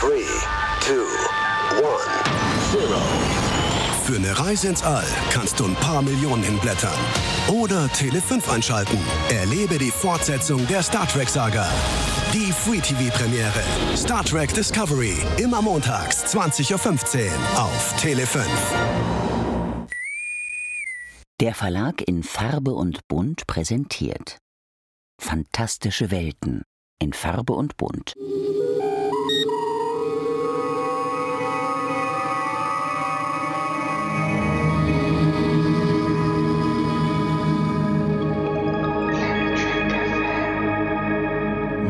3, 2, 1, 0. Für eine Reise ins All kannst du ein paar Millionen hinblättern. Oder Tele 5 einschalten. Erlebe die Fortsetzung der Star Trek-Saga. Die Free TV-Premiere. Star Trek Discovery. Immer montags, 20.15 Uhr auf Tele 5. Der Verlag in Farbe und Bunt präsentiert Fantastische Welten in Farbe und Bunt.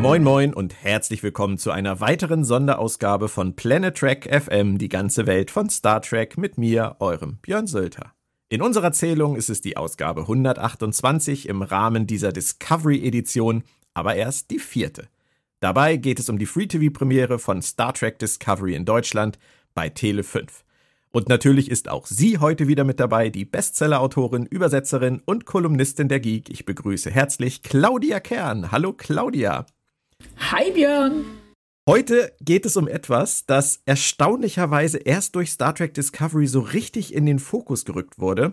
Moin Moin und herzlich willkommen zu einer weiteren Sonderausgabe von Planet Trek FM, die ganze Welt von Star Trek mit mir, eurem Björn Sölter. In unserer Erzählung ist es die Ausgabe 128 im Rahmen dieser Discovery-Edition, aber erst die vierte. Dabei geht es um die Free-TV-Premiere von Star Trek Discovery in Deutschland bei Tele 5. Und natürlich ist auch sie heute wieder mit dabei, die Bestseller-Autorin, Übersetzerin und Kolumnistin der Geek. Ich begrüße herzlich Claudia Kern. Hallo Claudia. Hi Björn! Heute geht es um etwas, das erstaunlicherweise erst durch Star Trek Discovery so richtig in den Fokus gerückt wurde.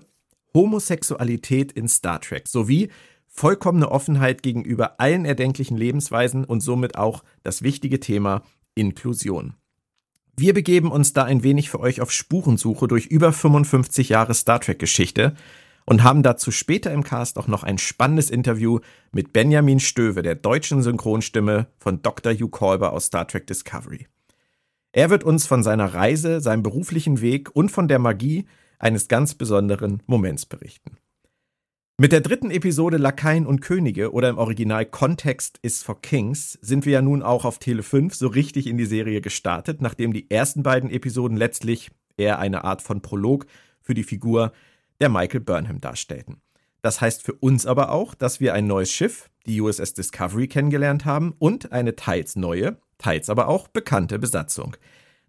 Homosexualität in Star Trek sowie vollkommene Offenheit gegenüber allen erdenklichen Lebensweisen und somit auch das wichtige Thema Inklusion. Wir begeben uns da ein wenig für euch auf Spurensuche durch über 55 Jahre Star Trek Geschichte und haben dazu später im Cast auch noch ein spannendes Interview mit Benjamin Stöwe, der deutschen Synchronstimme von Dr. Hugh Kolber aus Star Trek Discovery. Er wird uns von seiner Reise, seinem beruflichen Weg und von der Magie eines ganz besonderen Moments berichten. Mit der dritten Episode Lakaien und Könige oder im Original Context is for Kings sind wir ja nun auch auf Tele 5 so richtig in die Serie gestartet, nachdem die ersten beiden Episoden letztlich eher eine Art von Prolog für die Figur der Michael Burnham darstellten. Das heißt für uns aber auch, dass wir ein neues Schiff, die USS Discovery, kennengelernt haben und eine teils neue, teils aber auch bekannte Besatzung.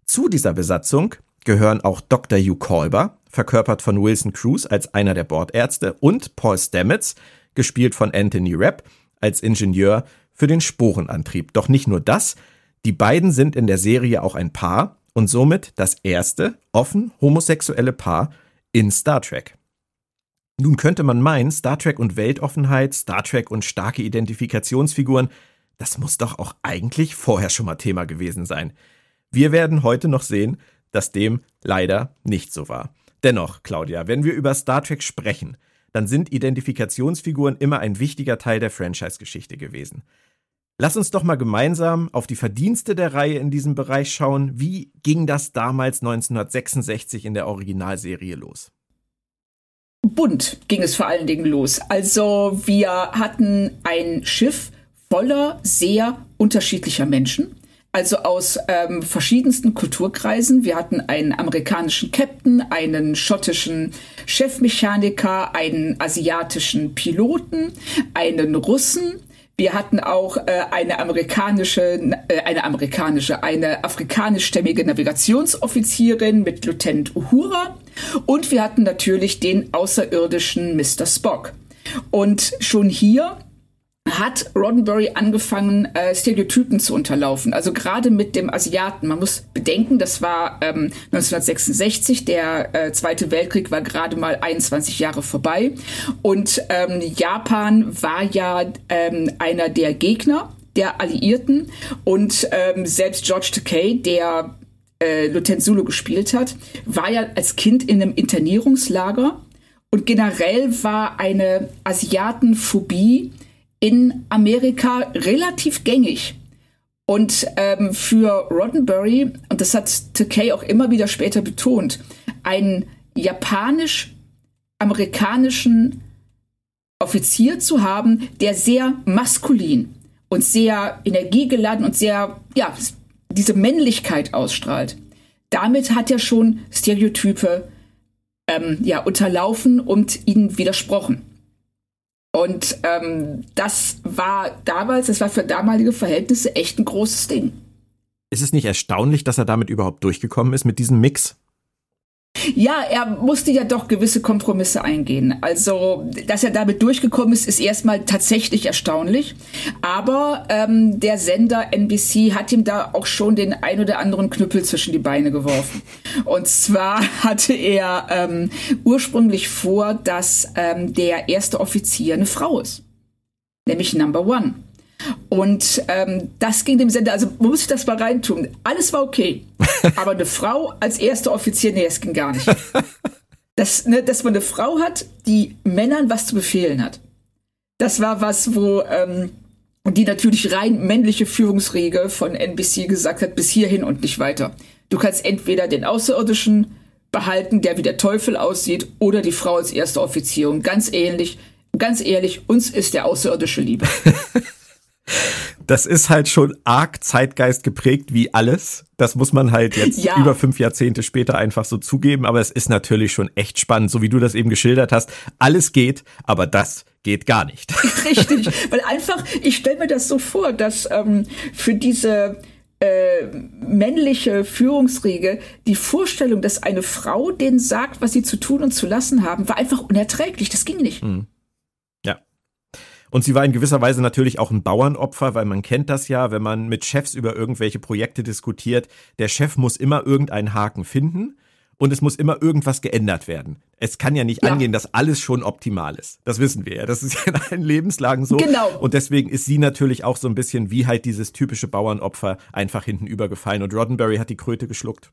Zu dieser Besatzung gehören auch Dr. Hugh Kolber, verkörpert von Wilson Cruz als einer der Bordärzte, und Paul Stamets, gespielt von Anthony Rapp, als Ingenieur für den Sporenantrieb. Doch nicht nur das, die beiden sind in der Serie auch ein Paar und somit das erste offen homosexuelle Paar in Star Trek. Nun könnte man meinen, Star Trek und Weltoffenheit, Star Trek und starke Identifikationsfiguren, das muss doch auch eigentlich vorher schon mal Thema gewesen sein. Wir werden heute noch sehen, dass dem leider nicht so war. Dennoch, Claudia, wenn wir über Star Trek sprechen, dann sind Identifikationsfiguren immer ein wichtiger Teil der Franchise-Geschichte gewesen. Lass uns doch mal gemeinsam auf die Verdienste der Reihe in diesem Bereich schauen. Wie ging das damals 1966 in der Originalserie los? Bunt ging es vor allen Dingen los. Also wir hatten ein Schiff voller sehr unterschiedlicher Menschen. Also aus ähm, verschiedensten Kulturkreisen. Wir hatten einen amerikanischen Captain, einen schottischen Chefmechaniker, einen asiatischen Piloten, einen Russen, wir hatten auch äh, eine amerikanische, äh, eine amerikanische, eine afrikanischstämmige Navigationsoffizierin mit Lieutenant Uhura und wir hatten natürlich den außerirdischen Mr. Spock. Und schon hier hat Roddenberry angefangen, äh, Stereotypen zu unterlaufen. Also gerade mit dem Asiaten. Man muss bedenken, das war ähm, 1966, der äh, Zweite Weltkrieg war gerade mal 21 Jahre vorbei. Und ähm, Japan war ja ähm, einer der Gegner der Alliierten. Und ähm, selbst George Takei, der äh, Lieutenant Zulu gespielt hat, war ja als Kind in einem Internierungslager. Und generell war eine Asiatenphobie in Amerika relativ gängig. Und ähm, für Roddenberry, und das hat Takei auch immer wieder später betont, einen japanisch-amerikanischen Offizier zu haben, der sehr maskulin und sehr energiegeladen und sehr, ja, diese Männlichkeit ausstrahlt. Damit hat er schon Stereotype ähm, ja, unterlaufen und ihnen widersprochen. Und ähm, das war damals, das war für damalige Verhältnisse echt ein großes Ding. Ist es nicht erstaunlich, dass er damit überhaupt durchgekommen ist mit diesem Mix? Ja, er musste ja doch gewisse Kompromisse eingehen. Also, dass er damit durchgekommen ist, ist erstmal tatsächlich erstaunlich. Aber ähm, der Sender NBC hat ihm da auch schon den ein oder anderen Knüppel zwischen die Beine geworfen. Und zwar hatte er ähm, ursprünglich vor, dass ähm, der erste Offizier eine Frau ist. Nämlich Number One. Und ähm, das ging dem Sender, also man muss ich das mal reintun. Alles war okay. Aber eine Frau als erste Offizier, nee, das ging gar nicht. Das, ne, dass man eine Frau hat, die Männern was zu befehlen hat. Das war was, wo ähm, die natürlich rein männliche Führungsriege von NBC gesagt hat, bis hierhin und nicht weiter. Du kannst entweder den Außerirdischen behalten, der wie der Teufel aussieht, oder die Frau als erste Offizier. Und ganz ähnlich, ganz ehrlich, uns ist der Außerirdische lieber. das ist halt schon arg Zeitgeist geprägt wie alles. Das muss man halt jetzt ja. über fünf Jahrzehnte später einfach so zugeben. Aber es ist natürlich schon echt spannend, so wie du das eben geschildert hast. Alles geht, aber das geht gar nicht. Richtig, weil einfach, ich stelle mir das so vor, dass ähm, für diese äh, männliche Führungsriege die Vorstellung, dass eine Frau denen sagt, was sie zu tun und zu lassen haben, war einfach unerträglich. Das ging nicht. Hm. Und sie war in gewisser Weise natürlich auch ein Bauernopfer, weil man kennt das ja, wenn man mit Chefs über irgendwelche Projekte diskutiert. Der Chef muss immer irgendeinen Haken finden und es muss immer irgendwas geändert werden. Es kann ja nicht ja. angehen, dass alles schon optimal ist. Das wissen wir ja. Das ist ja in allen Lebenslagen so. Genau. Und deswegen ist sie natürlich auch so ein bisschen wie halt dieses typische Bauernopfer einfach hinten übergefallen. Und Roddenberry hat die Kröte geschluckt.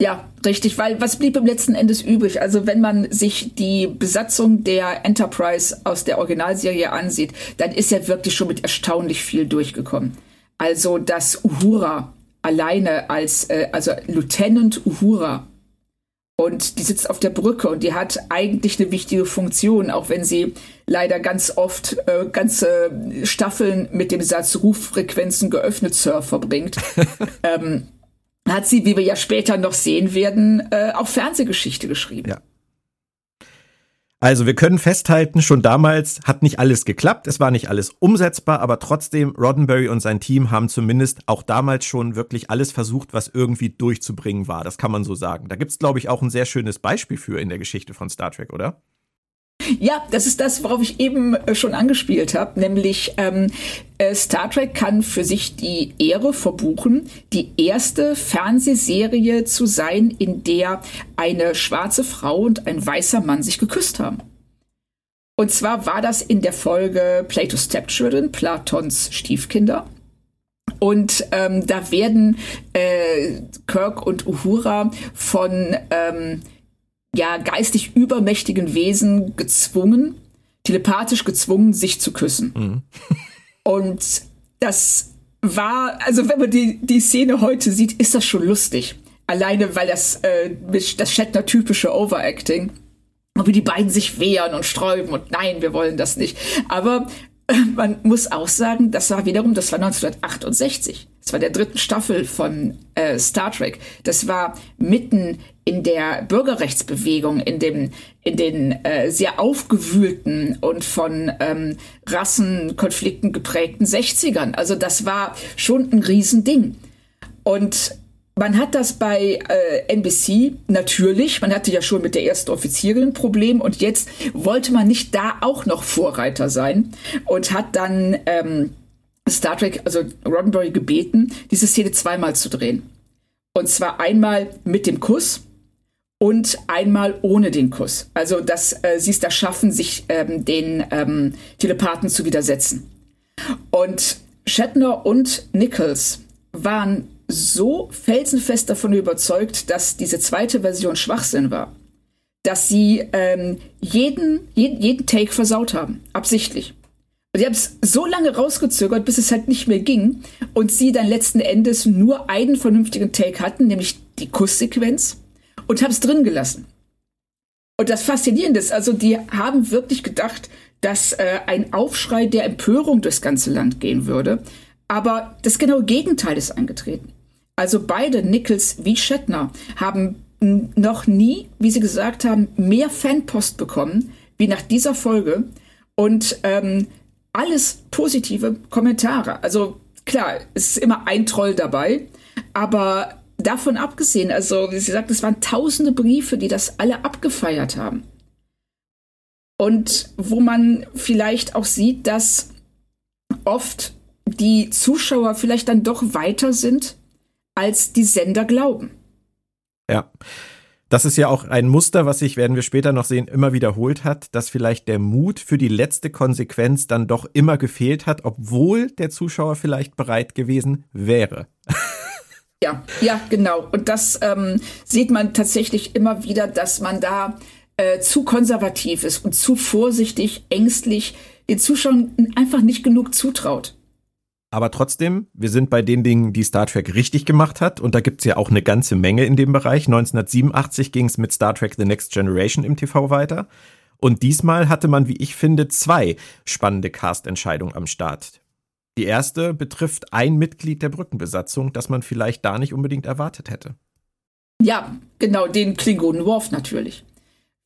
Ja, richtig, weil was blieb im letzten Endes übrig? Also wenn man sich die Besatzung der Enterprise aus der Originalserie ansieht, dann ist er wirklich schon mit erstaunlich viel durchgekommen. Also dass Uhura alleine als, äh, also Lieutenant Uhura und die sitzt auf der Brücke und die hat eigentlich eine wichtige Funktion, auch wenn sie leider ganz oft äh, ganze Staffeln mit dem Satz Ruffrequenzen geöffnet Sir verbringt. ähm, hat sie, wie wir ja später noch sehen werden, äh, auch Fernsehgeschichte geschrieben. Ja. Also wir können festhalten, schon damals hat nicht alles geklappt, es war nicht alles umsetzbar, aber trotzdem, Roddenberry und sein Team haben zumindest auch damals schon wirklich alles versucht, was irgendwie durchzubringen war. Das kann man so sagen. Da gibt's, glaube ich, auch ein sehr schönes Beispiel für in der Geschichte von Star Trek, oder? Ja, das ist das, worauf ich eben äh, schon angespielt habe, nämlich ähm, äh, Star Trek kann für sich die Ehre verbuchen, die erste Fernsehserie zu sein, in der eine schwarze Frau und ein weißer Mann sich geküsst haben. Und zwar war das in der Folge Plato's Stepchildren, Platons Stiefkinder. Und ähm, da werden äh, Kirk und Uhura von ähm, ja, geistig übermächtigen Wesen gezwungen, telepathisch gezwungen, sich zu küssen. Mhm. Und das war, also wenn man die, die Szene heute sieht, ist das schon lustig. Alleine, weil das, äh, das Shatner-typische Overacting, und wie die beiden sich wehren und sträuben und nein, wir wollen das nicht. Aber man muss auch sagen, das war wiederum, das war 1968. Das war der dritten Staffel von äh, Star Trek. Das war mitten in der Bürgerrechtsbewegung, in dem, in den äh, sehr aufgewühlten und von ähm, Rassenkonflikten geprägten 60ern. Also das war schon ein Riesending. Und man hat das bei äh, NBC natürlich, man hatte ja schon mit der ersten Offizierin ein Problem und jetzt wollte man nicht da auch noch Vorreiter sein und hat dann ähm, Star Trek, also Roddenberry gebeten, diese Szene zweimal zu drehen. Und zwar einmal mit dem Kuss und einmal ohne den Kuss. Also, dass äh, sie es da schaffen, sich ähm, den ähm, Telepathen zu widersetzen. Und Shatner und Nichols waren so felsenfest davon überzeugt, dass diese zweite Version Schwachsinn war, dass sie ähm, jeden, jeden, jeden Take versaut haben, absichtlich. Und sie haben es so lange rausgezögert, bis es halt nicht mehr ging und sie dann letzten Endes nur einen vernünftigen Take hatten, nämlich die Kusssequenz und haben es drin gelassen. Und das Faszinierende ist, also die haben wirklich gedacht, dass äh, ein Aufschrei der Empörung durchs ganze Land gehen würde. Aber das genaue Gegenteil ist eingetreten. Also beide, Nichols wie Shatner, haben noch nie, wie sie gesagt haben, mehr Fanpost bekommen wie nach dieser Folge und ähm, alles positive Kommentare. Also klar, es ist immer ein Troll dabei, aber davon abgesehen, also wie sie sagt, es waren tausende Briefe, die das alle abgefeiert haben. Und wo man vielleicht auch sieht, dass oft die Zuschauer vielleicht dann doch weiter sind, als die Sender glauben. Ja. Das ist ja auch ein Muster, was sich, werden wir später noch sehen, immer wiederholt hat, dass vielleicht der Mut für die letzte Konsequenz dann doch immer gefehlt hat, obwohl der Zuschauer vielleicht bereit gewesen wäre. Ja, ja, genau. Und das ähm, sieht man tatsächlich immer wieder, dass man da äh, zu konservativ ist und zu vorsichtig, ängstlich, den Zuschauern einfach nicht genug zutraut. Aber trotzdem, wir sind bei den Dingen, die Star Trek richtig gemacht hat. Und da gibt's ja auch eine ganze Menge in dem Bereich. 1987 ging's mit Star Trek The Next Generation im TV weiter. Und diesmal hatte man, wie ich finde, zwei spannende Cast-Entscheidungen am Start. Die erste betrifft ein Mitglied der Brückenbesatzung, das man vielleicht da nicht unbedingt erwartet hätte. Ja, genau, den Klingonen Worf natürlich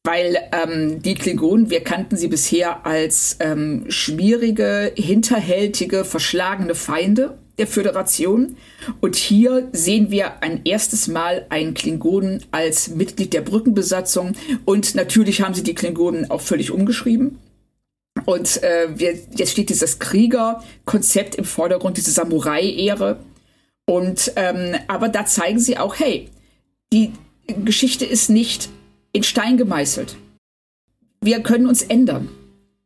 weil ähm, die Klingonen, wir kannten sie bisher als ähm, schwierige, hinterhältige, verschlagene Feinde der Föderation. Und hier sehen wir ein erstes Mal einen Klingonen als Mitglied der Brückenbesatzung. Und natürlich haben sie die Klingonen auch völlig umgeschrieben. Und äh, wir, jetzt steht dieses Kriegerkonzept im Vordergrund, diese Samurai-Ehre. Und ähm, aber da zeigen sie auch, hey, die Geschichte ist nicht in Stein gemeißelt. Wir können uns ändern.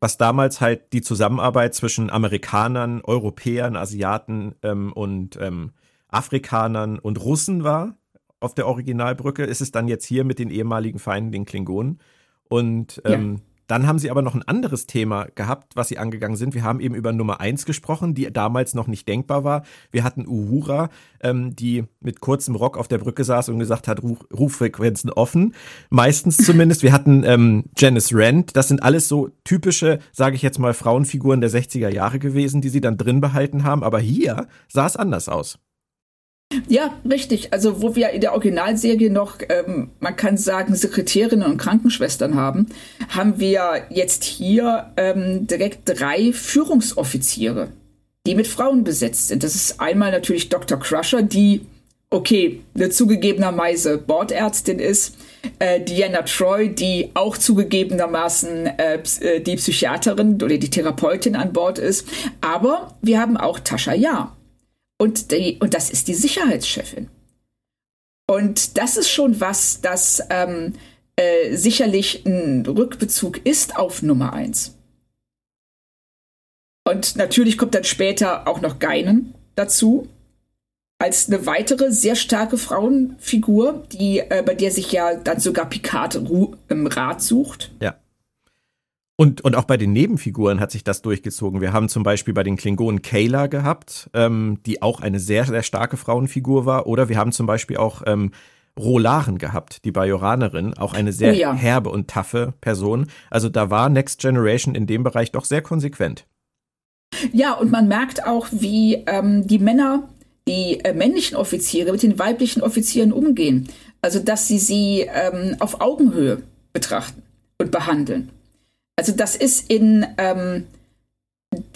Was damals halt die Zusammenarbeit zwischen Amerikanern, Europäern, Asiaten ähm, und ähm, Afrikanern und Russen war auf der Originalbrücke, ist es dann jetzt hier mit den ehemaligen Feinden, den Klingonen. Und ähm, dann haben sie aber noch ein anderes Thema gehabt, was sie angegangen sind. Wir haben eben über Nummer eins gesprochen, die damals noch nicht denkbar war. Wir hatten Uhura, ähm, die mit kurzem Rock auf der Brücke saß und gesagt hat, Ruf Ruffrequenzen offen. Meistens zumindest. Wir hatten ähm, Janice Rand. Das sind alles so typische, sage ich jetzt mal, Frauenfiguren der 60er Jahre gewesen, die sie dann drin behalten haben. Aber hier sah es anders aus. Ja, richtig. Also wo wir in der Originalserie noch, ähm, man kann sagen, Sekretärinnen und Krankenschwestern haben, haben wir jetzt hier ähm, direkt drei Führungsoffiziere, die mit Frauen besetzt sind. Das ist einmal natürlich Dr. Crusher, die, okay, eine zugegebenerweise Bordärztin ist. Äh, Diana Troy, die auch zugegebenermaßen äh, äh, die Psychiaterin oder die Therapeutin an Bord ist. Aber wir haben auch Tascha Ja und, die, und das ist die Sicherheitschefin. Und das ist schon was, das ähm, äh, sicherlich ein Rückbezug ist auf Nummer eins. Und natürlich kommt dann später auch noch Geinen dazu, als eine weitere sehr starke Frauenfigur, die, äh, bei der sich ja dann sogar Picard Ru im Rat sucht. Ja. Und, und auch bei den Nebenfiguren hat sich das durchgezogen. Wir haben zum Beispiel bei den Klingonen Kayla gehabt, ähm, die auch eine sehr, sehr starke Frauenfigur war. Oder wir haben zum Beispiel auch ähm, Rolaren gehabt, die Bajoranerin, auch eine sehr oh ja. herbe und taffe Person. Also da war Next Generation in dem Bereich doch sehr konsequent. Ja, und man merkt auch, wie ähm, die Männer, die äh, männlichen Offiziere mit den weiblichen Offizieren umgehen. Also dass sie sie ähm, auf Augenhöhe betrachten und behandeln. Also das ist in, ähm,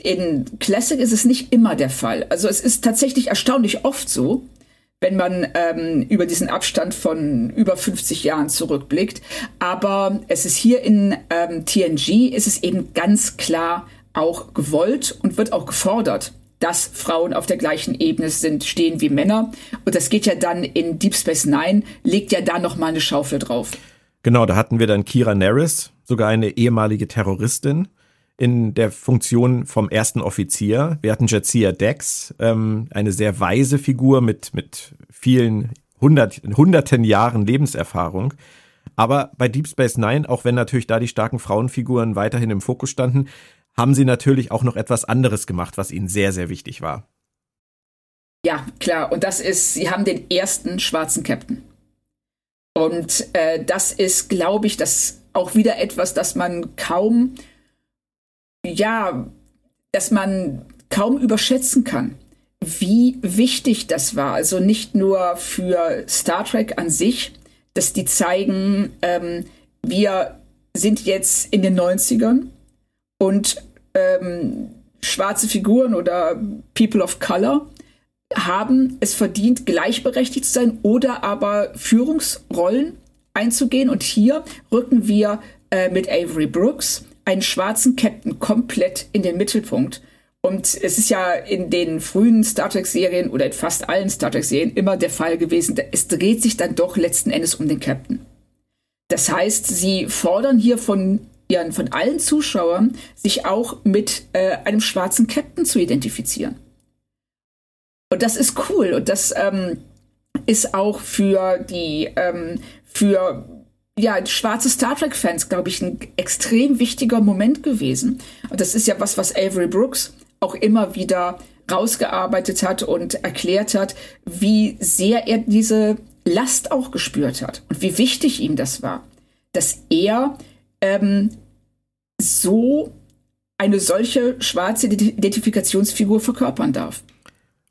in Classic ist es nicht immer der Fall. Also es ist tatsächlich erstaunlich oft so, wenn man ähm, über diesen Abstand von über 50 Jahren zurückblickt. Aber es ist hier in ähm, TNG, ist es eben ganz klar auch gewollt und wird auch gefordert, dass Frauen auf der gleichen Ebene sind, stehen wie Männer. Und das geht ja dann in Deep Space Nine, legt ja da noch mal eine Schaufel drauf. Genau, da hatten wir dann Kira Nerys, sogar eine ehemalige Terroristin in der Funktion vom ersten Offizier. Wir hatten Jadzia Dex, ähm, eine sehr weise Figur mit, mit vielen hundert, hunderten Jahren Lebenserfahrung. Aber bei Deep Space Nine, auch wenn natürlich da die starken Frauenfiguren weiterhin im Fokus standen, haben sie natürlich auch noch etwas anderes gemacht, was ihnen sehr, sehr wichtig war. Ja, klar. Und das ist, sie haben den ersten schwarzen Captain. Und äh, das ist, glaube ich, das auch wieder etwas, das man kaum, ja, dass man kaum überschätzen kann, wie wichtig das war. Also nicht nur für Star Trek an sich, dass die zeigen, ähm, wir sind jetzt in den 90ern und ähm, schwarze Figuren oder People of Color haben es verdient, gleichberechtigt zu sein oder aber Führungsrollen einzugehen. Und hier rücken wir äh, mit Avery Brooks einen schwarzen Captain komplett in den Mittelpunkt. Und es ist ja in den frühen Star Trek-Serien oder in fast allen Star Trek-Serien immer der Fall gewesen, es dreht sich dann doch letzten Endes um den Captain. Das heißt, sie fordern hier von, ja, von allen Zuschauern, sich auch mit äh, einem schwarzen Captain zu identifizieren. Und das ist cool und das ähm, ist auch für die, ähm, für ja, schwarze Star Trek-Fans, glaube ich, ein extrem wichtiger Moment gewesen. Und das ist ja was, was Avery Brooks auch immer wieder rausgearbeitet hat und erklärt hat, wie sehr er diese Last auch gespürt hat und wie wichtig ihm das war, dass er ähm, so eine solche schwarze Identifikationsfigur verkörpern darf.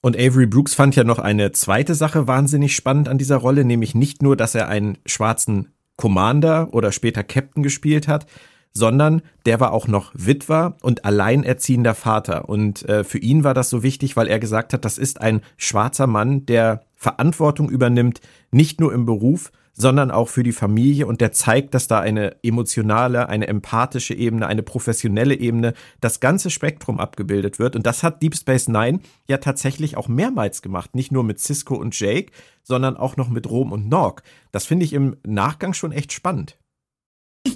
Und Avery Brooks fand ja noch eine zweite Sache wahnsinnig spannend an dieser Rolle, nämlich nicht nur, dass er einen schwarzen Commander oder später Captain gespielt hat, sondern der war auch noch Witwer und alleinerziehender Vater. Und äh, für ihn war das so wichtig, weil er gesagt hat, das ist ein schwarzer Mann, der Verantwortung übernimmt, nicht nur im Beruf, sondern auch für die Familie und der zeigt, dass da eine emotionale, eine empathische Ebene, eine professionelle Ebene, das ganze Spektrum abgebildet wird. Und das hat Deep Space Nine ja tatsächlich auch mehrmals gemacht. Nicht nur mit Cisco und Jake, sondern auch noch mit Rom und Norg. Das finde ich im Nachgang schon echt spannend.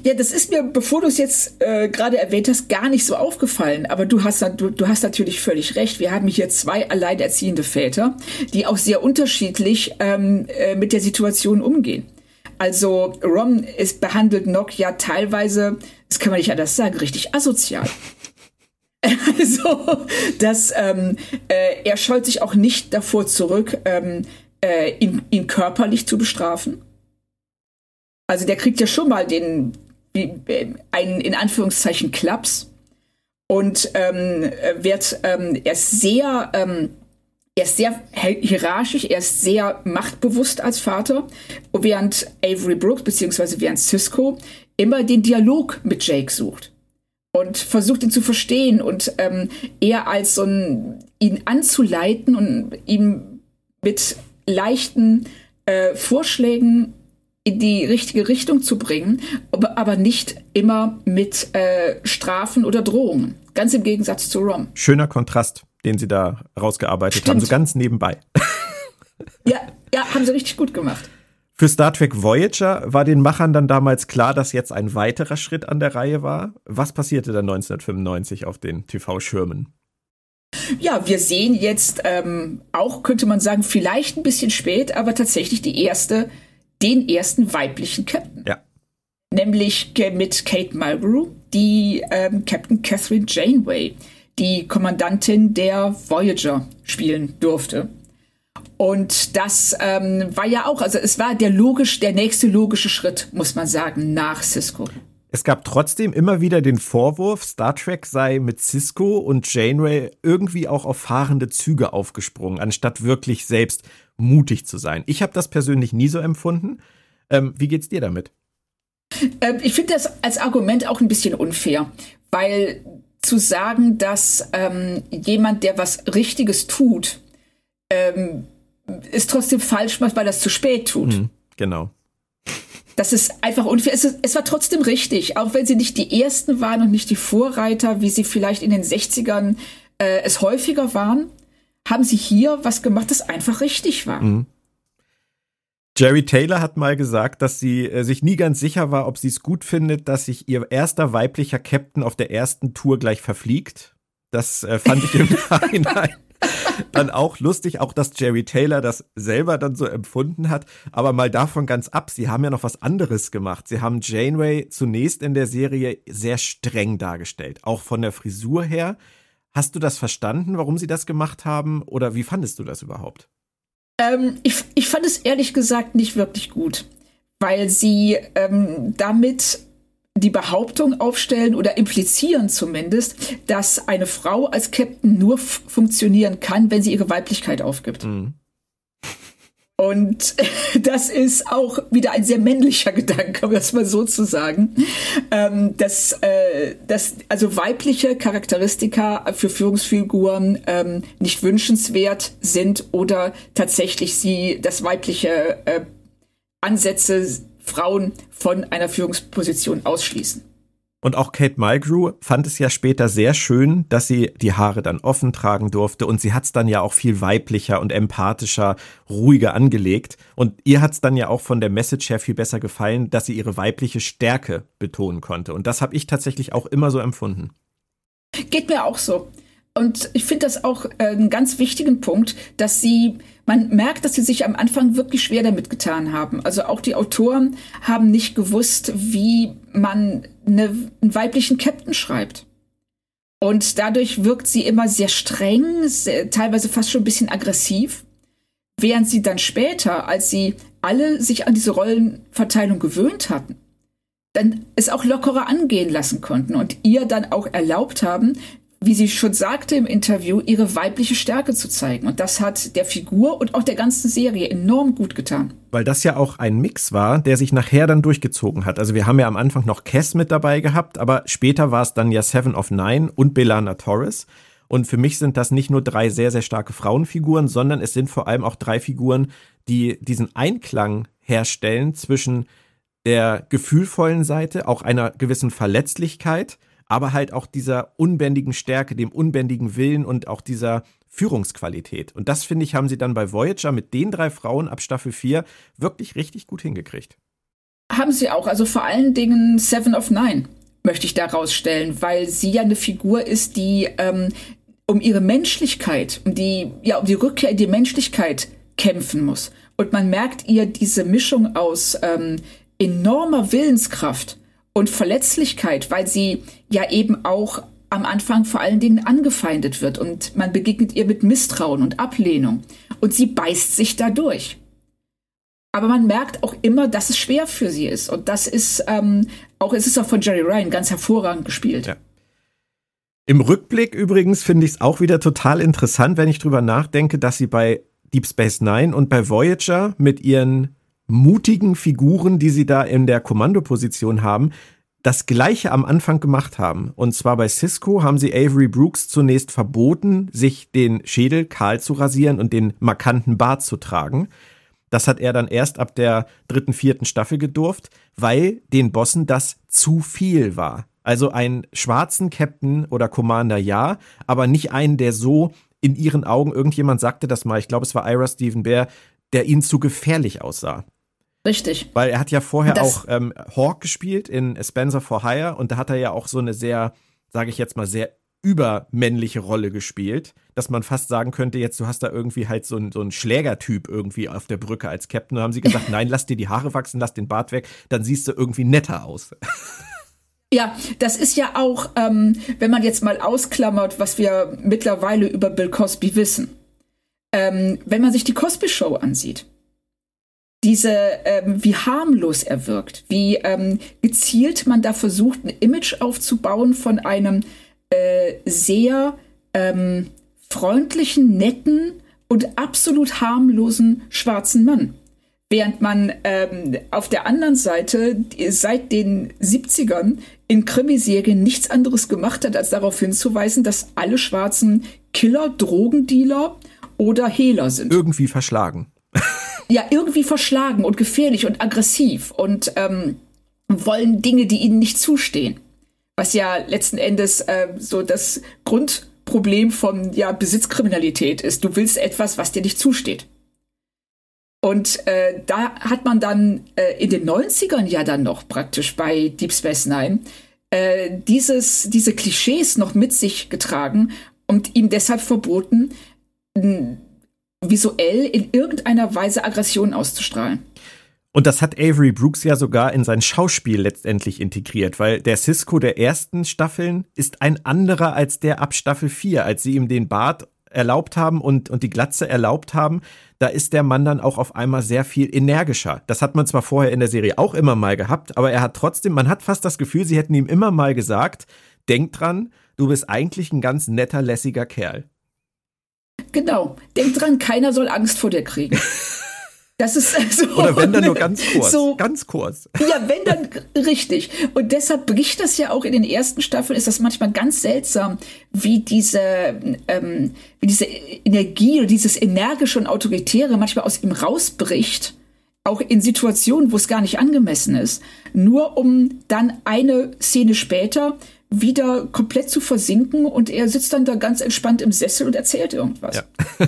Ja, das ist mir, bevor du es jetzt äh, gerade erwähnt hast, gar nicht so aufgefallen. Aber du hast, du, du hast natürlich völlig recht. Wir haben hier zwei alleinerziehende Väter, die auch sehr unterschiedlich ähm, äh, mit der Situation umgehen. Also Rom ist behandelt Nock ja teilweise, das kann man nicht anders sagen, richtig asozial. Also, dass ähm, äh, er scheut sich auch nicht davor zurück, ähm, äh, ihn, ihn körperlich zu bestrafen. Also der kriegt ja schon mal den einen in Anführungszeichen Klaps. Und ähm, wird ähm, er ist sehr ähm, er ist sehr hierarchisch, er ist sehr machtbewusst als Vater, während Avery Brooks beziehungsweise während Cisco immer den Dialog mit Jake sucht und versucht ihn zu verstehen und ähm, eher als so ein ihn anzuleiten und ihm mit leichten äh, Vorschlägen in die richtige Richtung zu bringen, aber, nicht immer mit äh, Strafen oder Drohungen. Ganz im Gegensatz zu Rom. Schöner Kontrast, den Sie da rausgearbeitet Stimmt. haben, so ganz nebenbei. ja, ja, haben Sie richtig gut gemacht. Für Star Trek Voyager war den Machern dann damals klar, dass jetzt ein weiterer Schritt an der Reihe war. Was passierte dann 1995 auf den TV-Schirmen? Ja, wir sehen jetzt ähm, auch, könnte man sagen, vielleicht ein bisschen spät, aber tatsächlich die erste den ersten weiblichen Captain. Ja. Nämlich mit Kate Mulgrew, die ähm, Captain Catherine Janeway, die Kommandantin der Voyager spielen durfte. Und das ähm, war ja auch, also es war der logisch, der nächste logische Schritt, muss man sagen, nach Cisco. Es gab trotzdem immer wieder den Vorwurf, Star Trek sei mit Cisco und Janeway irgendwie auch auf fahrende Züge aufgesprungen, anstatt wirklich selbst mutig zu sein. Ich habe das persönlich nie so empfunden. Ähm, wie geht's dir damit? Ähm, ich finde das als Argument auch ein bisschen unfair, weil zu sagen, dass ähm, jemand, der was Richtiges tut, ähm, es trotzdem falsch macht, weil er es zu spät tut. Mhm, genau. Das ist einfach unfair. Es, es, war trotzdem richtig, auch wenn sie nicht die Ersten waren und nicht die Vorreiter, wie sie vielleicht in den 60ern äh, es häufiger waren haben sie hier was gemacht, das einfach richtig war. Mhm. Jerry Taylor hat mal gesagt, dass sie äh, sich nie ganz sicher war, ob sie es gut findet, dass sich ihr erster weiblicher Captain auf der ersten Tour gleich verfliegt. Das äh, fand ich im Nachhinein dann auch lustig, auch dass Jerry Taylor das selber dann so empfunden hat. Aber mal davon ganz ab, sie haben ja noch was anderes gemacht. Sie haben Janeway zunächst in der Serie sehr streng dargestellt, auch von der Frisur her. Hast du das verstanden, warum sie das gemacht haben? Oder wie fandest du das überhaupt? Ähm, ich, ich fand es ehrlich gesagt nicht wirklich gut, weil sie ähm, damit die Behauptung aufstellen oder implizieren zumindest, dass eine Frau als Captain nur funktionieren kann, wenn sie ihre Weiblichkeit aufgibt. Mhm. Und das ist auch wieder ein sehr männlicher Gedanke, um das mal so zu sagen, ähm, dass, äh, dass also weibliche Charakteristika für Führungsfiguren ähm, nicht wünschenswert sind oder tatsächlich sie das weibliche äh, Ansätze Frauen von einer Führungsposition ausschließen. Und auch Kate Mulgrew fand es ja später sehr schön, dass sie die Haare dann offen tragen durfte und sie hat es dann ja auch viel weiblicher und empathischer, ruhiger angelegt. Und ihr hat es dann ja auch von der Message her viel besser gefallen, dass sie ihre weibliche Stärke betonen konnte. Und das habe ich tatsächlich auch immer so empfunden. Geht mir auch so. Und ich finde das auch äh, einen ganz wichtigen Punkt, dass sie, man merkt, dass sie sich am Anfang wirklich schwer damit getan haben. Also auch die Autoren haben nicht gewusst, wie man eine, einen weiblichen Captain schreibt. Und dadurch wirkt sie immer sehr streng, sehr, teilweise fast schon ein bisschen aggressiv. Während sie dann später, als sie alle sich an diese Rollenverteilung gewöhnt hatten, dann es auch lockerer angehen lassen konnten und ihr dann auch erlaubt haben, wie sie schon sagte im Interview, ihre weibliche Stärke zu zeigen. Und das hat der Figur und auch der ganzen Serie enorm gut getan. Weil das ja auch ein Mix war, der sich nachher dann durchgezogen hat. Also wir haben ja am Anfang noch Cass mit dabei gehabt, aber später war es dann ja Seven of Nine und Belana Torres. Und für mich sind das nicht nur drei sehr, sehr starke Frauenfiguren, sondern es sind vor allem auch drei Figuren, die diesen Einklang herstellen zwischen der gefühlvollen Seite, auch einer gewissen Verletzlichkeit, aber halt auch dieser unbändigen Stärke, dem unbändigen Willen und auch dieser Führungsqualität. Und das, finde ich, haben sie dann bei Voyager mit den drei Frauen ab Staffel 4 wirklich richtig gut hingekriegt. Haben sie auch, also vor allen Dingen Seven of Nine möchte ich da rausstellen, weil sie ja eine Figur ist, die ähm, um ihre Menschlichkeit, um die, ja, um die Rückkehr in die Menschlichkeit kämpfen muss. Und man merkt ihr diese Mischung aus ähm, enormer Willenskraft und Verletzlichkeit, weil sie ja eben auch am Anfang vor allen Dingen angefeindet wird und man begegnet ihr mit Misstrauen und Ablehnung und sie beißt sich dadurch. Aber man merkt auch immer, dass es schwer für sie ist und das ist ähm, auch es ist auch von Jerry Ryan ganz hervorragend gespielt. Ja. Im Rückblick übrigens finde ich es auch wieder total interessant, wenn ich drüber nachdenke, dass sie bei Deep Space Nine und bei Voyager mit ihren mutigen Figuren, die sie da in der Kommandoposition haben, das gleiche am Anfang gemacht haben. Und zwar bei Cisco haben sie Avery Brooks zunächst verboten, sich den Schädel kahl zu rasieren und den markanten Bart zu tragen. Das hat er dann erst ab der dritten, vierten Staffel gedurft, weil den Bossen das zu viel war. Also einen schwarzen Captain oder Commander ja, aber nicht einen, der so in ihren Augen, irgendjemand sagte das mal, ich glaube es war Ira Stephen Bear, der ihnen zu gefährlich aussah. Richtig. Weil er hat ja vorher das auch ähm, Hawk gespielt in Spencer for Hire und da hat er ja auch so eine sehr, sage ich jetzt mal, sehr übermännliche Rolle gespielt, dass man fast sagen könnte, jetzt du hast da irgendwie halt so einen so Schlägertyp irgendwie auf der Brücke als Captain. Da haben sie gesagt, nein, lass dir die Haare wachsen, lass den Bart weg, dann siehst du irgendwie netter aus. Ja, das ist ja auch, ähm, wenn man jetzt mal ausklammert, was wir mittlerweile über Bill Cosby wissen. Ähm, wenn man sich die Cosby Show ansieht, diese, ähm, wie harmlos er wirkt, wie ähm, gezielt man da versucht, ein Image aufzubauen von einem äh, sehr ähm, freundlichen, netten und absolut harmlosen schwarzen Mann. Während man ähm, auf der anderen Seite seit den 70ern in Krimiserien nichts anderes gemacht hat, als darauf hinzuweisen, dass alle Schwarzen Killer, Drogendealer oder Hehler sind. Irgendwie verschlagen ja irgendwie verschlagen und gefährlich und aggressiv und ähm, wollen Dinge, die ihnen nicht zustehen. Was ja letzten Endes äh, so das Grundproblem von ja, Besitzkriminalität ist. Du willst etwas, was dir nicht zusteht. Und äh, da hat man dann äh, in den 90ern ja dann noch praktisch bei Deep Space Nine äh, dieses, diese Klischees noch mit sich getragen und ihm deshalb verboten, visuell in irgendeiner Weise Aggression auszustrahlen. Und das hat Avery Brooks ja sogar in sein Schauspiel letztendlich integriert, weil der Cisco der ersten Staffeln ist ein anderer als der ab Staffel 4, als sie ihm den Bart erlaubt haben und, und die Glatze erlaubt haben, da ist der Mann dann auch auf einmal sehr viel energischer. Das hat man zwar vorher in der Serie auch immer mal gehabt, aber er hat trotzdem, man hat fast das Gefühl, sie hätten ihm immer mal gesagt, denk dran, du bist eigentlich ein ganz netter, lässiger Kerl. Genau. Denk dran, keiner soll Angst vor dir kriegen. Das ist also Oder wenn dann nur ganz kurz. So, ganz kurz. Ja, wenn dann richtig. Und deshalb bricht das ja auch in den ersten Staffeln, ist das manchmal ganz seltsam, wie diese, ähm, wie diese Energie oder dieses energische und autoritäre manchmal aus ihm rausbricht. Auch in Situationen, wo es gar nicht angemessen ist. Nur um dann eine Szene später wieder komplett zu versinken und er sitzt dann da ganz entspannt im Sessel und erzählt irgendwas. Ja.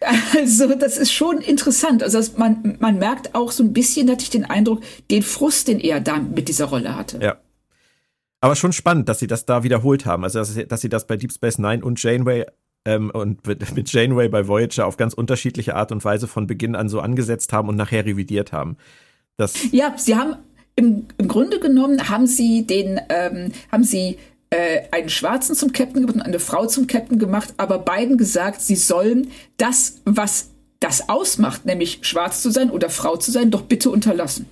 Also, das ist schon interessant. Also, man, man merkt auch so ein bisschen, hatte ich den Eindruck, den Frust, den er da mit dieser Rolle hatte. Ja. Aber schon spannend, dass sie das da wiederholt haben. Also, dass, dass sie das bei Deep Space Nine und Janeway ähm, und mit, mit Janeway bei Voyager auf ganz unterschiedliche Art und Weise von Beginn an so angesetzt haben und nachher revidiert haben. Das ja, sie haben im, im Grunde genommen haben sie den, ähm, haben sie äh, einen Schwarzen zum Captain gemacht und eine Frau zum Captain gemacht, aber beiden gesagt, sie sollen das, was das ausmacht, nämlich schwarz zu sein oder Frau zu sein, doch bitte unterlassen.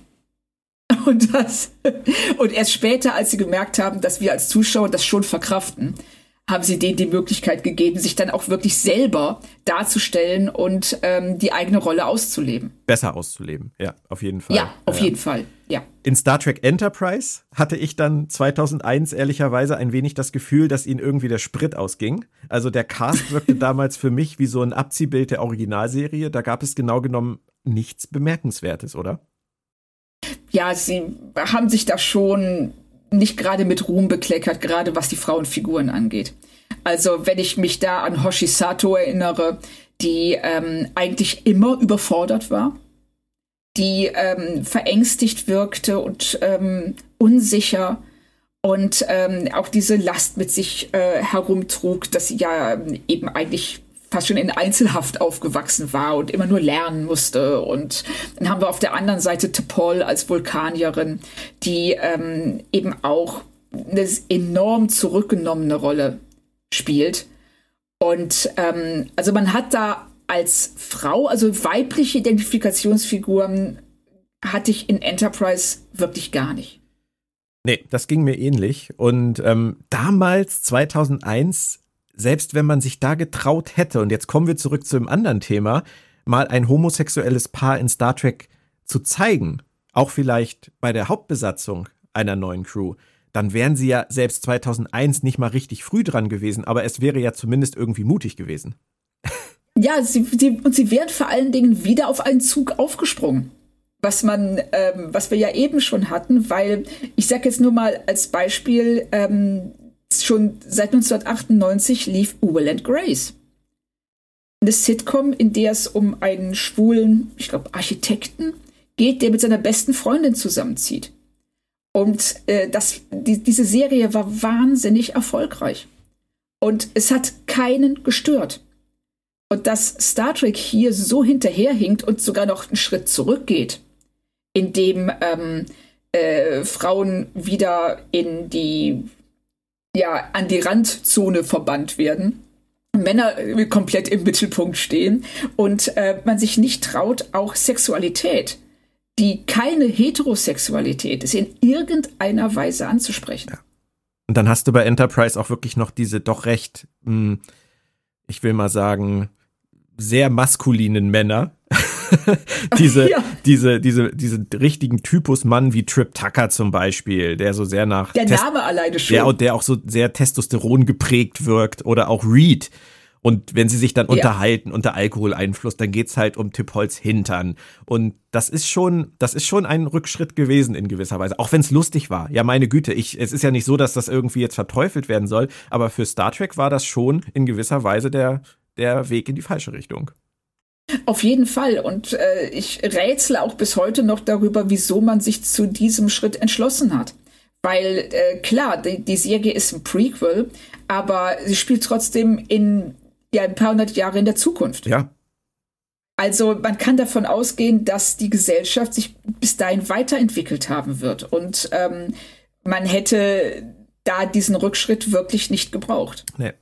Und das, und erst später, als sie gemerkt haben, dass wir als Zuschauer das schon verkraften, haben sie denen die Möglichkeit gegeben, sich dann auch wirklich selber darzustellen und ähm, die eigene Rolle auszuleben. Besser auszuleben, ja, auf jeden Fall. Ja, auf ja. jeden Fall, ja. In Star Trek Enterprise hatte ich dann 2001 ehrlicherweise ein wenig das Gefühl, dass ihnen irgendwie der Sprit ausging. Also der Cast wirkte damals für mich wie so ein Abziehbild der Originalserie. Da gab es genau genommen nichts Bemerkenswertes, oder? Ja, sie haben sich da schon nicht gerade mit Ruhm bekleckert, gerade was die Frauenfiguren angeht. Also wenn ich mich da an Hoshi Sato erinnere, die ähm, eigentlich immer überfordert war, die ähm, verängstigt wirkte und ähm, unsicher und ähm, auch diese Last mit sich äh, herumtrug, dass sie ja eben eigentlich fast schon in Einzelhaft aufgewachsen war und immer nur lernen musste. Und dann haben wir auf der anderen Seite Tepol als Vulkanierin, die ähm, eben auch eine enorm zurückgenommene Rolle spielt. Und ähm, also man hat da als Frau, also weibliche Identifikationsfiguren, hatte ich in Enterprise wirklich gar nicht. Nee, das ging mir ähnlich. Und ähm, damals, 2001, selbst wenn man sich da getraut hätte, und jetzt kommen wir zurück zu einem anderen Thema, mal ein homosexuelles Paar in Star Trek zu zeigen, auch vielleicht bei der Hauptbesatzung einer neuen Crew, dann wären sie ja selbst 2001 nicht mal richtig früh dran gewesen, aber es wäre ja zumindest irgendwie mutig gewesen. Ja, sie, sie, und sie wären vor allen Dingen wieder auf einen Zug aufgesprungen. Was man, ähm, was wir ja eben schon hatten, weil ich sage jetzt nur mal als Beispiel, ähm, schon seit 1998 lief Will and Grace. Eine Sitcom, in der es um einen schwulen, ich glaube, Architekten geht, der mit seiner besten Freundin zusammenzieht. Und äh, das, die, diese Serie war wahnsinnig erfolgreich. Und es hat keinen gestört. Und dass Star Trek hier so hinterherhinkt und sogar noch einen Schritt zurückgeht, indem ähm, äh, Frauen wieder in die ja, an die Randzone verbannt werden. Männer komplett im Mittelpunkt stehen und äh, man sich nicht traut, auch Sexualität, die keine Heterosexualität ist, in irgendeiner Weise anzusprechen. Ja. Und dann hast du bei Enterprise auch wirklich noch diese doch recht, mh, hm, ich will mal sagen, sehr maskulinen Männer, diese, ja. diese, diese, diese richtigen Typus Mann wie Trip Tucker zum Beispiel, der so sehr nach. Der Test Name alleine schon. Der, der auch so sehr Testosteron geprägt wirkt oder auch Reed. Und wenn sie sich dann ja. unterhalten unter Alkoholeinfluss, dann geht's halt um Tippholz Hintern. Und das ist schon, das ist schon ein Rückschritt gewesen in gewisser Weise. Auch wenn es lustig war. Ja, meine Güte, ich, es ist ja nicht so, dass das irgendwie jetzt verteufelt werden soll. Aber für Star Trek war das schon in gewisser Weise der, der Weg in die falsche Richtung. Auf jeden Fall. Und äh, ich rätsle auch bis heute noch darüber, wieso man sich zu diesem Schritt entschlossen hat. Weil äh, klar, die, die Serie ist ein Prequel, aber sie spielt trotzdem in ja, ein paar hundert Jahre in der Zukunft. Ja. Also man kann davon ausgehen, dass die Gesellschaft sich bis dahin weiterentwickelt haben wird. Und ähm, man hätte da diesen Rückschritt wirklich nicht gebraucht. Nee.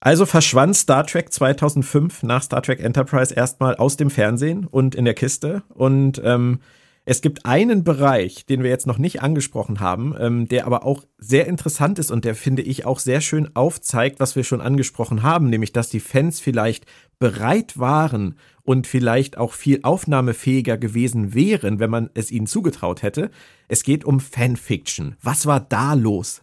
Also verschwand Star Trek 2005 nach Star Trek Enterprise erstmal aus dem Fernsehen und in der Kiste. Und ähm, es gibt einen Bereich, den wir jetzt noch nicht angesprochen haben, ähm, der aber auch sehr interessant ist und der, finde ich, auch sehr schön aufzeigt, was wir schon angesprochen haben, nämlich dass die Fans vielleicht bereit waren und vielleicht auch viel aufnahmefähiger gewesen wären, wenn man es ihnen zugetraut hätte. Es geht um Fanfiction. Was war da los?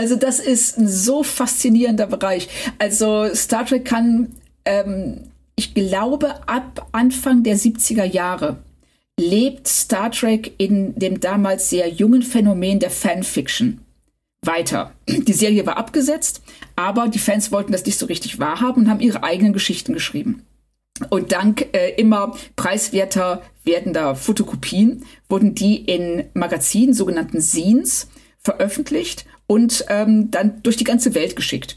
Also das ist ein so faszinierender Bereich. Also Star Trek kann, ähm, ich glaube, ab Anfang der 70er Jahre lebt Star Trek in dem damals sehr jungen Phänomen der Fanfiction weiter. Die Serie war abgesetzt, aber die Fans wollten das nicht so richtig wahrhaben und haben ihre eigenen Geschichten geschrieben. Und dank äh, immer preiswerter werdender Fotokopien wurden die in Magazinen, sogenannten Scenes, veröffentlicht und ähm, dann durch die ganze Welt geschickt.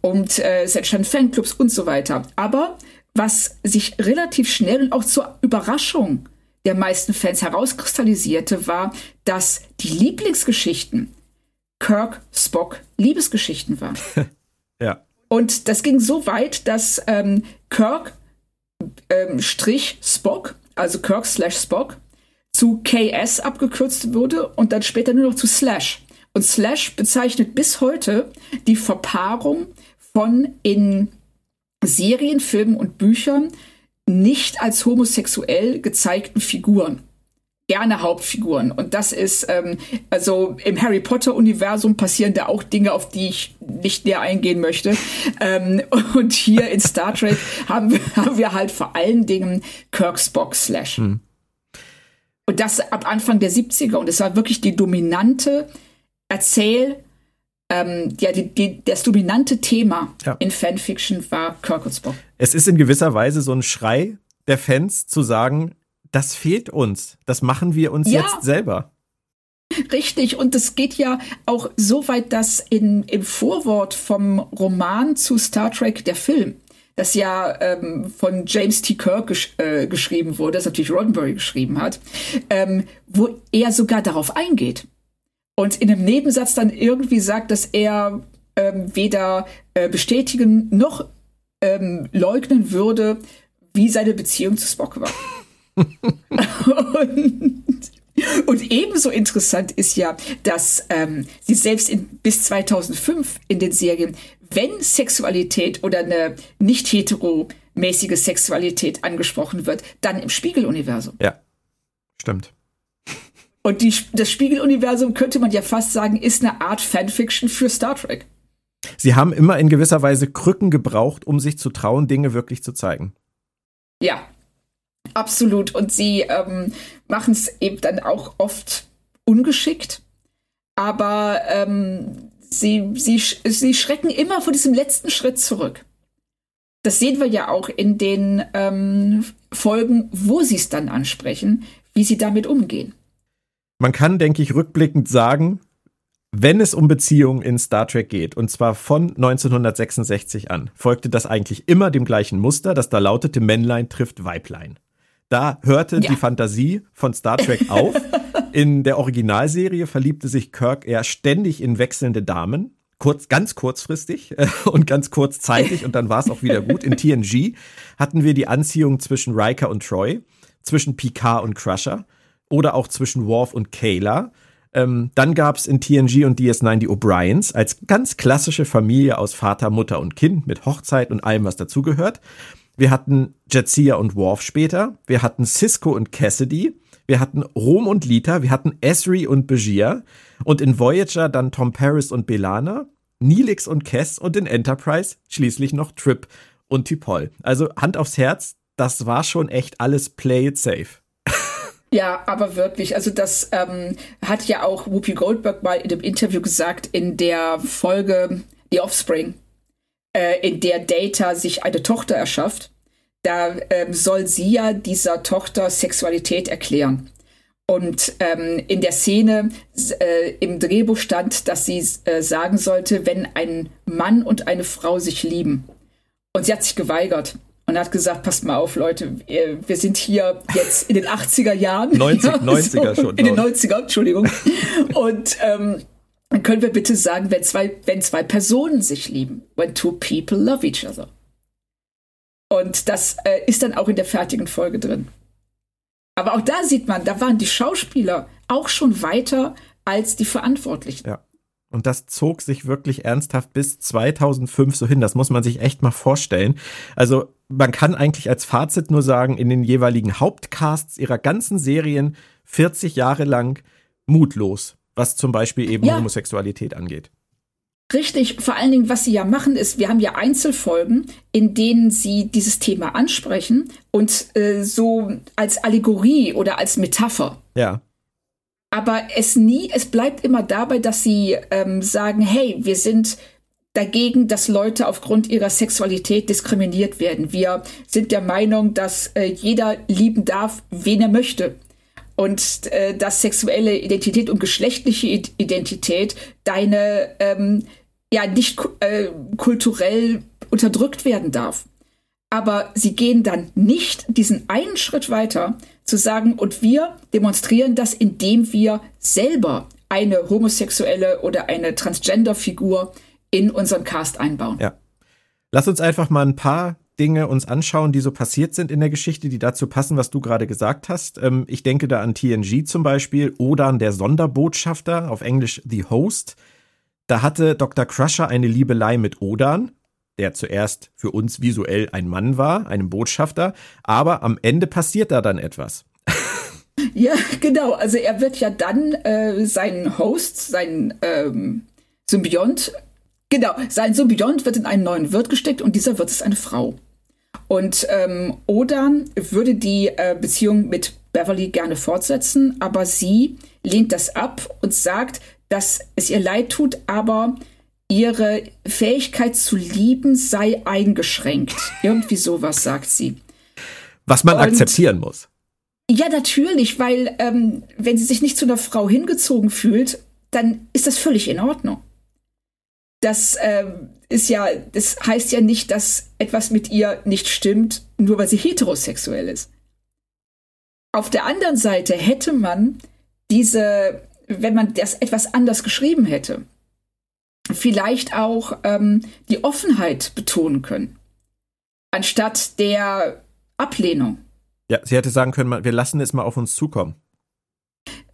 Und äh, es entstanden Fanclubs und so weiter. Aber was sich relativ schnell und auch zur Überraschung der meisten Fans herauskristallisierte, war, dass die Lieblingsgeschichten Kirk Spock Liebesgeschichten waren. ja. Und das ging so weit, dass ähm, Kirk ähm, Strich Spock, also Kirk slash Spock, zu KS abgekürzt wurde und dann später nur noch zu Slash. Und Slash bezeichnet bis heute die Verpaarung von in Serien, Filmen und Büchern nicht als homosexuell gezeigten Figuren gerne Hauptfiguren. Und das ist, ähm, also im Harry Potter-Universum passieren da auch Dinge, auf die ich nicht näher eingehen möchte. ähm, und hier in Star Trek haben wir, haben wir halt vor allen Dingen Kirk Spock Slash. Hm. Und das ab Anfang der 70er. Und es war wirklich die dominante Erzähl, ähm, ja, die, die, das dominante Thema ja. in Fanfiction war Kirk und Spock. Es ist in gewisser Weise so ein Schrei der Fans zu sagen, das fehlt uns. Das machen wir uns ja. jetzt selber. Richtig, und es geht ja auch so weit, dass in, im Vorwort vom Roman zu Star Trek der Film, das ja ähm, von James T. Kirk gesch äh, geschrieben wurde, das natürlich Roddenberry geschrieben hat, ähm, wo er sogar darauf eingeht. Und in einem Nebensatz dann irgendwie sagt, dass er ähm, weder äh, bestätigen noch ähm, leugnen würde, wie seine Beziehung zu Spock war und, und, ebenso interessant ist ja, dass ähm, sie selbst in, bis 2005 in den Serien, wenn Sexualität oder eine nicht heteromäßige Sexualität angesprochen wird, dann im Spiegeluniversum. Ja, stimmt. Und die, das Spiegeluniversum könnte man ja fast sagen, ist eine Art Fanfiction für Star Trek. Sie haben immer in gewisser Weise Krücken gebraucht, um sich zu trauen, Dinge wirklich zu zeigen. Ja, Absolut. Und sie ähm, machen es eben dann auch oft ungeschickt. Aber ähm, sie, sie, sie schrecken immer vor diesem letzten Schritt zurück. Das sehen wir ja auch in den ähm, Folgen, wo sie es dann ansprechen, wie sie damit umgehen. Man kann, denke ich, rückblickend sagen, wenn es um Beziehungen in Star Trek geht, und zwar von 1966 an, folgte das eigentlich immer dem gleichen Muster, das da lautete Männlein trifft Weiblein. Da hörte ja. die Fantasie von Star Trek auf. In der Originalserie verliebte sich Kirk eher ständig in wechselnde Damen. Kurz, ganz kurzfristig äh, und ganz kurzzeitig und dann war es auch wieder gut. In TNG hatten wir die Anziehung zwischen Riker und Troy, zwischen Picard und Crusher oder auch zwischen Worf und Kayla. Ähm, dann gab es in TNG und DS9 die O'Briens als ganz klassische Familie aus Vater, Mutter und Kind mit Hochzeit und allem, was dazugehört. Wir hatten Jetsia und Worf später. Wir hatten Cisco und Cassidy. Wir hatten Rom und Lita. Wir hatten Esri und Begier. Und in Voyager dann Tom Paris und Belana. Nilix und Kess und in Enterprise schließlich noch Trip und Tipol. Also Hand aufs Herz, das war schon echt alles play it safe. Ja, aber wirklich. Also das ähm, hat ja auch Whoopi Goldberg mal in dem Interview gesagt in der Folge The Offspring äh, in der Data sich eine Tochter erschafft, da ähm, soll sie ja dieser Tochter Sexualität erklären. Und ähm, in der Szene äh, im Drehbuch stand, dass sie äh, sagen sollte, wenn ein Mann und eine Frau sich lieben. Und sie hat sich geweigert und hat gesagt, passt mal auf, Leute, wir sind hier jetzt in den 80er Jahren. 90, 90er so, schon. In den 90er, Entschuldigung. und ähm, dann können wir bitte sagen, wenn zwei, wenn zwei Personen sich lieben. When two people love each other. Und das äh, ist dann auch in der fertigen Folge drin. Aber auch da sieht man, da waren die Schauspieler auch schon weiter als die Verantwortlichen. Ja. Und das zog sich wirklich ernsthaft bis 2005 so hin. Das muss man sich echt mal vorstellen. Also man kann eigentlich als Fazit nur sagen, in den jeweiligen Hauptcasts ihrer ganzen Serien 40 Jahre lang mutlos, was zum Beispiel eben ja. Homosexualität angeht. Richtig, vor allen Dingen, was sie ja machen, ist, wir haben ja Einzelfolgen, in denen sie dieses Thema ansprechen und äh, so als Allegorie oder als Metapher. Ja. Aber es nie, es bleibt immer dabei, dass sie ähm, sagen, hey, wir sind dagegen, dass Leute aufgrund ihrer Sexualität diskriminiert werden. Wir sind der Meinung, dass äh, jeder lieben darf, wen er möchte und äh, dass sexuelle Identität und geschlechtliche Identität deine ähm, ja nicht äh, kulturell unterdrückt werden darf. Aber sie gehen dann nicht diesen einen Schritt weiter zu sagen, und wir demonstrieren das, indem wir selber eine homosexuelle oder eine Transgender-Figur in unseren Cast einbauen. Ja. Lass uns einfach mal ein paar Dinge uns anschauen, die so passiert sind in der Geschichte, die dazu passen, was du gerade gesagt hast. Ähm, ich denke da an TNG zum Beispiel oder an der Sonderbotschafter, auf Englisch The Host. Da hatte Dr. Crusher eine Liebelei mit Odan, der zuerst für uns visuell ein Mann war, einem Botschafter, aber am Ende passiert da dann etwas. Ja, genau. Also er wird ja dann äh, seinen Host, seinen ähm, Symbiont, genau, sein Symbiont wird in einen neuen Wirt gesteckt und dieser Wirt ist eine Frau. Und ähm, Odan würde die äh, Beziehung mit Beverly gerne fortsetzen, aber sie lehnt das ab und sagt, dass es ihr leid tut, aber ihre Fähigkeit zu lieben sei eingeschränkt. Irgendwie sowas sagt sie. Was man und, akzeptieren muss. Ja, natürlich, weil ähm, wenn sie sich nicht zu einer Frau hingezogen fühlt, dann ist das völlig in Ordnung. Das ähm, ist ja, das heißt ja nicht, dass etwas mit ihr nicht stimmt, nur weil sie heterosexuell ist. Auf der anderen Seite hätte man diese, wenn man das etwas anders geschrieben hätte, vielleicht auch ähm, die Offenheit betonen können, anstatt der Ablehnung. Ja, sie hätte sagen können, wir lassen es mal auf uns zukommen.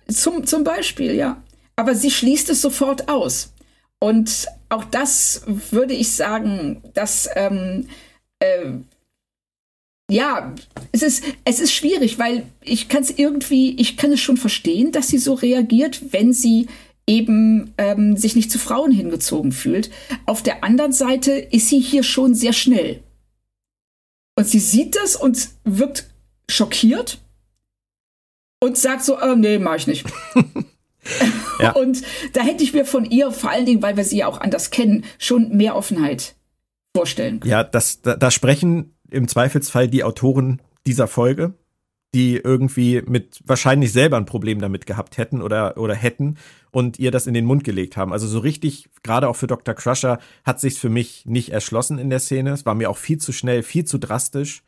Zum, zum Beispiel, ja. Aber sie schließt es sofort aus. Und auch das würde ich sagen, dass ähm, äh, ja, es ist, es ist schwierig, weil ich kann es irgendwie, ich kann es schon verstehen, dass sie so reagiert, wenn sie eben ähm, sich nicht zu Frauen hingezogen fühlt. Auf der anderen Seite ist sie hier schon sehr schnell. Und sie sieht das und wirkt schockiert und sagt so, äh, nee, mach ich nicht. ja. Und da hätte ich mir von ihr, vor allen Dingen, weil wir sie ja auch anders kennen, schon mehr Offenheit vorstellen können. Ja, das, da, da sprechen im Zweifelsfall die Autoren dieser Folge, die irgendwie mit wahrscheinlich selber ein Problem damit gehabt hätten oder, oder hätten und ihr das in den Mund gelegt haben. Also so richtig, gerade auch für Dr. Crusher, hat sich's für mich nicht erschlossen in der Szene. Es war mir auch viel zu schnell, viel zu drastisch.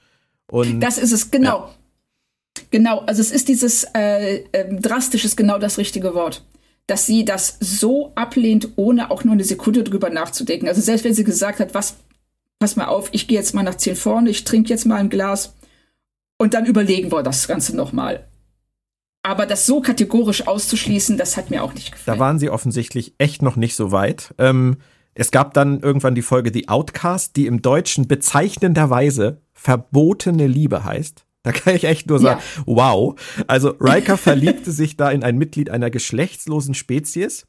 Und, das ist es, genau. Ja. Genau, also es ist dieses äh, äh, drastisch ist genau das richtige Wort. Dass sie das so ablehnt, ohne auch nur eine Sekunde drüber nachzudenken. Also selbst wenn sie gesagt hat, was, pass mal auf, ich gehe jetzt mal nach zehn vorne, ich trinke jetzt mal ein Glas und dann überlegen wir das Ganze nochmal. Aber das so kategorisch auszuschließen, das hat mir auch nicht gefallen. Da waren sie offensichtlich echt noch nicht so weit. Ähm, es gab dann irgendwann die Folge The Outcast, die im Deutschen bezeichnenderweise verbotene Liebe heißt. Da kann ich echt nur sagen, ja. wow. Also Riker verliebte sich da in ein Mitglied einer geschlechtslosen Spezies.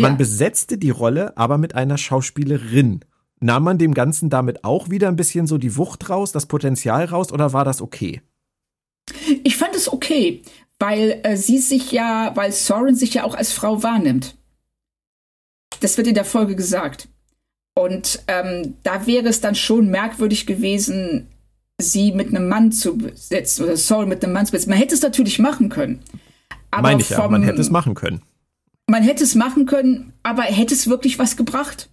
Man ja. besetzte die Rolle aber mit einer Schauspielerin. Nahm man dem Ganzen damit auch wieder ein bisschen so die Wucht raus, das Potenzial raus oder war das okay? Ich fand es okay, weil äh, sie sich ja, weil Soren sich ja auch als Frau wahrnimmt. Das wird in der Folge gesagt. Und ähm, da wäre es dann schon merkwürdig gewesen, sie mit einem Mann zu besetzen oder Saul mit einem Mann zu besetzen. Man hätte es natürlich machen können. Aber Meine ich ja, man hätte es machen können. Man hätte es machen können, aber hätte es wirklich was gebracht?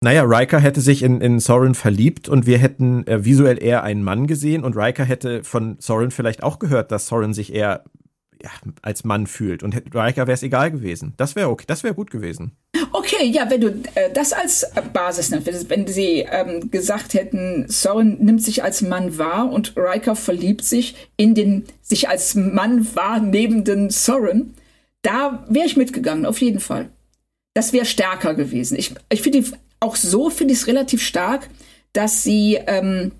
Naja, Riker hätte sich in, in Soren verliebt und wir hätten äh, visuell eher einen Mann gesehen und Riker hätte von Soren vielleicht auch gehört, dass Soren sich eher ja, als Mann fühlt und Riker wäre es egal gewesen. Das wäre okay, das wäre gut gewesen. Okay, ja, wenn du äh, das als Basis nimmst, wenn sie ähm, gesagt hätten, Soren nimmt sich als Mann wahr und Riker verliebt sich in den sich als Mann wahrnehmenden Soren, da wäre ich mitgegangen, auf jeden Fall. Das wäre stärker gewesen. Ich, ich finde auch so finde ich es relativ stark, dass sie ähm,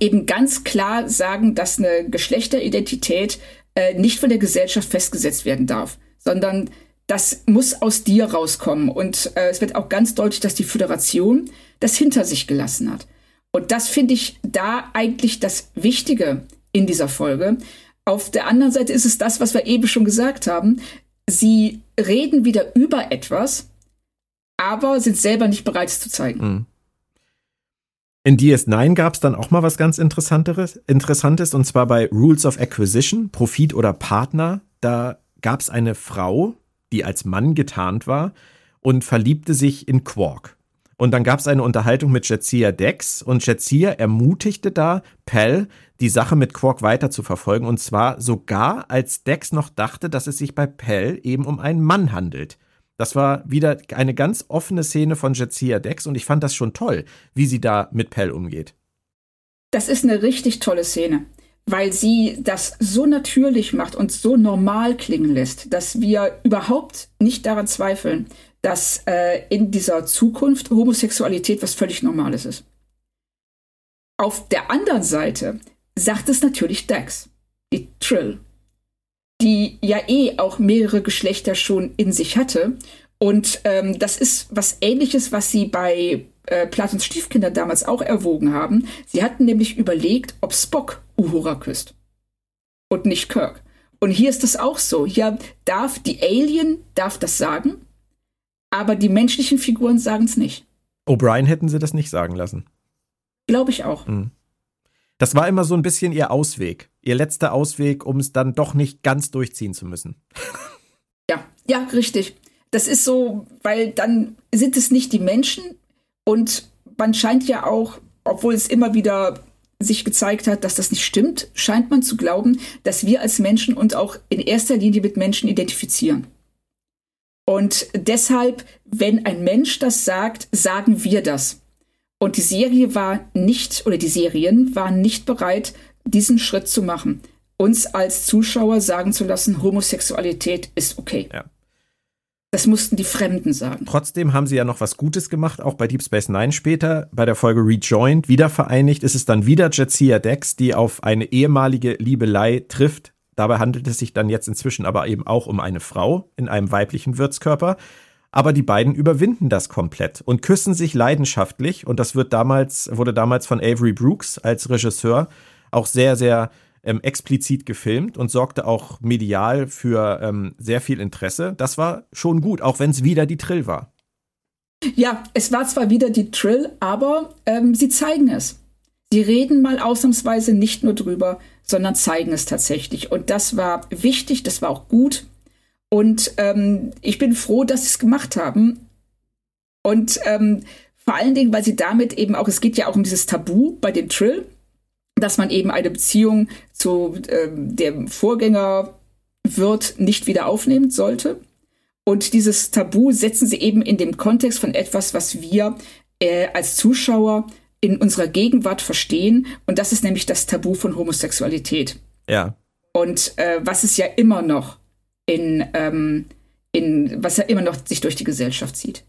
eben ganz klar sagen, dass eine Geschlechteridentität äh, nicht von der Gesellschaft festgesetzt werden darf, sondern das muss aus dir rauskommen. Und äh, es wird auch ganz deutlich, dass die Föderation das hinter sich gelassen hat. Und das finde ich da eigentlich das Wichtige in dieser Folge. Auf der anderen Seite ist es das, was wir eben schon gesagt haben. Sie reden wieder über etwas, aber sind selber nicht bereit, es zu zeigen. Mhm. In DS9 gab es dann auch mal was ganz Interessantes, Interessantes, und zwar bei Rules of Acquisition, Profit oder Partner. Da gab es eine Frau, die als Mann getarnt war und verliebte sich in Quark. Und dann gab es eine Unterhaltung mit Jetsia Dex und Jetsia ermutigte da Pell, die Sache mit Quark weiter zu verfolgen. Und zwar sogar, als Dex noch dachte, dass es sich bei Pell eben um einen Mann handelt. Das war wieder eine ganz offene Szene von Jetsia Dex und ich fand das schon toll, wie sie da mit Pell umgeht. Das ist eine richtig tolle Szene, weil sie das so natürlich macht und so normal klingen lässt, dass wir überhaupt nicht daran zweifeln, dass äh, in dieser Zukunft Homosexualität was völlig Normales ist. Auf der anderen Seite sagt es natürlich Dex, die Trill die ja eh auch mehrere Geschlechter schon in sich hatte. Und ähm, das ist was Ähnliches, was sie bei äh, Platons Stiefkinder damals auch erwogen haben. Sie hatten nämlich überlegt, ob Spock Uhura küsst und nicht Kirk. Und hier ist das auch so. Hier darf die Alien darf das sagen, aber die menschlichen Figuren sagen es nicht. O'Brien hätten sie das nicht sagen lassen. Glaube ich auch. Mhm. Das war immer so ein bisschen ihr Ausweg, ihr letzter Ausweg, um es dann doch nicht ganz durchziehen zu müssen. Ja, ja, richtig. Das ist so, weil dann sind es nicht die Menschen und man scheint ja auch, obwohl es immer wieder sich gezeigt hat, dass das nicht stimmt, scheint man zu glauben, dass wir als Menschen uns auch in erster Linie mit Menschen identifizieren. Und deshalb, wenn ein Mensch das sagt, sagen wir das. Und die Serie war nicht, oder die Serien waren nicht bereit, diesen Schritt zu machen. Uns als Zuschauer sagen zu lassen, Homosexualität ist okay. Ja. Das mussten die Fremden sagen. Trotzdem haben sie ja noch was Gutes gemacht, auch bei Deep Space Nine später. Bei der Folge Rejoined, wiedervereinigt, ist es dann wieder Jetsia Dex, die auf eine ehemalige Liebelei trifft. Dabei handelt es sich dann jetzt inzwischen aber eben auch um eine Frau in einem weiblichen Wirtskörper aber die beiden überwinden das komplett und küssen sich leidenschaftlich und das wird damals, wurde damals von Avery Brooks als Regisseur auch sehr, sehr ähm, explizit gefilmt und sorgte auch medial für ähm, sehr viel Interesse. Das war schon gut, auch wenn es wieder die Trill war. Ja, es war zwar wieder die Trill, aber ähm, sie zeigen es. Sie reden mal ausnahmsweise nicht nur drüber, sondern zeigen es tatsächlich. Und das war wichtig, das war auch gut. Und ähm, ich bin froh, dass sie es gemacht haben. Und ähm, vor allen Dingen, weil sie damit eben auch, es geht ja auch um dieses Tabu bei den Trill, dass man eben eine Beziehung zu ähm, dem Vorgänger wird nicht wieder aufnehmen sollte. Und dieses Tabu setzen sie eben in dem Kontext von etwas, was wir äh, als Zuschauer in unserer Gegenwart verstehen. Und das ist nämlich das Tabu von Homosexualität. Ja. Und äh, was es ja immer noch in, ähm, in was ja immer noch sich durch die Gesellschaft zieht.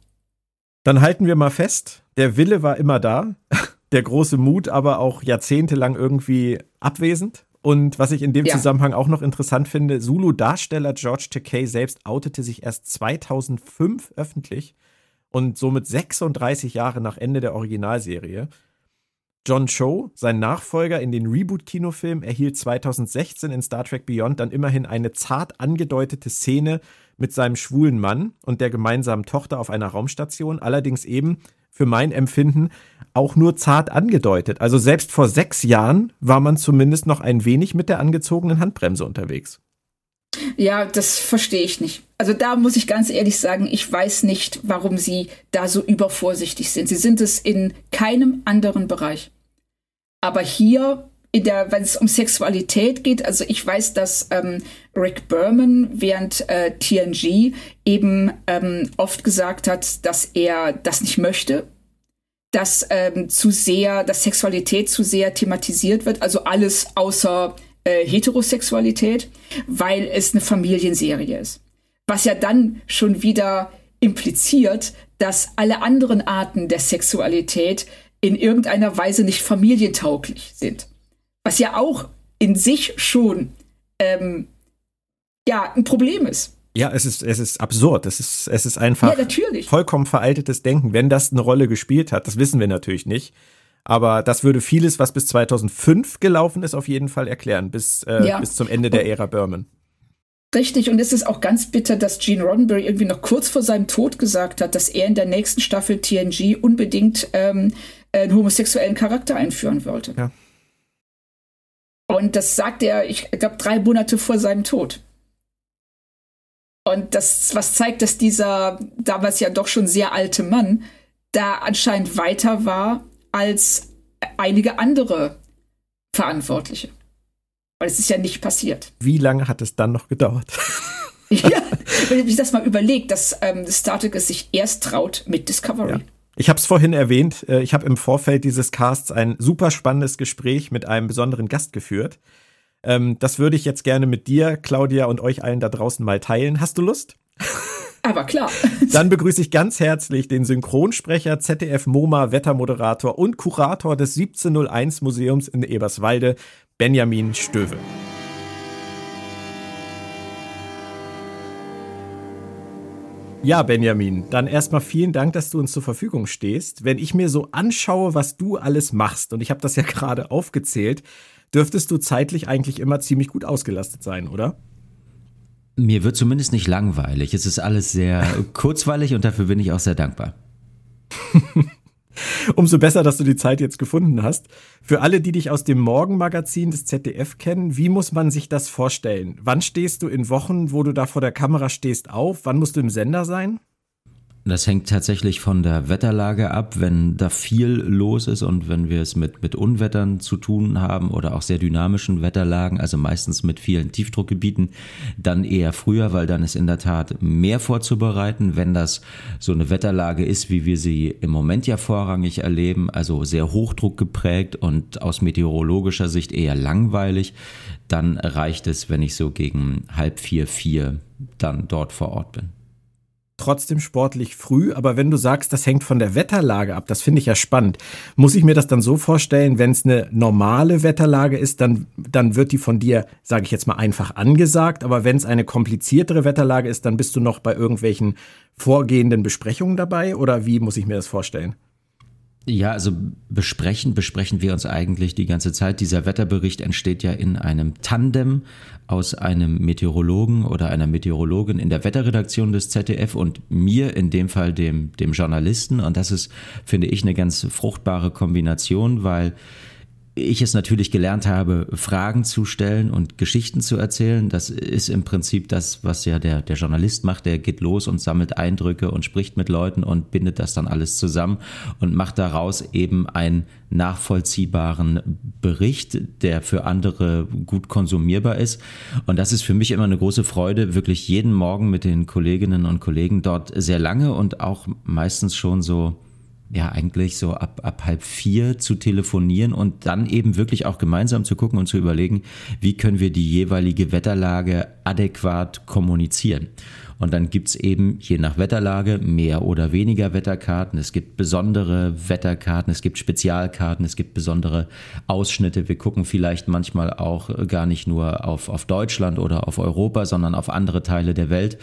Dann halten wir mal fest, der Wille war immer da, der große Mut aber auch jahrzehntelang irgendwie abwesend. Und was ich in dem ja. Zusammenhang auch noch interessant finde, Zulu-Darsteller George Takei selbst outete sich erst 2005 öffentlich und somit 36 Jahre nach Ende der Originalserie. John Cho, sein Nachfolger in den Reboot-Kinofilm, erhielt 2016 in Star Trek Beyond dann immerhin eine zart angedeutete Szene mit seinem schwulen Mann und der gemeinsamen Tochter auf einer Raumstation, allerdings eben für mein Empfinden auch nur zart angedeutet. Also selbst vor sechs Jahren war man zumindest noch ein wenig mit der angezogenen Handbremse unterwegs. Ja, das verstehe ich nicht. Also da muss ich ganz ehrlich sagen, ich weiß nicht, warum sie da so übervorsichtig sind. Sie sind es in keinem anderen Bereich. Aber hier, wenn es um Sexualität geht, also ich weiß, dass ähm, Rick Berman während äh, TNG eben ähm, oft gesagt hat, dass er das nicht möchte, dass ähm, zu sehr, dass Sexualität zu sehr thematisiert wird, also alles außer äh, Heterosexualität, weil es eine Familienserie ist. Was ja dann schon wieder impliziert, dass alle anderen Arten der Sexualität in irgendeiner Weise nicht familientauglich sind. Was ja auch in sich schon ähm, ja ein Problem ist. Ja, es ist, es ist absurd. Es ist, es ist einfach ja, vollkommen veraltetes Denken. Wenn das eine Rolle gespielt hat, das wissen wir natürlich nicht. Aber das würde vieles, was bis 2005 gelaufen ist, auf jeden Fall erklären, bis, äh, ja. bis zum Ende der Ära Berman. Richtig, und es ist auch ganz bitter, dass Gene Roddenberry irgendwie noch kurz vor seinem Tod gesagt hat, dass er in der nächsten Staffel TNG unbedingt ähm, einen homosexuellen Charakter einführen wollte. Ja. Und das sagt er, ich glaube, drei Monate vor seinem Tod. Und das, was zeigt, dass dieser damals ja doch schon sehr alte Mann da anscheinend weiter war als einige andere Verantwortliche. Weil es ist ja nicht passiert. Wie lange hat es dann noch gedauert? ja, wenn ich das mal überlegt, dass ähm, Star Trek es sich erst traut mit Discovery. Ja. Ich habe es vorhin erwähnt, äh, ich habe im Vorfeld dieses Casts ein super spannendes Gespräch mit einem besonderen Gast geführt. Ähm, das würde ich jetzt gerne mit dir, Claudia und euch allen da draußen mal teilen. Hast du Lust? Aber klar. Dann begrüße ich ganz herzlich den Synchronsprecher, ZDF-MoMA, Wettermoderator und Kurator des 1701 Museums in Eberswalde, Benjamin Stöwe. Ja, Benjamin, dann erstmal vielen Dank, dass du uns zur Verfügung stehst. Wenn ich mir so anschaue, was du alles machst, und ich habe das ja gerade aufgezählt, dürftest du zeitlich eigentlich immer ziemlich gut ausgelastet sein, oder? Mir wird zumindest nicht langweilig. Es ist alles sehr kurzweilig und dafür bin ich auch sehr dankbar. Umso besser, dass du die Zeit jetzt gefunden hast. Für alle, die dich aus dem Morgenmagazin des ZDF kennen, wie muss man sich das vorstellen? Wann stehst du in Wochen, wo du da vor der Kamera stehst, auf? Wann musst du im Sender sein? Das hängt tatsächlich von der Wetterlage ab. Wenn da viel los ist und wenn wir es mit, mit Unwettern zu tun haben oder auch sehr dynamischen Wetterlagen, also meistens mit vielen Tiefdruckgebieten, dann eher früher, weil dann ist in der Tat mehr vorzubereiten. Wenn das so eine Wetterlage ist, wie wir sie im Moment ja vorrangig erleben, also sehr Hochdruck geprägt und aus meteorologischer Sicht eher langweilig, dann reicht es, wenn ich so gegen halb vier, vier dann dort vor Ort bin trotzdem sportlich früh, aber wenn du sagst, das hängt von der Wetterlage ab, das finde ich ja spannend. Muss ich mir das dann so vorstellen, wenn es eine normale Wetterlage ist, dann, dann wird die von dir, sage ich jetzt mal, einfach angesagt, aber wenn es eine kompliziertere Wetterlage ist, dann bist du noch bei irgendwelchen vorgehenden Besprechungen dabei oder wie muss ich mir das vorstellen? Ja, also besprechen, besprechen wir uns eigentlich die ganze Zeit. Dieser Wetterbericht entsteht ja in einem Tandem aus einem Meteorologen oder einer Meteorologin in der Wetterredaktion des ZDF und mir, in dem Fall dem, dem Journalisten. Und das ist, finde ich, eine ganz fruchtbare Kombination, weil ich es natürlich gelernt habe, Fragen zu stellen und Geschichten zu erzählen. Das ist im Prinzip das, was ja der, der Journalist macht. Der geht los und sammelt Eindrücke und spricht mit Leuten und bindet das dann alles zusammen und macht daraus eben einen nachvollziehbaren Bericht, der für andere gut konsumierbar ist. Und das ist für mich immer eine große Freude, wirklich jeden Morgen mit den Kolleginnen und Kollegen dort sehr lange und auch meistens schon so ja eigentlich so ab, ab halb vier zu telefonieren und dann eben wirklich auch gemeinsam zu gucken und zu überlegen, wie können wir die jeweilige Wetterlage adäquat kommunizieren. Und dann gibt's eben je nach Wetterlage mehr oder weniger Wetterkarten. Es gibt besondere Wetterkarten, es gibt Spezialkarten, es gibt besondere Ausschnitte. Wir gucken vielleicht manchmal auch gar nicht nur auf, auf Deutschland oder auf Europa, sondern auf andere Teile der Welt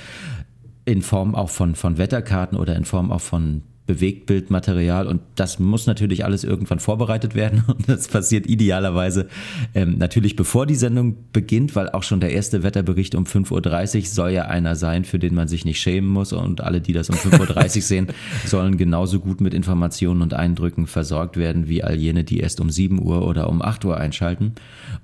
in Form auch von, von Wetterkarten oder in Form auch von Bewegtbildmaterial und das muss natürlich alles irgendwann vorbereitet werden. Und das passiert idealerweise ähm, natürlich bevor die Sendung beginnt, weil auch schon der erste Wetterbericht um 5.30 Uhr soll ja einer sein, für den man sich nicht schämen muss. Und alle, die das um 5.30 Uhr sehen, sollen genauso gut mit Informationen und Eindrücken versorgt werden wie all jene, die erst um 7 Uhr oder um 8 Uhr einschalten.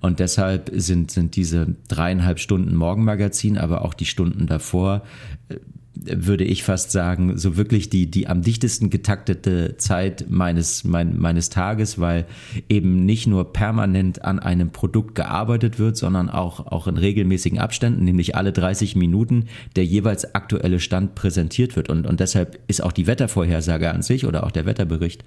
Und deshalb sind, sind diese dreieinhalb Stunden Morgenmagazin, aber auch die Stunden davor äh, würde ich fast sagen, so wirklich die, die am dichtesten getaktete Zeit meines, mein, meines Tages, weil eben nicht nur permanent an einem Produkt gearbeitet wird, sondern auch, auch in regelmäßigen Abständen, nämlich alle 30 Minuten, der jeweils aktuelle Stand präsentiert wird. Und, und deshalb ist auch die Wettervorhersage an sich oder auch der Wetterbericht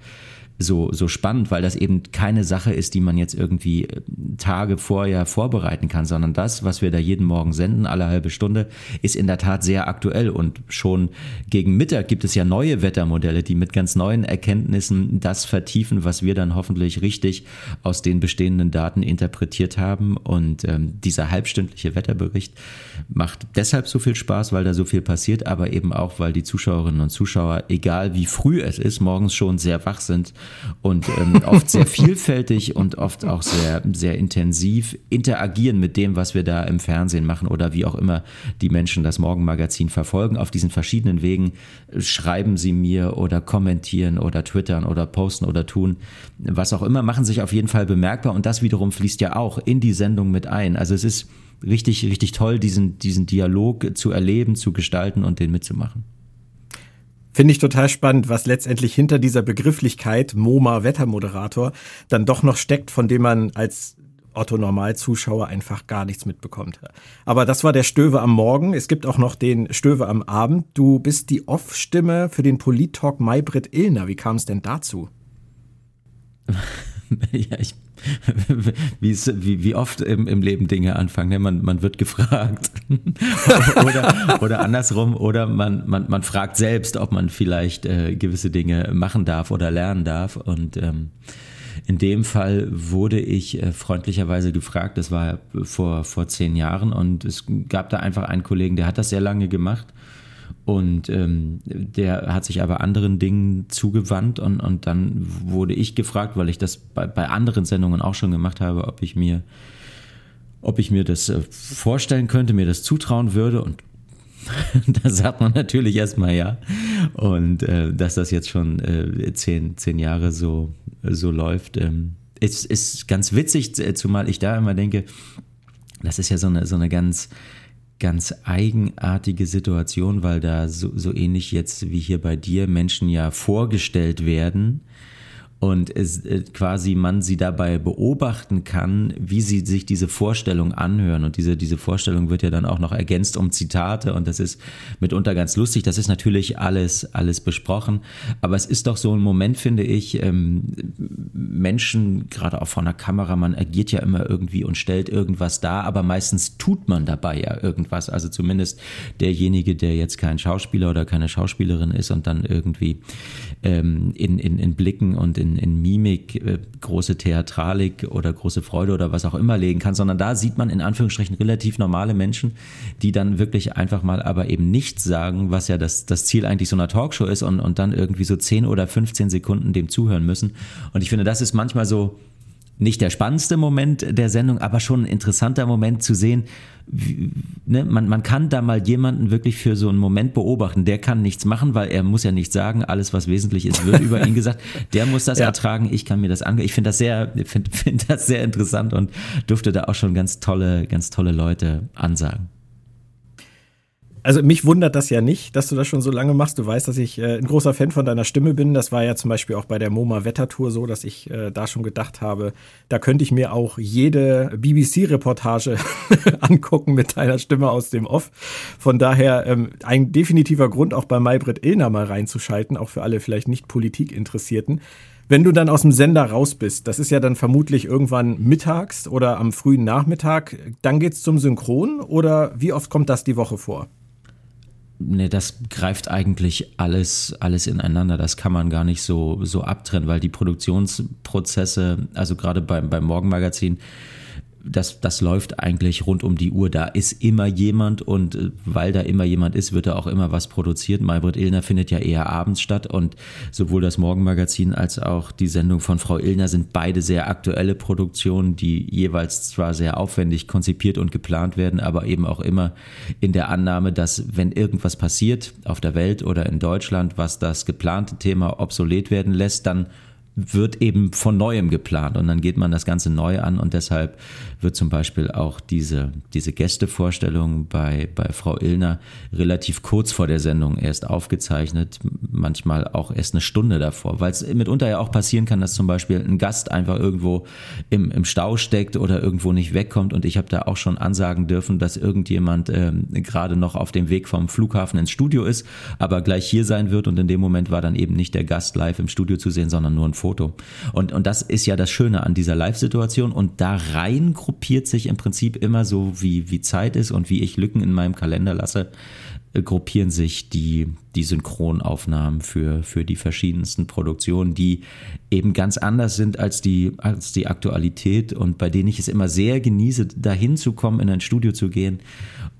so, so spannend, weil das eben keine Sache ist, die man jetzt irgendwie äh, Tage vorher vorbereiten kann, sondern das, was wir da jeden Morgen senden, alle halbe Stunde, ist in der Tat sehr aktuell. Und schon gegen Mittag gibt es ja neue Wettermodelle, die mit ganz neuen Erkenntnissen das vertiefen, was wir dann hoffentlich richtig aus den bestehenden Daten interpretiert haben. Und ähm, dieser halbstündliche Wetterbericht macht deshalb so viel Spaß, weil da so viel passiert, aber eben auch, weil die Zuschauerinnen und Zuschauer, egal wie früh es ist, morgens schon sehr wach sind und ähm, oft sehr vielfältig und oft auch sehr, sehr intensiv interagieren mit dem, was wir da im Fernsehen machen oder wie auch immer die Menschen das Morgenmagazin verfolgen. Auf diesen verschiedenen Wegen schreiben sie mir oder kommentieren oder twittern oder posten oder tun, was auch immer, machen sich auf jeden Fall bemerkbar und das wiederum fließt ja auch in die Sendung mit ein. Also es ist richtig, richtig toll, diesen, diesen Dialog zu erleben, zu gestalten und den mitzumachen. Finde ich total spannend, was letztendlich hinter dieser Begrifflichkeit MoMA Wettermoderator dann doch noch steckt, von dem man als Otto Normalzuschauer einfach gar nichts mitbekommt. Aber das war der Stöwe am Morgen. Es gibt auch noch den Stöwe am Abend. Du bist die Off-Stimme für den Polit-Talk Maybrit Illner. Wie kam es denn dazu? ja, ich wie, wie oft im, im Leben Dinge anfangen. Ne? Man, man wird gefragt. oder, oder andersrum, oder man, man, man fragt selbst, ob man vielleicht äh, gewisse Dinge machen darf oder lernen darf. Und ähm, in dem Fall wurde ich äh, freundlicherweise gefragt, das war vor, vor zehn Jahren, und es gab da einfach einen Kollegen, der hat das sehr lange gemacht und ähm, der hat sich aber anderen Dingen zugewandt und, und dann wurde ich gefragt, weil ich das bei, bei anderen Sendungen auch schon gemacht habe, ob ich mir, ob ich mir das äh, vorstellen könnte, mir das zutrauen würde und da sagt man natürlich erstmal ja. Und äh, dass das jetzt schon äh, zehn, zehn Jahre so, so läuft, ähm, ist, ist ganz witzig, zumal ich da immer denke, das ist ja so eine, so eine ganz ganz eigenartige Situation, weil da so, so ähnlich jetzt wie hier bei dir Menschen ja vorgestellt werden und es äh, quasi man sie dabei beobachten kann, wie sie sich diese Vorstellung anhören. Und diese, diese Vorstellung wird ja dann auch noch ergänzt um Zitate und das ist mitunter ganz lustig. Das ist natürlich alles, alles besprochen. Aber es ist doch so ein Moment, finde ich, ähm, Menschen, gerade auch vor einer Kamera, man agiert ja immer irgendwie und stellt irgendwas dar, aber meistens tut man dabei ja irgendwas. Also zumindest derjenige, der jetzt kein Schauspieler oder keine Schauspielerin ist und dann irgendwie ähm, in, in, in Blicken und in in, Mimik äh, große Theatralik oder große Freude oder was auch immer legen kann, sondern da sieht man in Anführungsstrichen relativ normale Menschen, die dann wirklich einfach mal aber eben nichts sagen, was ja das, das Ziel eigentlich so einer Talkshow ist und, und dann irgendwie so 10 oder 15 Sekunden dem zuhören müssen. Und ich finde, das ist manchmal so, nicht der spannendste Moment der Sendung, aber schon ein interessanter Moment zu sehen. Wie, ne, man, man kann da mal jemanden wirklich für so einen Moment beobachten. Der kann nichts machen, weil er muss ja nichts sagen. Alles, was wesentlich ist, wird über ihn gesagt. Der muss das ja. ertragen. Ich kann mir das angehen. Ich finde das sehr, finde find das sehr interessant und durfte da auch schon ganz tolle, ganz tolle Leute ansagen. Also mich wundert das ja nicht, dass du das schon so lange machst. Du weißt, dass ich äh, ein großer Fan von deiner Stimme bin. Das war ja zum Beispiel auch bei der MoMA Wettertour so, dass ich äh, da schon gedacht habe, da könnte ich mir auch jede BBC-Reportage angucken mit deiner Stimme aus dem Off. Von daher ähm, ein definitiver Grund, auch bei Maybrit Illner mal reinzuschalten, auch für alle vielleicht nicht Politikinteressierten. Wenn du dann aus dem Sender raus bist, das ist ja dann vermutlich irgendwann mittags oder am frühen Nachmittag, dann geht's zum Synchron oder wie oft kommt das die Woche vor? Ne, das greift eigentlich alles, alles ineinander. Das kann man gar nicht so, so abtrennen, weil die Produktionsprozesse, also gerade beim, beim Morgenmagazin, das, das läuft eigentlich rund um die Uhr. Da ist immer jemand und äh, weil da immer jemand ist, wird da auch immer was produziert. Maybrit Illner findet ja eher abends statt und sowohl das Morgenmagazin als auch die Sendung von Frau Illner sind beide sehr aktuelle Produktionen, die jeweils zwar sehr aufwendig konzipiert und geplant werden, aber eben auch immer in der Annahme, dass wenn irgendwas passiert auf der Welt oder in Deutschland, was das geplante Thema obsolet werden lässt, dann wird eben von neuem geplant und dann geht man das Ganze neu an und deshalb wird zum Beispiel auch diese, diese Gästevorstellung bei, bei Frau Illner relativ kurz vor der Sendung erst aufgezeichnet, manchmal auch erst eine Stunde davor, weil es mitunter ja auch passieren kann, dass zum Beispiel ein Gast einfach irgendwo im, im Stau steckt oder irgendwo nicht wegkommt und ich habe da auch schon ansagen dürfen, dass irgendjemand ähm, gerade noch auf dem Weg vom Flughafen ins Studio ist, aber gleich hier sein wird und in dem Moment war dann eben nicht der Gast live im Studio zu sehen, sondern nur ein Foto. Und, und das ist ja das Schöne an dieser Live-Situation. Und da rein gruppiert sich im Prinzip immer so, wie, wie Zeit ist und wie ich Lücken in meinem Kalender lasse, äh, gruppieren sich die, die Synchronaufnahmen für, für die verschiedensten Produktionen, die eben ganz anders sind als die, als die Aktualität und bei denen ich es immer sehr genieße, dahin zu kommen, in ein Studio zu gehen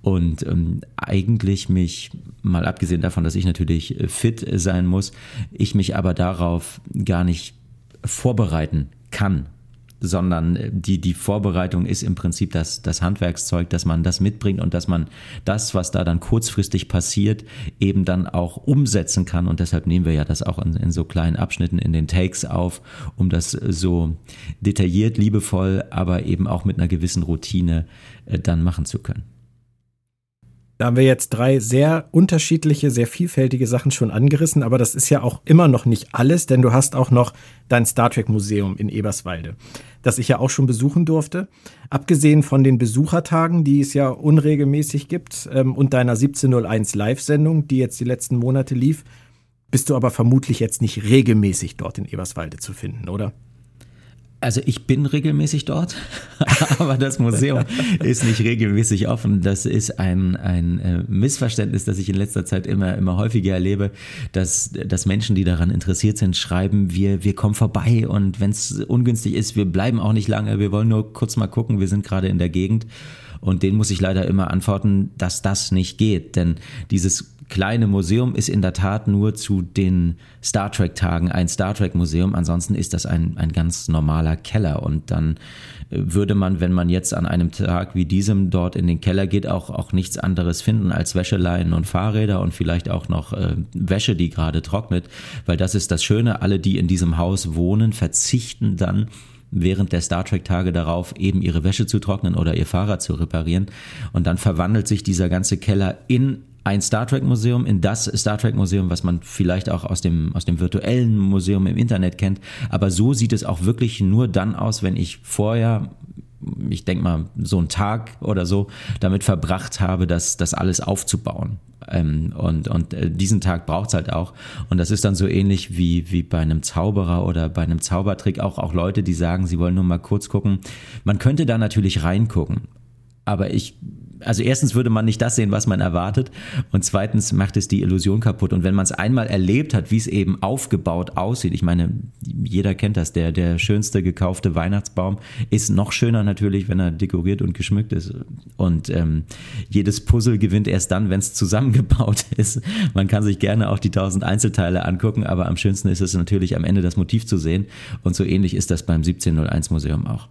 und ähm, eigentlich mich, mal abgesehen davon, dass ich natürlich äh, fit sein muss, ich mich aber darauf gar nicht vorbereiten kann sondern äh, die, die Vorbereitung ist im Prinzip das, das Handwerkszeug, dass man das mitbringt und dass man das, was da dann kurzfristig passiert, eben dann auch umsetzen kann. Und deshalb nehmen wir ja das auch in, in so kleinen Abschnitten in den Takes auf, um das so detailliert, liebevoll, aber eben auch mit einer gewissen Routine äh, dann machen zu können. Da haben wir jetzt drei sehr unterschiedliche, sehr vielfältige Sachen schon angerissen, aber das ist ja auch immer noch nicht alles, denn du hast auch noch dein Star Trek Museum in Eberswalde, das ich ja auch schon besuchen durfte. Abgesehen von den Besuchertagen, die es ja unregelmäßig gibt, ähm, und deiner 1701 Live-Sendung, die jetzt die letzten Monate lief, bist du aber vermutlich jetzt nicht regelmäßig dort in Eberswalde zu finden, oder? Also ich bin regelmäßig dort, aber das Museum ist nicht regelmäßig offen. Das ist ein, ein äh, Missverständnis, das ich in letzter Zeit immer, immer häufiger erlebe, dass, dass Menschen, die daran interessiert sind, schreiben, wir, wir kommen vorbei und wenn es ungünstig ist, wir bleiben auch nicht lange, wir wollen nur kurz mal gucken, wir sind gerade in der Gegend. Und denen muss ich leider immer antworten, dass das nicht geht. Denn dieses kleine Museum ist in der Tat nur zu den Star Trek-Tagen ein Star Trek-Museum. Ansonsten ist das ein, ein ganz normaler Keller. Und dann äh, würde man, wenn man jetzt an einem Tag wie diesem dort in den Keller geht, auch, auch nichts anderes finden als Wäscheleinen und Fahrräder und vielleicht auch noch äh, Wäsche, die gerade trocknet. Weil das ist das Schöne, alle, die in diesem Haus wohnen, verzichten dann während der Star Trek-Tage darauf, eben ihre Wäsche zu trocknen oder ihr Fahrrad zu reparieren. Und dann verwandelt sich dieser ganze Keller in ein Star Trek Museum, in das Star Trek Museum, was man vielleicht auch aus dem, aus dem virtuellen Museum im Internet kennt. Aber so sieht es auch wirklich nur dann aus, wenn ich vorher ich denke mal, so einen Tag oder so damit verbracht habe, das, das alles aufzubauen. Ähm, und und äh, diesen Tag braucht es halt auch. Und das ist dann so ähnlich wie, wie bei einem Zauberer oder bei einem Zaubertrick auch, auch Leute, die sagen, sie wollen nur mal kurz gucken. Man könnte da natürlich reingucken. Aber ich also erstens würde man nicht das sehen, was man erwartet und zweitens macht es die Illusion kaputt. Und wenn man es einmal erlebt hat, wie es eben aufgebaut aussieht, ich meine, jeder kennt das, der, der schönste gekaufte Weihnachtsbaum ist noch schöner natürlich, wenn er dekoriert und geschmückt ist. Und ähm, jedes Puzzle gewinnt erst dann, wenn es zusammengebaut ist. Man kann sich gerne auch die tausend Einzelteile angucken, aber am schönsten ist es natürlich am Ende das Motiv zu sehen. Und so ähnlich ist das beim 1701 Museum auch.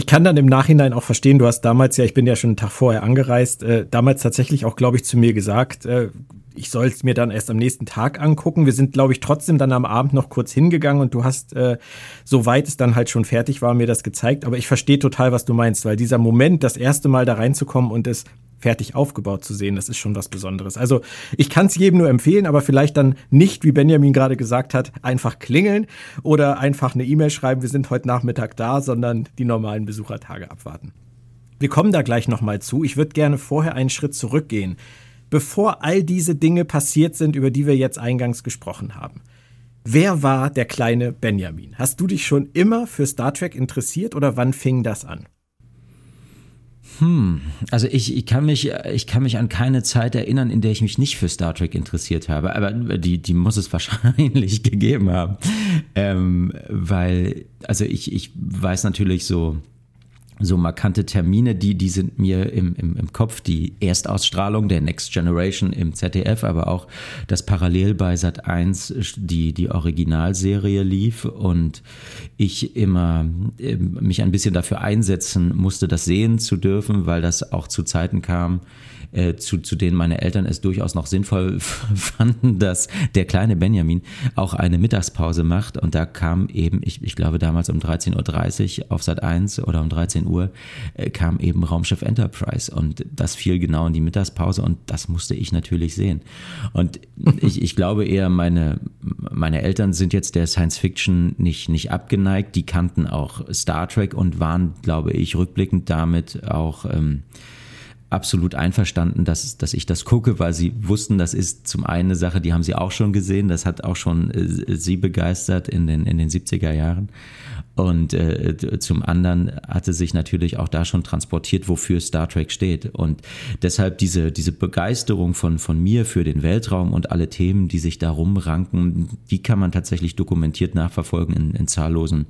Ich kann dann im Nachhinein auch verstehen, du hast damals ja, ich bin ja schon einen Tag vorher angereist, äh, damals tatsächlich auch, glaube ich, zu mir gesagt, äh, ich soll es mir dann erst am nächsten Tag angucken. Wir sind, glaube ich, trotzdem dann am Abend noch kurz hingegangen und du hast, äh, soweit es dann halt schon fertig war, mir das gezeigt. Aber ich verstehe total, was du meinst, weil dieser Moment, das erste Mal da reinzukommen und es fertig aufgebaut zu sehen. Das ist schon was Besonderes. Also ich kann es jedem nur empfehlen, aber vielleicht dann nicht, wie Benjamin gerade gesagt hat, einfach klingeln oder einfach eine E-Mail schreiben, wir sind heute Nachmittag da, sondern die normalen Besuchertage abwarten. Wir kommen da gleich nochmal zu. Ich würde gerne vorher einen Schritt zurückgehen, bevor all diese Dinge passiert sind, über die wir jetzt eingangs gesprochen haben. Wer war der kleine Benjamin? Hast du dich schon immer für Star Trek interessiert oder wann fing das an? Hm, also ich, ich, kann mich, ich kann mich an keine Zeit erinnern, in der ich mich nicht für Star Trek interessiert habe, aber die, die muss es wahrscheinlich gegeben haben. Ähm, weil, also ich, ich weiß natürlich so, so markante Termine, die, die sind mir im, im, im Kopf. Die Erstausstrahlung der Next Generation im ZDF, aber auch das parallel bei Sat 1 die, die Originalserie lief und ich immer ähm, mich ein bisschen dafür einsetzen musste, das sehen zu dürfen, weil das auch zu Zeiten kam, äh, zu, zu denen meine Eltern es durchaus noch sinnvoll fanden, dass der kleine Benjamin auch eine Mittagspause macht. Und da kam eben, ich, ich glaube damals um 13.30 Uhr auf Sat 1 oder um 13 Uhr, äh, kam eben Raumschiff Enterprise. Und das fiel genau in die Mittagspause und das musste ich natürlich sehen. Und ich, ich glaube eher, meine, meine Eltern sind jetzt der Science Fiction nicht, nicht abgeneigt. Die kannten auch Star Trek und waren, glaube ich, rückblickend damit auch. Ähm, absolut einverstanden, dass, dass ich das gucke, weil sie wussten, das ist zum einen eine Sache, die haben sie auch schon gesehen, das hat auch schon äh, sie begeistert in den, in den 70er Jahren. Und äh, zum anderen hatte sich natürlich auch da schon transportiert, wofür Star Trek steht. Und deshalb diese, diese Begeisterung von, von mir für den Weltraum und alle Themen, die sich darum ranken, die kann man tatsächlich dokumentiert nachverfolgen in, in zahllosen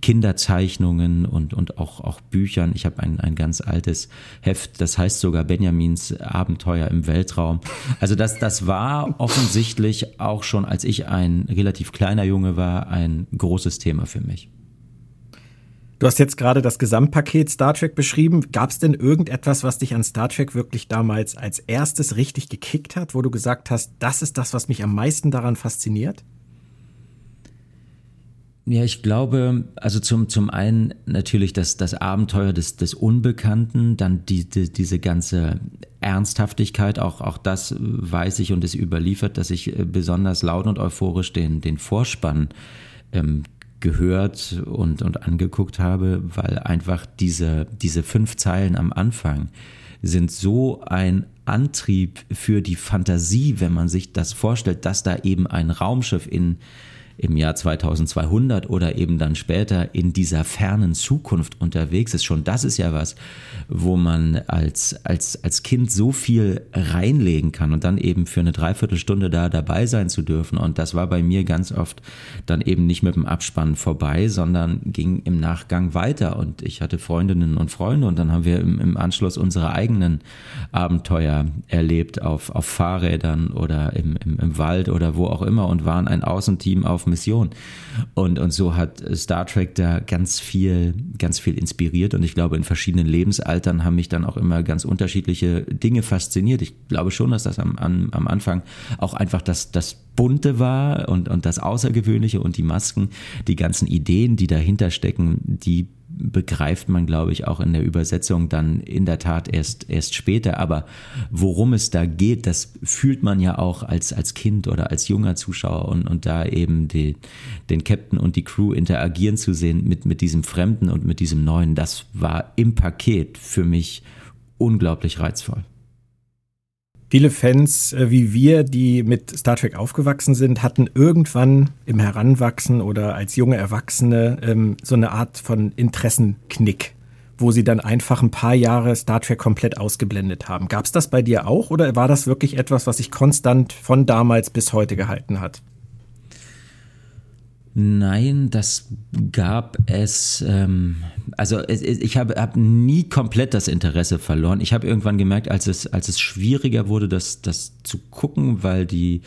Kinderzeichnungen und, und auch, auch Büchern. Ich habe ein, ein ganz altes Heft, das heißt sogar Benjamins Abenteuer im Weltraum. Also das, das war offensichtlich auch schon, als ich ein relativ kleiner Junge war, ein großes Thema für mich. Du hast jetzt gerade das Gesamtpaket Star Trek beschrieben. Gab es denn irgendetwas, was dich an Star Trek wirklich damals als erstes richtig gekickt hat, wo du gesagt hast, das ist das, was mich am meisten daran fasziniert? Ja, ich glaube, also zum, zum einen natürlich das, das Abenteuer des, des Unbekannten, dann die, die, diese ganze Ernsthaftigkeit, auch, auch das weiß ich und ist überliefert, dass ich äh, besonders laut und euphorisch den, den Vorspann ähm, gehört und, und angeguckt habe, weil einfach diese, diese fünf Zeilen am Anfang sind so ein Antrieb für die Fantasie, wenn man sich das vorstellt, dass da eben ein Raumschiff in im Jahr 2200 oder eben dann später in dieser fernen Zukunft unterwegs ist. Schon das ist ja was, wo man als, als, als Kind so viel reinlegen kann und dann eben für eine Dreiviertelstunde da dabei sein zu dürfen. Und das war bei mir ganz oft dann eben nicht mit dem Abspann vorbei, sondern ging im Nachgang weiter. Und ich hatte Freundinnen und Freunde und dann haben wir im, im Anschluss unsere eigenen Abenteuer erlebt auf, auf Fahrrädern oder im, im, im Wald oder wo auch immer und waren ein Außenteam auf Mission. Und, und so hat Star Trek da ganz viel, ganz viel inspiriert. Und ich glaube, in verschiedenen Lebensaltern haben mich dann auch immer ganz unterschiedliche Dinge fasziniert. Ich glaube schon, dass das am, am, am Anfang auch einfach das, das Bunte war und, und das Außergewöhnliche und die Masken, die ganzen Ideen, die dahinter stecken, die begreift man, glaube ich, auch in der Übersetzung dann in der Tat erst, erst später. Aber worum es da geht, das fühlt man ja auch als, als Kind oder als junger Zuschauer und, und da eben die, den Captain und die Crew interagieren zu sehen mit, mit diesem Fremden und mit diesem Neuen, das war im Paket für mich unglaublich reizvoll. Viele Fans äh, wie wir, die mit Star Trek aufgewachsen sind, hatten irgendwann im Heranwachsen oder als junge Erwachsene ähm, so eine Art von Interessenknick, wo sie dann einfach ein paar Jahre Star Trek komplett ausgeblendet haben. Gab es das bei dir auch oder war das wirklich etwas, was sich konstant von damals bis heute gehalten hat? Nein, das gab es. Ähm, also ich habe hab nie komplett das Interesse verloren. Ich habe irgendwann gemerkt, als es, als es schwieriger wurde, das, das zu gucken, weil die,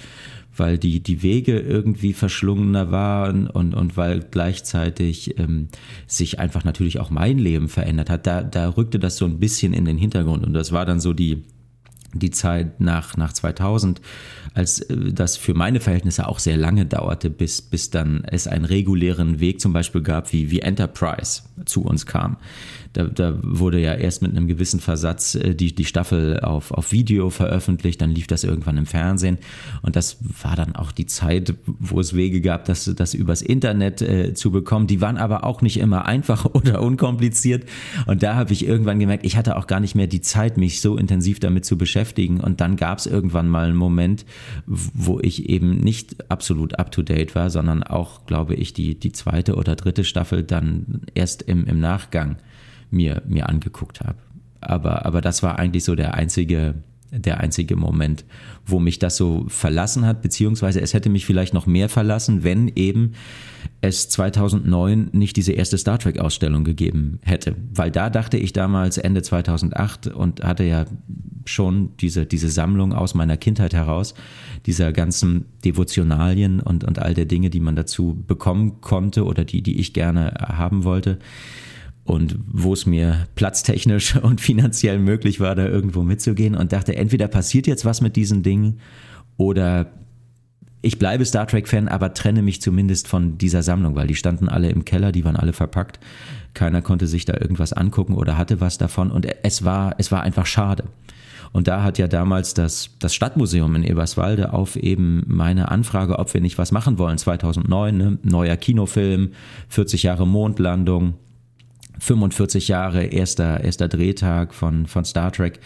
weil die, die Wege irgendwie verschlungener waren und, und weil gleichzeitig ähm, sich einfach natürlich auch mein Leben verändert hat. Da, da rückte das so ein bisschen in den Hintergrund und das war dann so die, die Zeit nach, nach 2000, als äh, das für meine Verhältnisse auch sehr lange dauerte, bis, bis dann es einen regulären Weg zum Beispiel gab, wie, wie Enterprise zu uns kam. Da, da wurde ja erst mit einem gewissen Versatz äh, die, die Staffel auf, auf Video veröffentlicht, dann lief das irgendwann im Fernsehen. Und das war dann auch die Zeit, wo es Wege gab, das, das übers Internet äh, zu bekommen. Die waren aber auch nicht immer einfach oder unkompliziert. Und da habe ich irgendwann gemerkt, ich hatte auch gar nicht mehr die Zeit, mich so intensiv damit zu beschäftigen. Und dann gab es irgendwann mal einen Moment, wo ich eben nicht absolut up-to-date war, sondern auch, glaube ich, die, die zweite oder dritte Staffel dann erst im, im Nachgang mir, mir angeguckt habe. Aber, aber das war eigentlich so der einzige, der einzige Moment, wo mich das so verlassen hat, beziehungsweise es hätte mich vielleicht noch mehr verlassen, wenn eben es 2009 nicht diese erste Star Trek Ausstellung gegeben hätte. Weil da dachte ich damals Ende 2008 und hatte ja schon diese, diese Sammlung aus meiner Kindheit heraus, dieser ganzen Devotionalien und, und all der Dinge, die man dazu bekommen konnte oder die, die ich gerne haben wollte und wo es mir platztechnisch und finanziell möglich war, da irgendwo mitzugehen und dachte, entweder passiert jetzt was mit diesen Dingen oder ich bleibe Star Trek-Fan, aber trenne mich zumindest von dieser Sammlung, weil die standen alle im Keller, die waren alle verpackt. Keiner konnte sich da irgendwas angucken oder hatte was davon und es war, es war einfach schade. Und da hat ja damals das, das Stadtmuseum in Eberswalde auf eben meine Anfrage, ob wir nicht was machen wollen, 2009, ne? neuer Kinofilm, 40 Jahre Mondlandung, 45 Jahre erster, erster Drehtag von, von Star Trek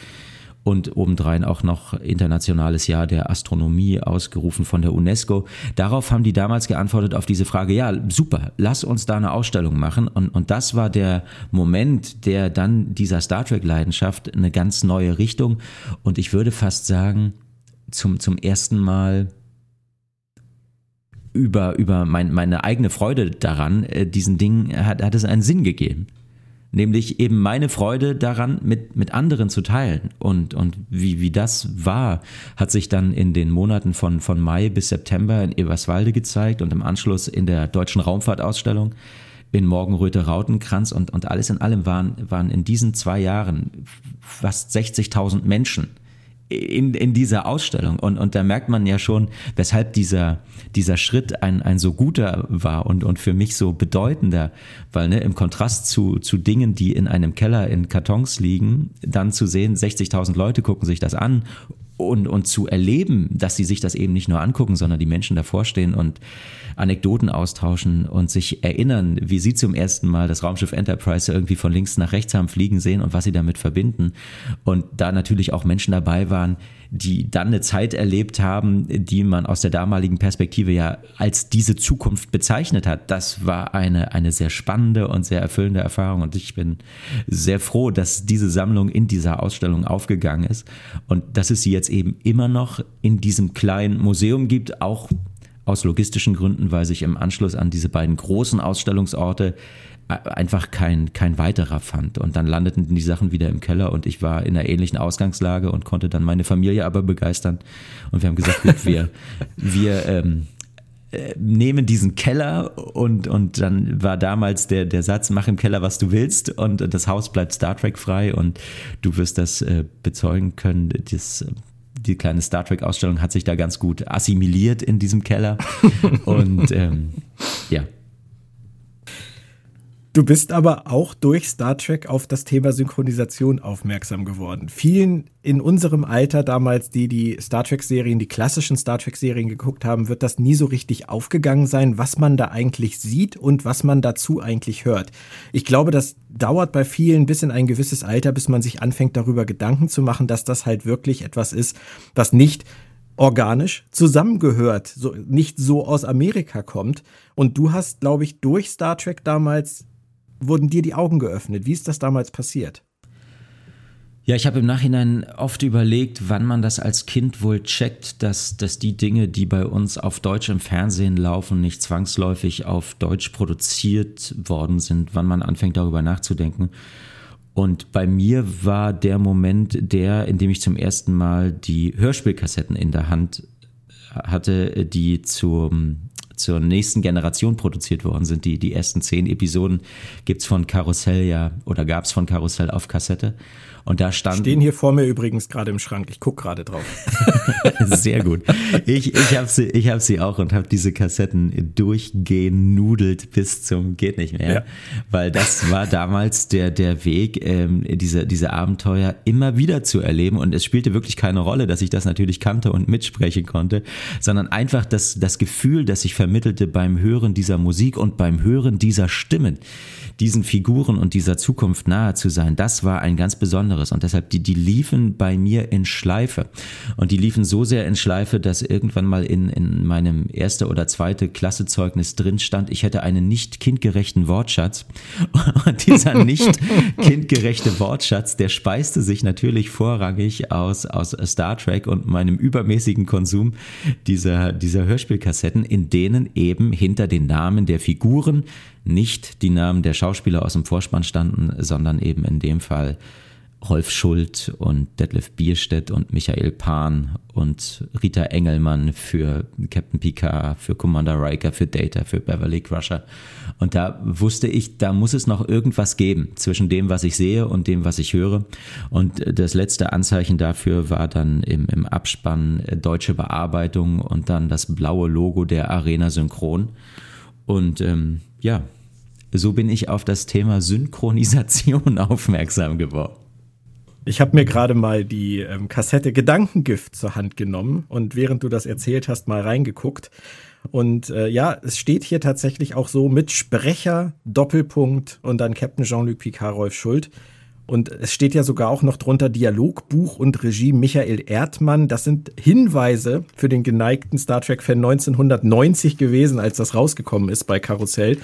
und obendrein auch noch internationales Jahr der Astronomie ausgerufen von der UNESCO. Darauf haben die damals geantwortet auf diese Frage, ja, super, lass uns da eine Ausstellung machen. Und, und das war der Moment, der dann dieser Star Trek-Leidenschaft eine ganz neue Richtung und ich würde fast sagen, zum, zum ersten Mal über, über mein, meine eigene Freude daran, äh, diesen Ding hat, hat es einen Sinn gegeben nämlich eben meine Freude daran mit, mit anderen zu teilen. Und, und wie, wie das war, hat sich dann in den Monaten von, von Mai bis September in Eberswalde gezeigt und im Anschluss in der Deutschen Raumfahrtausstellung in Morgenröte Rautenkranz und, und alles in allem waren, waren in diesen zwei Jahren fast 60.000 Menschen in, in dieser Ausstellung. Und, und da merkt man ja schon, weshalb dieser, dieser Schritt ein, ein so guter war und, und für mich so bedeutender, weil ne, im Kontrast zu, zu Dingen, die in einem Keller in Kartons liegen, dann zu sehen, 60.000 Leute gucken sich das an und, und zu erleben, dass sie sich das eben nicht nur angucken, sondern die Menschen davor stehen und Anekdoten austauschen und sich erinnern, wie sie zum ersten Mal das Raumschiff Enterprise irgendwie von links nach rechts haben fliegen sehen und was sie damit verbinden. Und da natürlich auch Menschen dabei waren, die dann eine Zeit erlebt haben, die man aus der damaligen Perspektive ja als diese Zukunft bezeichnet hat. Das war eine, eine sehr spannende und sehr erfüllende Erfahrung und ich bin sehr froh, dass diese Sammlung in dieser Ausstellung aufgegangen ist und dass es sie jetzt eben immer noch in diesem kleinen Museum gibt, auch aus logistischen Gründen, weil sich im Anschluss an diese beiden großen Ausstellungsorte einfach kein, kein weiterer fand. Und dann landeten die Sachen wieder im Keller und ich war in einer ähnlichen Ausgangslage und konnte dann meine Familie aber begeistern. Und wir haben gesagt, gut, wir, wir ähm, äh, nehmen diesen Keller und, und dann war damals der, der Satz, mach im Keller, was du willst und das Haus bleibt Star Trek frei und du wirst das äh, bezeugen können. Das, die kleine Star Trek Ausstellung hat sich da ganz gut assimiliert in diesem Keller und ähm, ja, Du bist aber auch durch Star Trek auf das Thema Synchronisation aufmerksam geworden. Vielen in unserem Alter damals, die die Star Trek-Serien, die klassischen Star Trek-Serien geguckt haben, wird das nie so richtig aufgegangen sein, was man da eigentlich sieht und was man dazu eigentlich hört. Ich glaube, das dauert bei vielen bis in ein gewisses Alter, bis man sich anfängt darüber Gedanken zu machen, dass das halt wirklich etwas ist, was nicht organisch zusammengehört, so, nicht so aus Amerika kommt. Und du hast, glaube ich, durch Star Trek damals wurden dir die Augen geöffnet? Wie ist das damals passiert? Ja, ich habe im Nachhinein oft überlegt, wann man das als Kind wohl checkt, dass, dass die Dinge, die bei uns auf Deutsch im Fernsehen laufen, nicht zwangsläufig auf Deutsch produziert worden sind, wann man anfängt darüber nachzudenken. Und bei mir war der Moment der, in dem ich zum ersten Mal die Hörspielkassetten in der Hand hatte, die zum zur nächsten Generation produziert worden sind. Die, die ersten zehn Episoden gibt es von Karussell ja, oder gab es von Karussell auf Kassette. Und da stand. Stehen hier vor mir übrigens gerade im Schrank. Ich gucke gerade drauf. Sehr gut. Ich, ich habe sie, ich hab sie auch und habe diese Kassetten durchgenudelt bis zum geht nicht mehr. Ja. Weil das war damals der, der Weg, ähm, diese, diese Abenteuer immer wieder zu erleben. Und es spielte wirklich keine Rolle, dass ich das natürlich kannte und mitsprechen konnte, sondern einfach das, das Gefühl, das ich vermittelte beim Hören dieser Musik und beim Hören dieser Stimmen diesen Figuren und dieser Zukunft nahe zu sein, das war ein ganz besonderes. Und deshalb, die, die liefen bei mir in Schleife. Und die liefen so sehr in Schleife, dass irgendwann mal in, in meinem erste oder zweite Klassezeugnis drin stand, ich hätte einen nicht kindgerechten Wortschatz. Und dieser nicht kindgerechte Wortschatz, der speiste sich natürlich vorrangig aus, aus Star Trek und meinem übermäßigen Konsum dieser, dieser Hörspielkassetten, in denen eben hinter den Namen der Figuren nicht die Namen der Schauspieler aus dem Vorspann standen, sondern eben in dem Fall Rolf Schult und Detlef Bierstedt und Michael Pan und Rita Engelmann für Captain Picard, für Commander Riker, für Data, für Beverly Crusher. Und da wusste ich, da muss es noch irgendwas geben zwischen dem, was ich sehe und dem, was ich höre. Und das letzte Anzeichen dafür war dann im, im Abspann deutsche Bearbeitung und dann das blaue Logo der Arena Synchron. Und ähm, ja, so bin ich auf das Thema Synchronisation aufmerksam geworden. Ich habe mir gerade mal die ähm, Kassette Gedankengift zur Hand genommen und während du das erzählt hast, mal reingeguckt. Und äh, ja, es steht hier tatsächlich auch so mit Sprecher, Doppelpunkt und dann Captain Jean-Luc Picard, Rolf Schuld. Und es steht ja sogar auch noch drunter Dialogbuch und Regie Michael Erdmann. Das sind Hinweise für den geneigten Star Trek-Fan 1990 gewesen, als das rausgekommen ist bei Karussell,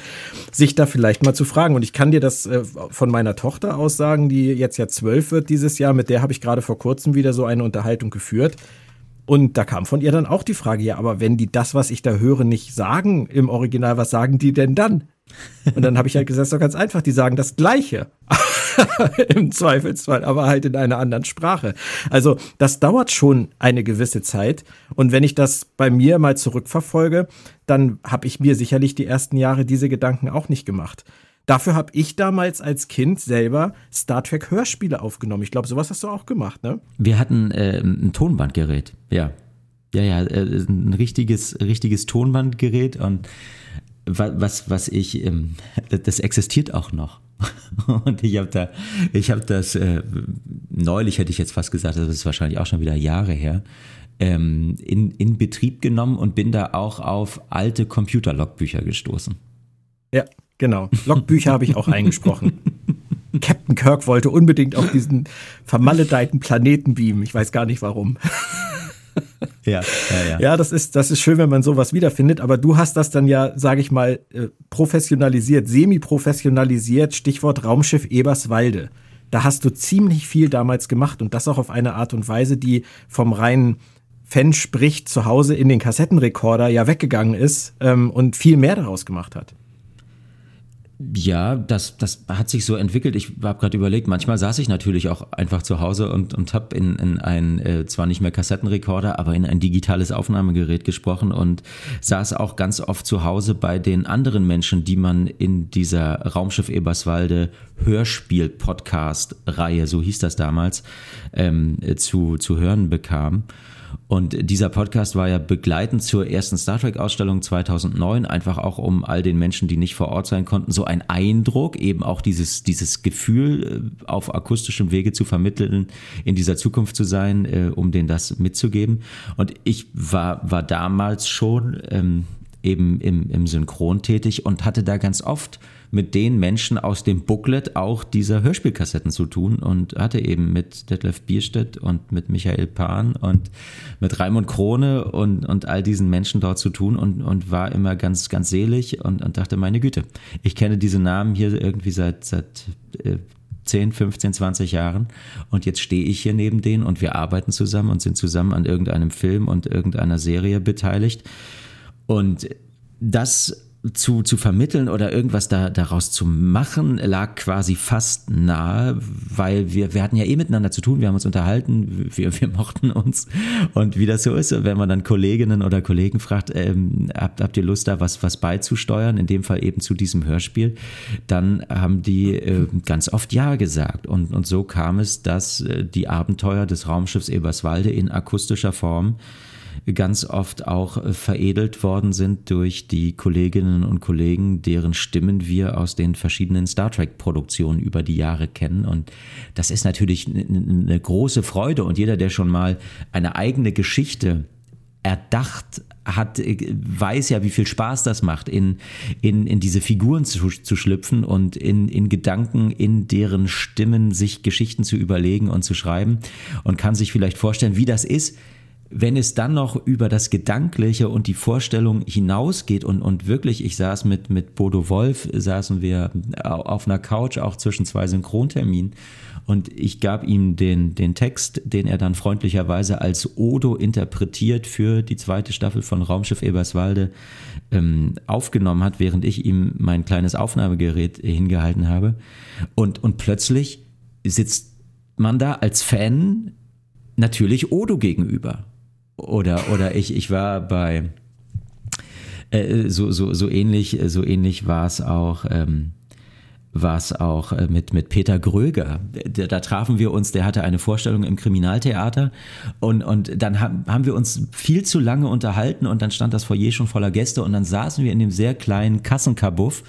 sich da vielleicht mal zu fragen. Und ich kann dir das äh, von meiner Tochter aus sagen, die jetzt ja zwölf wird dieses Jahr. Mit der habe ich gerade vor kurzem wieder so eine Unterhaltung geführt. Und da kam von ihr dann auch die Frage, ja, aber wenn die das, was ich da höre, nicht sagen im Original, was sagen die denn dann? Und dann habe ich halt gesagt, so ganz einfach, die sagen das Gleiche. Im Zweifelsfall, aber halt in einer anderen Sprache. Also das dauert schon eine gewisse Zeit. Und wenn ich das bei mir mal zurückverfolge, dann habe ich mir sicherlich die ersten Jahre diese Gedanken auch nicht gemacht. Dafür habe ich damals als Kind selber Star Trek Hörspiele aufgenommen. Ich glaube, sowas hast du auch gemacht, ne? Wir hatten äh, ein Tonbandgerät, ja. Ja, ja, äh, ein richtiges, richtiges Tonbandgerät und was, was ich, ähm, das existiert auch noch. Und ich habe da, ich habe das äh, neulich hätte ich jetzt fast gesagt, das ist wahrscheinlich auch schon wieder Jahre her, ähm, in, in Betrieb genommen und bin da auch auf alte Computerlogbücher gestoßen. Ja, Genau. Logbücher habe ich auch eingesprochen. Captain Kirk wollte unbedingt auf diesen vermaledeiten Planeten beamen. Ich weiß gar nicht warum. Ja, ja, ja. Ja, das ist, das ist schön, wenn man sowas wiederfindet, aber du hast das dann ja, sage ich mal, äh, professionalisiert, semi-professionalisiert, Stichwort Raumschiff Eberswalde. Da hast du ziemlich viel damals gemacht und das auch auf eine Art und Weise, die vom reinen Fan spricht zu Hause in den Kassettenrekorder ja weggegangen ist ähm, und viel mehr daraus gemacht hat. Ja, das, das hat sich so entwickelt. Ich habe gerade überlegt, manchmal saß ich natürlich auch einfach zu Hause und, und habe in, in ein, äh, zwar nicht mehr Kassettenrekorder, aber in ein digitales Aufnahmegerät gesprochen und saß auch ganz oft zu Hause bei den anderen Menschen, die man in dieser Raumschiff Eberswalde Hörspiel-Podcast-Reihe, so hieß das damals, ähm, zu, zu hören bekam. Und dieser Podcast war ja begleitend zur ersten Star Trek-Ausstellung 2009, einfach auch um all den Menschen, die nicht vor Ort sein konnten, so ein Eindruck, eben auch dieses, dieses Gefühl äh, auf akustischem Wege zu vermitteln, in dieser Zukunft zu sein, äh, um denen das mitzugeben. Und ich war, war damals schon ähm, eben im, im Synchron tätig und hatte da ganz oft mit den Menschen aus dem Booklet auch dieser Hörspielkassetten zu tun und hatte eben mit Detlef Bierstedt und mit Michael Pan und mit Raimund Krone und, und all diesen Menschen dort zu tun und, und war immer ganz, ganz selig und, und dachte, meine Güte, ich kenne diese Namen hier irgendwie seit, seit äh, 10, 15, 20 Jahren und jetzt stehe ich hier neben denen und wir arbeiten zusammen und sind zusammen an irgendeinem Film und irgendeiner Serie beteiligt. Und das zu, zu vermitteln oder irgendwas da, daraus zu machen, lag quasi fast nahe, weil wir, wir hatten ja eh miteinander zu tun, wir haben uns unterhalten, wir, wir mochten uns. Und wie das so ist, wenn man dann Kolleginnen oder Kollegen fragt, ähm, habt, habt ihr Lust da was, was beizusteuern, in dem Fall eben zu diesem Hörspiel, dann haben die äh, ganz oft Ja gesagt. Und, und so kam es, dass äh, die Abenteuer des Raumschiffs Eberswalde in akustischer Form ganz oft auch äh, veredelt worden sind durch die Kolleginnen und Kollegen, deren Stimmen wir aus den verschiedenen Star Trek-Produktionen über die Jahre kennen. Und das ist natürlich eine große Freude. Und jeder, der schon mal eine eigene Geschichte erdacht hat, äh, weiß ja, wie viel Spaß das macht, in, in, in diese Figuren zu, zu schlüpfen und in, in Gedanken, in deren Stimmen sich Geschichten zu überlegen und zu schreiben und kann sich vielleicht vorstellen, wie das ist, wenn es dann noch über das Gedankliche und die Vorstellung hinausgeht und, und wirklich, ich saß mit, mit Bodo Wolf, saßen wir auf einer Couch auch zwischen zwei Synchronterminen und ich gab ihm den, den Text, den er dann freundlicherweise als Odo interpretiert für die zweite Staffel von Raumschiff Eberswalde ähm, aufgenommen hat, während ich ihm mein kleines Aufnahmegerät hingehalten habe. Und, und plötzlich sitzt man da als Fan natürlich Odo gegenüber. Oder, oder ich, ich war bei äh, so, so, so ähnlich, so ähnlich war es auch. Ähm, war es auch äh, mit, mit Peter Gröger. Da, da, trafen wir uns, der hatte eine Vorstellung im Kriminaltheater und, und dann haben, haben wir uns viel zu lange unterhalten und dann stand das Foyer schon voller Gäste und dann saßen wir in dem sehr kleinen Kassenkabuff,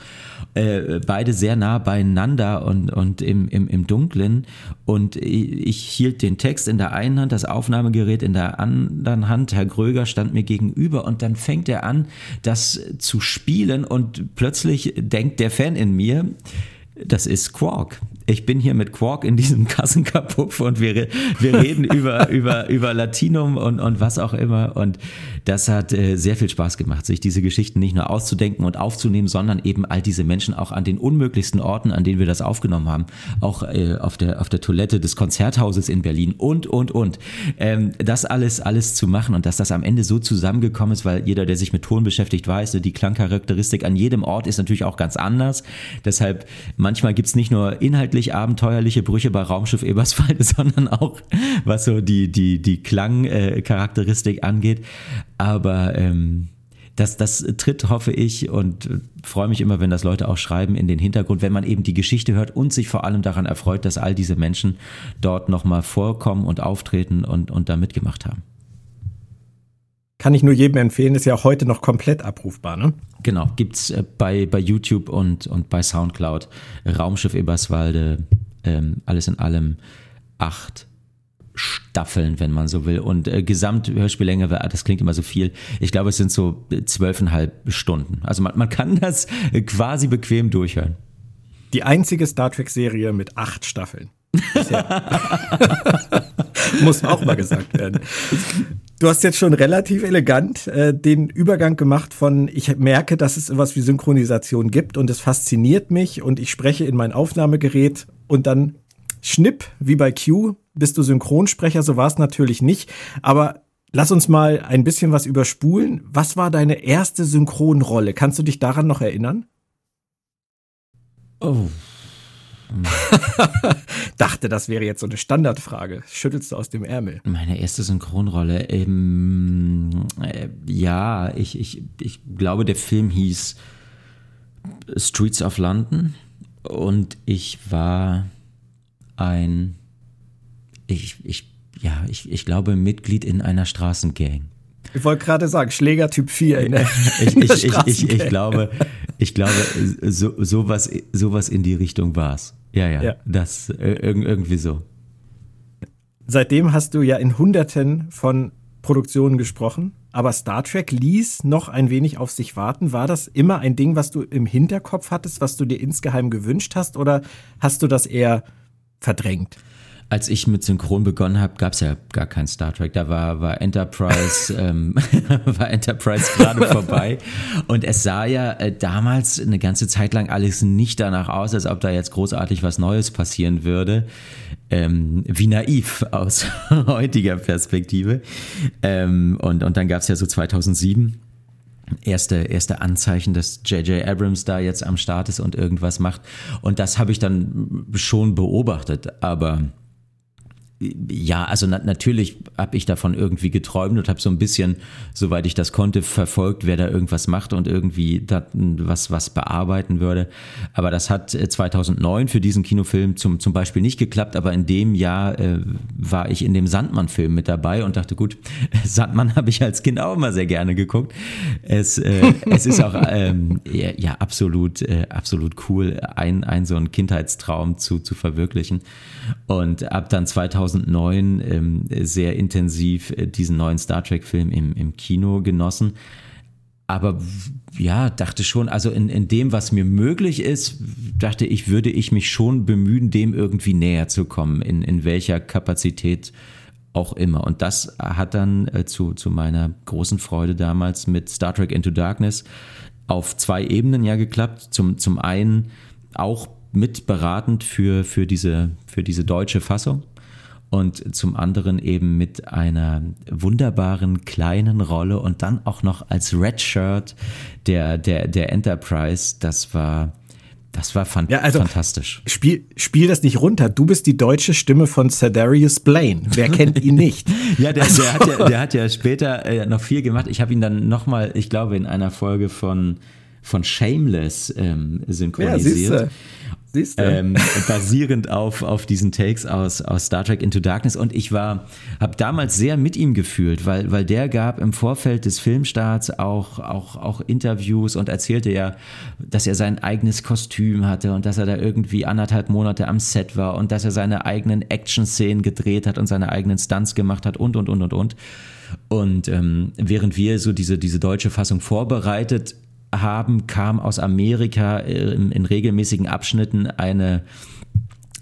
äh, beide sehr nah beieinander und, und im, im, im Dunklen und ich hielt den Text in der einen Hand, das Aufnahmegerät in der anderen Hand, Herr Gröger stand mir gegenüber und dann fängt er an, das zu spielen und plötzlich denkt der Fan in mir, das ist Quark. Ich bin hier mit Quark in diesem Kassenkapuff und wir, wir reden über, über, über Latinum und, und was auch immer. Und das hat äh, sehr viel Spaß gemacht, sich diese Geschichten nicht nur auszudenken und aufzunehmen, sondern eben all diese Menschen auch an den unmöglichsten Orten, an denen wir das aufgenommen haben, auch äh, auf, der, auf der Toilette des Konzerthauses in Berlin und, und, und. Ähm, das alles, alles zu machen und dass das am Ende so zusammengekommen ist, weil jeder, der sich mit Ton beschäftigt, weiß, die Klangcharakteristik an jedem Ort ist natürlich auch ganz anders. Deshalb manchmal gibt's nicht nur inhaltlich abenteuerliche Brüche bei Raumschiff Eberswalde, sondern auch was so die, die, die Klangcharakteristik angeht. Aber ähm, das, das tritt, hoffe ich, und freue mich immer, wenn das Leute auch schreiben, in den Hintergrund, wenn man eben die Geschichte hört und sich vor allem daran erfreut, dass all diese Menschen dort nochmal vorkommen und auftreten und, und da mitgemacht haben. Kann ich nur jedem empfehlen, ist ja auch heute noch komplett abrufbar, ne? Genau, gibt's äh, bei, bei YouTube und, und bei Soundcloud. Raumschiff Eberswalde, ähm, alles in allem acht Staffeln, wenn man so will. Und äh, Gesamthörspiellänge, das klingt immer so viel. Ich glaube, es sind so zwölfeinhalb Stunden. Also man, man kann das quasi bequem durchhören. Die einzige Star Trek-Serie mit acht Staffeln. Muss auch mal gesagt werden. Du hast jetzt schon relativ elegant äh, den Übergang gemacht von, ich merke, dass es etwas wie Synchronisation gibt und es fasziniert mich und ich spreche in mein Aufnahmegerät und dann schnipp, wie bei Q, bist du Synchronsprecher, so war es natürlich nicht, aber lass uns mal ein bisschen was überspulen. Was war deine erste Synchronrolle? Kannst du dich daran noch erinnern? Oh, Dachte, das wäre jetzt so eine Standardfrage. Schüttelst du aus dem Ärmel? Meine erste Synchronrolle. Ähm, äh, ja, ich, ich, ich glaube, der Film hieß Streets of London und ich war ein, ich, ich, ja, ich, ich glaube, Mitglied in einer Straßengang. Ich wollte gerade sagen, Schläger Typ 4 in der, ich, in der ich, ich, ich, ich, glaube, ich glaube, so, sowas, sowas in die Richtung war es. Ja, ja, ja, das äh, irgendwie so. Seitdem hast du ja in Hunderten von Produktionen gesprochen, aber Star Trek ließ noch ein wenig auf sich warten. War das immer ein Ding, was du im Hinterkopf hattest, was du dir insgeheim gewünscht hast, oder hast du das eher verdrängt? Als ich mit Synchron begonnen habe, gab es ja gar kein Star Trek. Da war, war Enterprise, ähm, war Enterprise gerade vorbei. Und es sah ja äh, damals eine ganze Zeit lang alles nicht danach aus, als ob da jetzt großartig was Neues passieren würde. Ähm, wie naiv aus heutiger Perspektive. Ähm, und, und dann gab es ja so 2007 erste, erste Anzeichen, dass J.J. Abrams da jetzt am Start ist und irgendwas macht. Und das habe ich dann schon beobachtet. Aber ja, also na natürlich habe ich davon irgendwie geträumt und habe so ein bisschen, soweit ich das konnte, verfolgt, wer da irgendwas macht und irgendwie was, was bearbeiten würde. Aber das hat 2009 äh, für diesen Kinofilm zum, zum Beispiel nicht geklappt, aber in dem Jahr äh, war ich in dem Sandmann-Film mit dabei und dachte, gut, Sandmann habe ich als Kind auch immer sehr gerne geguckt. Es, äh, es ist auch ähm, ja, ja, absolut, äh, absolut cool, ein, ein so einen Kindheitstraum zu, zu verwirklichen. Und ab dann 2009 ähm, sehr intensiv äh, diesen neuen Star Trek-Film im, im Kino genossen. Aber ja, dachte schon, also in, in dem, was mir möglich ist, dachte ich, würde ich mich schon bemühen, dem irgendwie näher zu kommen, in, in welcher Kapazität auch immer. Und das hat dann äh, zu, zu meiner großen Freude damals mit Star Trek Into Darkness auf zwei Ebenen ja geklappt. Zum, zum einen auch mitberatend für, für, diese, für diese deutsche Fassung und zum anderen eben mit einer wunderbaren kleinen Rolle und dann auch noch als Red Shirt der, der, der Enterprise. Das war, das war fan ja, also, fantastisch. Spiel, spiel das nicht runter. Du bist die deutsche Stimme von Cedarius Blaine. Wer kennt ihn nicht? ja, der, der, hat ja, der hat ja später äh, noch viel gemacht. Ich habe ihn dann nochmal, ich glaube, in einer Folge von von Shameless ähm, synchronisiert. Ja, Siehst du? Ähm, basierend auf, auf diesen Takes aus, aus Star Trek Into Darkness. Und ich war, habe damals sehr mit ihm gefühlt, weil, weil der gab im Vorfeld des Filmstarts auch, auch, auch Interviews und erzählte ja, dass er sein eigenes Kostüm hatte und dass er da irgendwie anderthalb Monate am Set war und dass er seine eigenen Action-Szenen gedreht hat und seine eigenen Stunts gemacht hat und, und, und, und, und. Und ähm, während wir so diese, diese deutsche Fassung vorbereitet haben, kam aus Amerika in, in regelmäßigen Abschnitten eine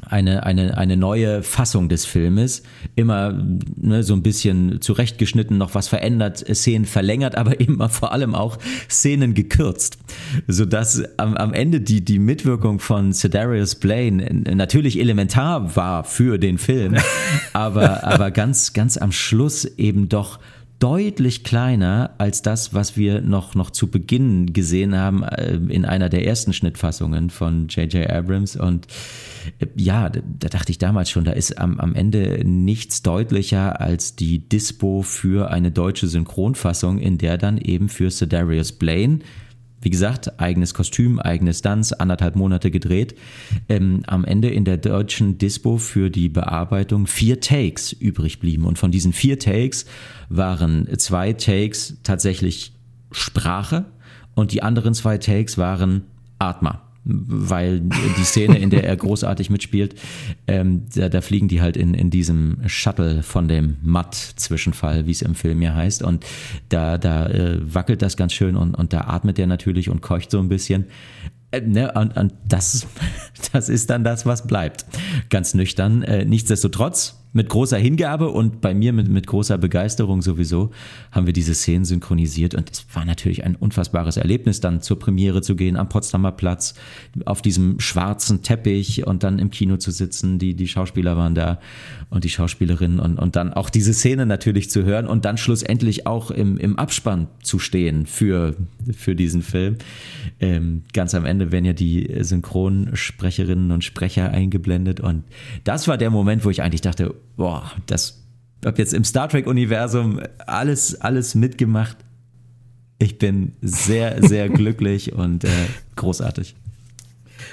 eine, eine, eine neue Fassung des Filmes. Immer ne, so ein bisschen zurechtgeschnitten, noch was verändert, Szenen verlängert, aber immer vor allem auch Szenen gekürzt. Sodass am, am Ende die, die Mitwirkung von Cedarius Blaine natürlich elementar war für den Film, aber, aber ganz, ganz am Schluss eben doch deutlich kleiner als das, was wir noch, noch zu Beginn gesehen haben äh, in einer der ersten Schnittfassungen von J.J. Abrams. Und äh, ja, da, da, dachte ich damals schon, da ist am, am Ende nichts deutlicher als die Dispo für eine deutsche Synchronfassung, in der dann eben für Cedarius Blaine wie gesagt, eigenes Kostüm, eigenes Dance, anderthalb Monate gedreht. Ähm, am Ende in der deutschen Dispo für die Bearbeitung vier Takes übrig blieben. Und von diesen vier Takes waren zwei Takes tatsächlich Sprache und die anderen zwei Takes waren Atma weil die Szene, in der er großartig mitspielt, ähm, da, da, fliegen die halt in, in diesem Shuttle von dem Matt-Zwischenfall, wie es im Film ja heißt. Und da, da äh, wackelt das ganz schön und, und da atmet er natürlich und keucht so ein bisschen. Äh, ne, und, und das, das ist dann das, was bleibt. Ganz nüchtern. Äh, nichtsdestotrotz mit großer Hingabe und bei mir mit, mit großer Begeisterung sowieso haben wir diese Szenen synchronisiert und es war natürlich ein unfassbares Erlebnis, dann zur Premiere zu gehen am Potsdamer Platz auf diesem schwarzen Teppich und dann im Kino zu sitzen. Die, die Schauspieler waren da und die Schauspielerinnen und, und dann auch diese Szene natürlich zu hören und dann schlussendlich auch im, im Abspann zu stehen für, für diesen Film. Ähm, ganz am Ende werden ja die Synchronsprecherinnen und Sprecher eingeblendet und das war der Moment, wo ich eigentlich dachte, boah, das habe jetzt im Star Trek-Universum alles, alles mitgemacht. Ich bin sehr, sehr glücklich und äh, großartig.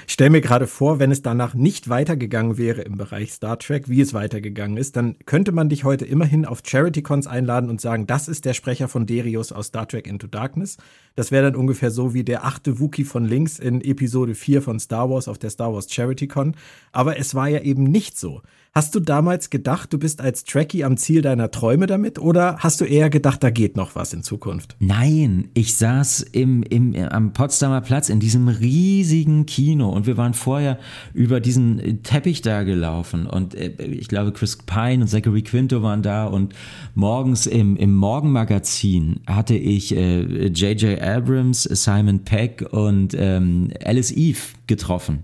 Ich stelle mir gerade vor, wenn es danach nicht weitergegangen wäre im Bereich Star Trek, wie es weitergegangen ist, dann könnte man dich heute immerhin auf Charity-Cons einladen und sagen, das ist der Sprecher von Darius aus Star Trek Into Darkness. Das wäre dann ungefähr so wie der achte Wookie von links in Episode 4 von Star Wars auf der Star Wars Charity Con. Aber es war ja eben nicht so. Hast du damals gedacht, du bist als Trekkie am Ziel deiner Träume damit oder hast du eher gedacht, da geht noch was in Zukunft? Nein, ich saß im, im, am Potsdamer Platz in diesem riesigen Kino und wir waren vorher über diesen Teppich da gelaufen und äh, ich glaube Chris Pine und Zachary Quinto waren da und morgens im, im Morgenmagazin hatte ich J.J. Äh, Abrams, Simon Peck und ähm, Alice Eve getroffen.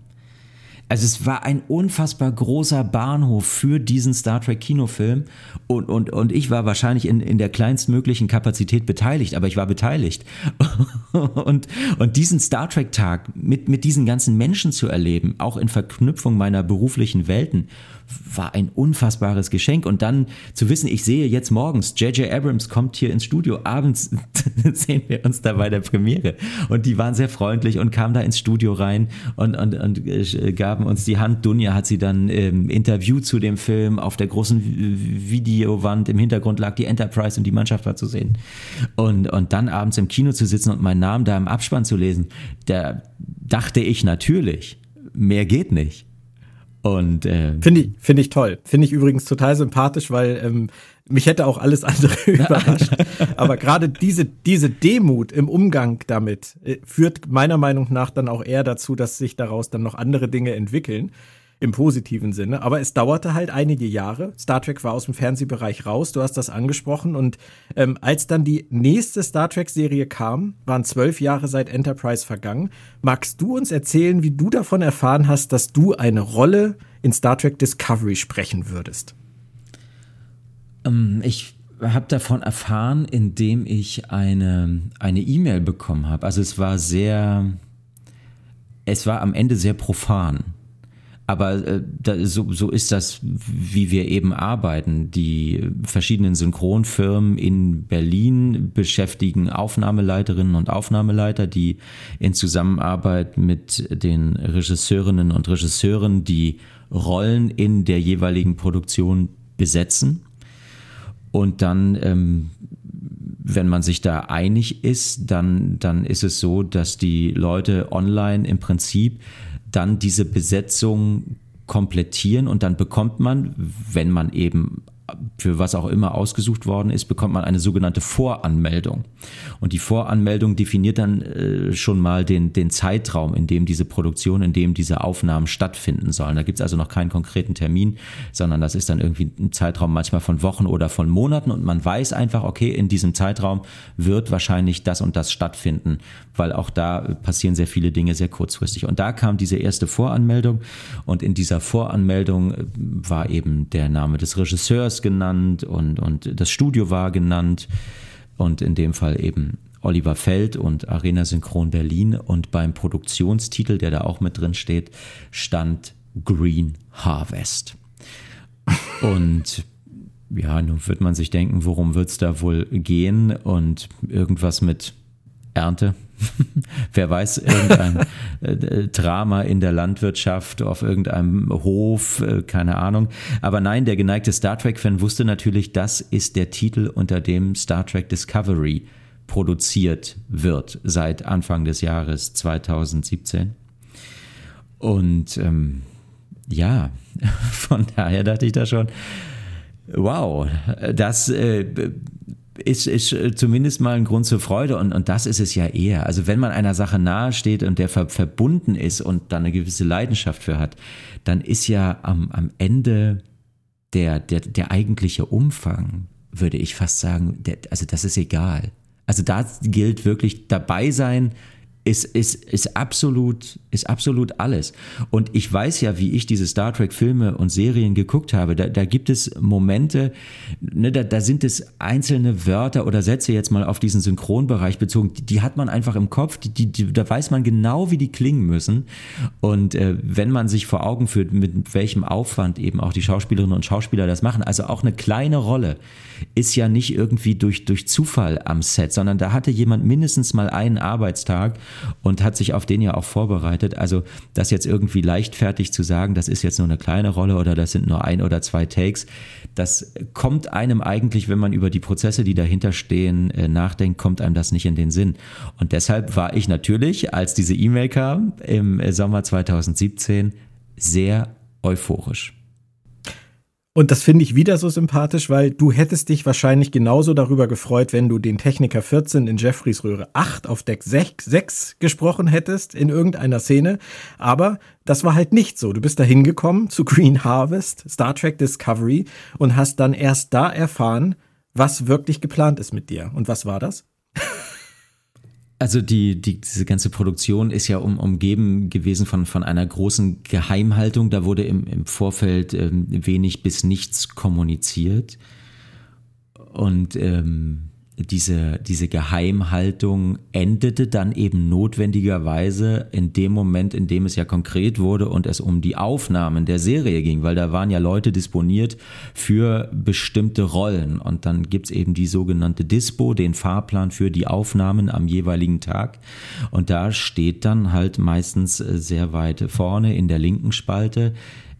Also es war ein unfassbar großer Bahnhof für diesen Star Trek Kinofilm und, und, und ich war wahrscheinlich in, in der kleinstmöglichen Kapazität beteiligt, aber ich war beteiligt. und, und diesen Star Trek Tag mit, mit diesen ganzen Menschen zu erleben, auch in Verknüpfung meiner beruflichen Welten, war ein unfassbares Geschenk. Und dann zu wissen, ich sehe jetzt morgens, J.J. Abrams kommt hier ins Studio, abends sehen wir uns da bei der Premiere. Und die waren sehr freundlich und kamen da ins Studio rein und, und, und äh, gaben uns die Hand. Dunja hat sie dann ähm, Interview zu dem Film. Auf der großen Videowand im Hintergrund lag die Enterprise und die Mannschaft war zu sehen. Und, und dann abends im Kino zu sitzen und meinen Namen da im Abspann zu lesen, da dachte ich natürlich, mehr geht nicht. Und äh, finde ich, finde ich toll. Finde ich übrigens total sympathisch, weil ähm, mich hätte auch alles andere überrascht. Aber gerade diese, diese Demut im Umgang damit äh, führt meiner Meinung nach dann auch eher dazu, dass sich daraus dann noch andere Dinge entwickeln im positiven Sinne. Aber es dauerte halt einige Jahre. Star Trek war aus dem Fernsehbereich raus, du hast das angesprochen. Und ähm, als dann die nächste Star Trek-Serie kam, waren zwölf Jahre seit Enterprise vergangen. Magst du uns erzählen, wie du davon erfahren hast, dass du eine Rolle in Star Trek Discovery sprechen würdest? Ähm, ich habe davon erfahren, indem ich eine eine E-Mail bekommen habe. Also es war sehr, es war am Ende sehr profan. Aber äh, da, so, so ist das, wie wir eben arbeiten. Die verschiedenen Synchronfirmen in Berlin beschäftigen Aufnahmeleiterinnen und Aufnahmeleiter, die in Zusammenarbeit mit den Regisseurinnen und Regisseuren die Rollen in der jeweiligen Produktion besetzen. Und dann, ähm, wenn man sich da einig ist, dann, dann ist es so, dass die Leute online im Prinzip dann diese Besetzung komplettieren und dann bekommt man, wenn man eben für was auch immer ausgesucht worden ist, bekommt man eine sogenannte Voranmeldung. Und die Voranmeldung definiert dann äh, schon mal den, den Zeitraum, in dem diese Produktion, in dem diese Aufnahmen stattfinden sollen. Da gibt es also noch keinen konkreten Termin, sondern das ist dann irgendwie ein Zeitraum manchmal von Wochen oder von Monaten und man weiß einfach, okay, in diesem Zeitraum wird wahrscheinlich das und das stattfinden, weil auch da passieren sehr viele Dinge sehr kurzfristig. Und da kam diese erste Voranmeldung und in dieser Voranmeldung äh, war eben der Name des Regisseurs genannt und, und das Studio war genannt und in dem Fall eben Oliver Feld und Arena Synchron Berlin und beim Produktionstitel, der da auch mit drin steht, stand Green Harvest. Und ja, nun wird man sich denken, worum wird es da wohl gehen und irgendwas mit Ernte. Wer weiß, irgendein äh, Drama in der Landwirtschaft, auf irgendeinem Hof, äh, keine Ahnung. Aber nein, der geneigte Star Trek-Fan wusste natürlich, das ist der Titel, unter dem Star Trek Discovery produziert wird seit Anfang des Jahres 2017. Und ähm, ja, von daher dachte ich da schon, wow, das äh, ist, ist äh, zumindest mal ein Grund zur Freude und, und das ist es ja eher. Also wenn man einer Sache nahe steht und der ver verbunden ist und da eine gewisse Leidenschaft für hat, dann ist ja am, am Ende der, der, der eigentliche Umfang, würde ich fast sagen, der, also das ist egal. Also da gilt wirklich dabei sein, ist, ist, ist, absolut, ist absolut alles. Und ich weiß ja, wie ich diese Star Trek-Filme und Serien geguckt habe. Da, da gibt es Momente, ne, da, da sind es einzelne Wörter oder Sätze jetzt mal auf diesen Synchronbereich bezogen, die, die hat man einfach im Kopf, die, die, die, da weiß man genau, wie die klingen müssen. Und äh, wenn man sich vor Augen führt, mit welchem Aufwand eben auch die Schauspielerinnen und Schauspieler das machen, also auch eine kleine Rolle ist ja nicht irgendwie durch, durch Zufall am Set, sondern da hatte jemand mindestens mal einen Arbeitstag und hat sich auf den ja auch vorbereitet. Also das jetzt irgendwie leichtfertig zu sagen, das ist jetzt nur eine kleine Rolle oder das sind nur ein oder zwei Takes, das kommt einem eigentlich, wenn man über die Prozesse, die dahinter stehen, äh, nachdenkt, kommt einem das nicht in den Sinn. Und deshalb war ich natürlich, als diese E-Mail kam im äh, Sommer 2017, sehr euphorisch. Und das finde ich wieder so sympathisch, weil du hättest dich wahrscheinlich genauso darüber gefreut, wenn du den Techniker 14 in Jeffreys Röhre 8 auf Deck 6, 6 gesprochen hättest in irgendeiner Szene. Aber das war halt nicht so. Du bist da hingekommen zu Green Harvest, Star Trek Discovery und hast dann erst da erfahren, was wirklich geplant ist mit dir. Und was war das? Also die, die, diese ganze Produktion ist ja um, umgeben gewesen von, von einer großen Geheimhaltung. Da wurde im, im Vorfeld ähm, wenig bis nichts kommuniziert. Und ähm, diese, diese Geheimhaltung endete dann eben notwendigerweise in dem Moment, in dem es ja konkret wurde und es um die Aufnahmen der Serie ging, weil da waren ja Leute disponiert für bestimmte Rollen. Und dann gibt's eben die sogenannte Dispo, den Fahrplan für die Aufnahmen am jeweiligen Tag. Und da steht dann halt meistens äh, sehr weit vorne in der linken Spalte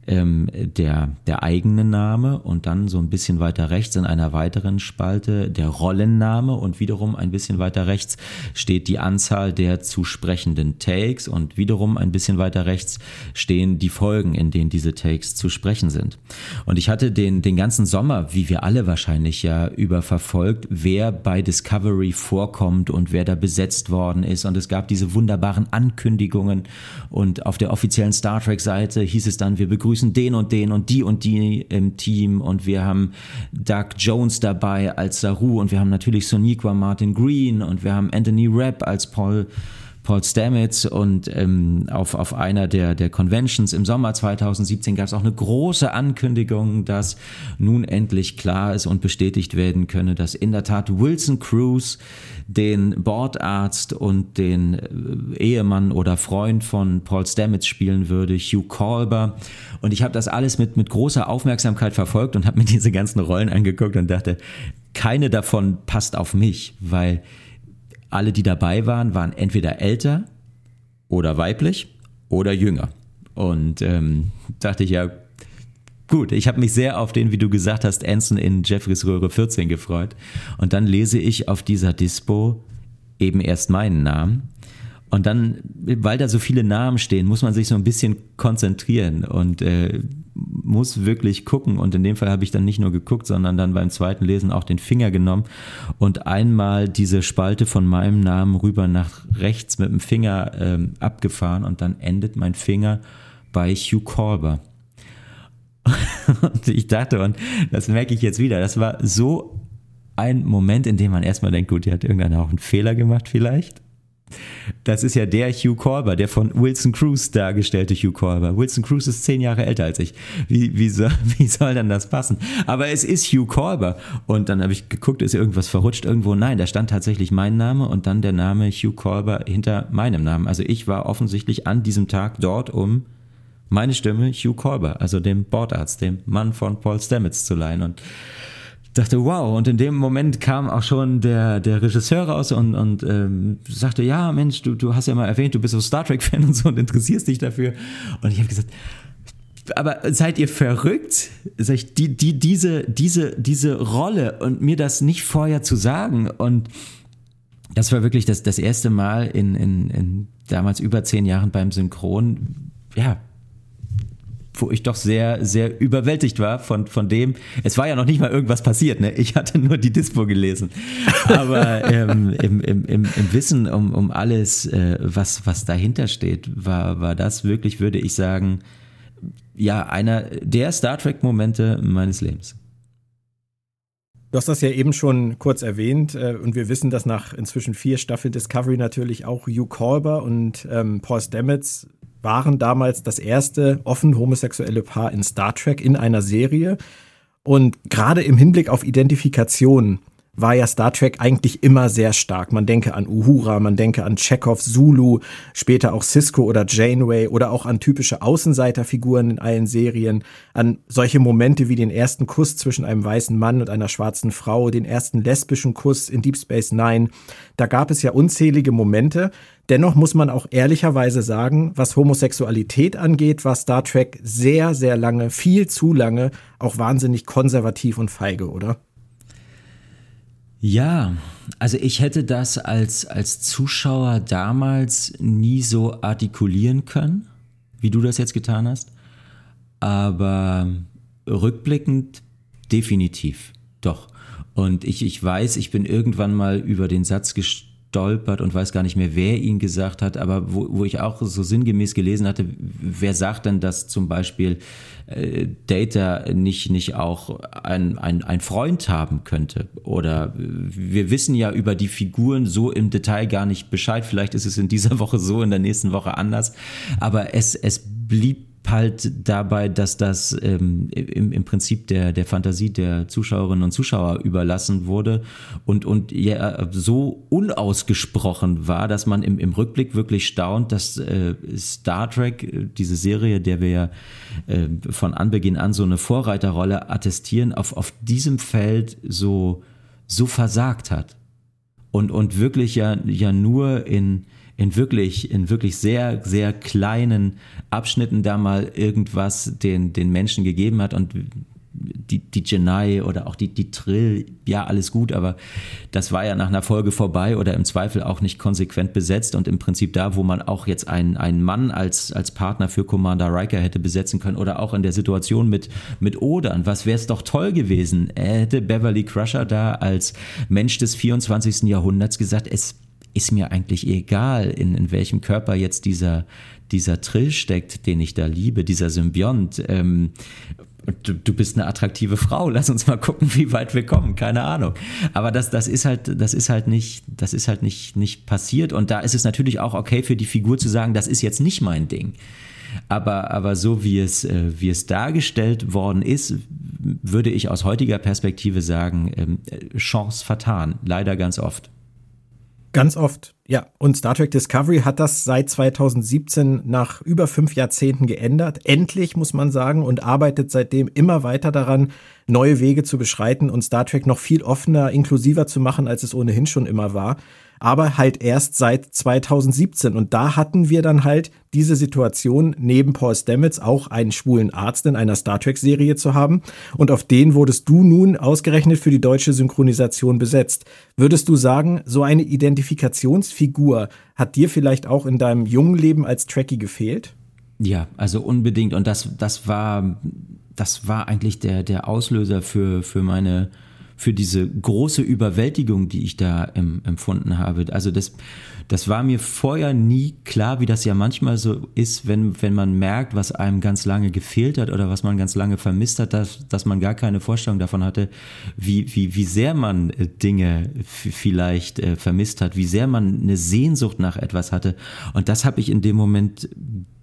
ähm, der, der eigene Name und dann so ein bisschen weiter rechts in einer weiteren Spalte der Rollenname und wiederum ein bisschen weiter rechts steht die Anzahl der zu sprechenden Takes und wiederum ein bisschen weiter rechts stehen die Folgen, in denen diese Takes zu sprechen sind. Und ich hatte den, den ganzen Sommer, wie wir alle wahrscheinlich ja über verfolgt, wer bei Discovery vorkommt und wer da besetzt worden ist und es gab diese wunderbaren Ankündigungen und auf der offiziellen Star Trek Seite hieß es dann, wir begrüßen begrüßen den und den und die und die im Team. Und wir haben Doug Jones dabei als Saru. Und wir haben natürlich Soniqua Martin Green. Und wir haben Anthony Rapp als Paul Paul Stamets und ähm, auf, auf einer der, der Conventions im Sommer 2017 gab es auch eine große Ankündigung, dass nun endlich klar ist und bestätigt werden könne, dass in der Tat Wilson Cruz den Bordarzt und den äh, Ehemann oder Freund von Paul Stamets spielen würde, Hugh Colber. Und ich habe das alles mit, mit großer Aufmerksamkeit verfolgt und habe mir diese ganzen Rollen angeguckt und dachte, keine davon passt auf mich, weil alle, die dabei waren, waren entweder älter oder weiblich oder jünger. Und ähm, dachte ich ja, gut, ich habe mich sehr auf den, wie du gesagt hast, Anson in Jeffreys Röhre 14 gefreut. Und dann lese ich auf dieser Dispo eben erst meinen Namen. Und dann, weil da so viele Namen stehen, muss man sich so ein bisschen konzentrieren und äh, muss wirklich gucken. Und in dem Fall habe ich dann nicht nur geguckt, sondern dann beim zweiten Lesen auch den Finger genommen und einmal diese Spalte von meinem Namen rüber nach rechts mit dem Finger ähm, abgefahren und dann endet mein Finger bei Hugh Colber. und ich dachte, und das merke ich jetzt wieder, das war so ein Moment, in dem man erstmal denkt, gut, hier hat irgendeiner auch einen Fehler gemacht vielleicht. Das ist ja der Hugh Colber, der von Wilson Cruz dargestellte Hugh Colber. Wilson Cruz ist zehn Jahre älter als ich. Wie, wie, soll, wie soll dann das passen? Aber es ist Hugh Colber. Und dann habe ich geguckt, ist irgendwas verrutscht irgendwo? Nein, da stand tatsächlich mein Name und dann der Name Hugh Colber hinter meinem Namen. Also ich war offensichtlich an diesem Tag dort, um meine Stimme Hugh Colber, also dem Bordarzt, dem Mann von Paul Stamets zu leihen. Und dachte, wow. Und in dem Moment kam auch schon der, der Regisseur raus und, und ähm, sagte, ja, Mensch, du, du hast ja mal erwähnt, du bist so Star Trek-Fan und so und interessierst dich dafür. Und ich habe gesagt, aber seid ihr verrückt? Sag ich, die, die, diese, diese, diese Rolle und mir das nicht vorher zu sagen und das war wirklich das, das erste Mal in, in, in damals über zehn Jahren beim Synchron, ja, wo ich doch sehr, sehr überwältigt war von, von dem. Es war ja noch nicht mal irgendwas passiert, ne? Ich hatte nur die Dispo gelesen. Aber ähm, im, im, im, im Wissen um, um alles, äh, was, was dahinter steht, war, war das wirklich, würde ich sagen, ja, einer der Star Trek-Momente meines Lebens. Du hast das ja eben schon kurz erwähnt äh, und wir wissen, dass nach inzwischen vier Staffeln Discovery natürlich auch Hugh Colber und ähm, Paul Stamets waren damals das erste offen homosexuelle Paar in Star Trek in einer Serie. Und gerade im Hinblick auf Identifikation war ja Star Trek eigentlich immer sehr stark. Man denke an Uhura, man denke an Chekhov, Zulu, später auch Cisco oder Janeway oder auch an typische Außenseiterfiguren in allen Serien, an solche Momente wie den ersten Kuss zwischen einem weißen Mann und einer schwarzen Frau, den ersten lesbischen Kuss in Deep Space Nine. Da gab es ja unzählige Momente. Dennoch muss man auch ehrlicherweise sagen, was Homosexualität angeht, war Star Trek sehr, sehr lange, viel zu lange, auch wahnsinnig konservativ und feige, oder? Ja, also ich hätte das als, als Zuschauer damals nie so artikulieren können, wie du das jetzt getan hast. Aber rückblickend definitiv, doch. Und ich, ich weiß, ich bin irgendwann mal über den Satz gestolpert, stolpert und weiß gar nicht mehr, wer ihn gesagt hat, aber wo, wo ich auch so sinngemäß gelesen hatte, wer sagt denn, dass zum Beispiel äh, Data nicht, nicht auch ein, ein, ein Freund haben könnte? Oder wir wissen ja über die Figuren so im Detail gar nicht Bescheid. Vielleicht ist es in dieser Woche so, in der nächsten Woche anders. Aber es, es blieb halt dabei, dass das ähm, im, im Prinzip der, der Fantasie der Zuschauerinnen und Zuschauer überlassen wurde und, und ja, so unausgesprochen war, dass man im, im Rückblick wirklich staunt, dass äh, Star Trek, äh, diese Serie, der wir ja äh, von Anbeginn an so eine Vorreiterrolle attestieren, auf, auf diesem Feld so, so versagt hat. Und, und wirklich ja, ja nur in, in wirklich, in wirklich sehr, sehr kleinen Abschnitten da mal irgendwas den, den Menschen gegeben hat und die, die Genai oder auch die, die Trill, ja, alles gut, aber das war ja nach einer Folge vorbei oder im Zweifel auch nicht konsequent besetzt und im Prinzip da, wo man auch jetzt einen, einen Mann als, als Partner für Commander Riker hätte besetzen können oder auch in der Situation mit, mit Odern, was wäre es doch toll gewesen, er hätte Beverly Crusher da als Mensch des 24. Jahrhunderts gesagt, es ist mir eigentlich egal, in, in welchem Körper jetzt dieser, dieser Trill steckt, den ich da liebe, dieser Symbiont. Ähm, du, du bist eine attraktive Frau, lass uns mal gucken, wie weit wir kommen, keine Ahnung. Aber das, das ist halt, das ist halt nicht, das ist halt nicht, nicht passiert. Und da ist es natürlich auch okay für die Figur zu sagen, das ist jetzt nicht mein Ding. Aber, aber so wie es, äh, wie es dargestellt worden ist, würde ich aus heutiger Perspektive sagen, ähm, Chance vertan. Leider ganz oft. Ganz oft, ja. Und Star Trek Discovery hat das seit 2017 nach über fünf Jahrzehnten geändert. Endlich, muss man sagen, und arbeitet seitdem immer weiter daran, neue Wege zu beschreiten und Star Trek noch viel offener, inklusiver zu machen, als es ohnehin schon immer war aber halt erst seit 2017. Und da hatten wir dann halt diese Situation, neben Paul Stamets auch einen schwulen Arzt in einer Star Trek-Serie zu haben. Und auf den wurdest du nun ausgerechnet für die deutsche Synchronisation besetzt. Würdest du sagen, so eine Identifikationsfigur hat dir vielleicht auch in deinem jungen Leben als Trekkie gefehlt? Ja, also unbedingt. Und das, das war das war eigentlich der, der Auslöser für, für meine, für diese große Überwältigung, die ich da em, empfunden habe. Also das, das war mir vorher nie klar, wie das ja manchmal so ist, wenn, wenn man merkt, was einem ganz lange gefehlt hat oder was man ganz lange vermisst hat, dass, dass man gar keine Vorstellung davon hatte, wie, wie, wie sehr man äh, Dinge vielleicht äh, vermisst hat, wie sehr man eine Sehnsucht nach etwas hatte. Und das habe ich in dem Moment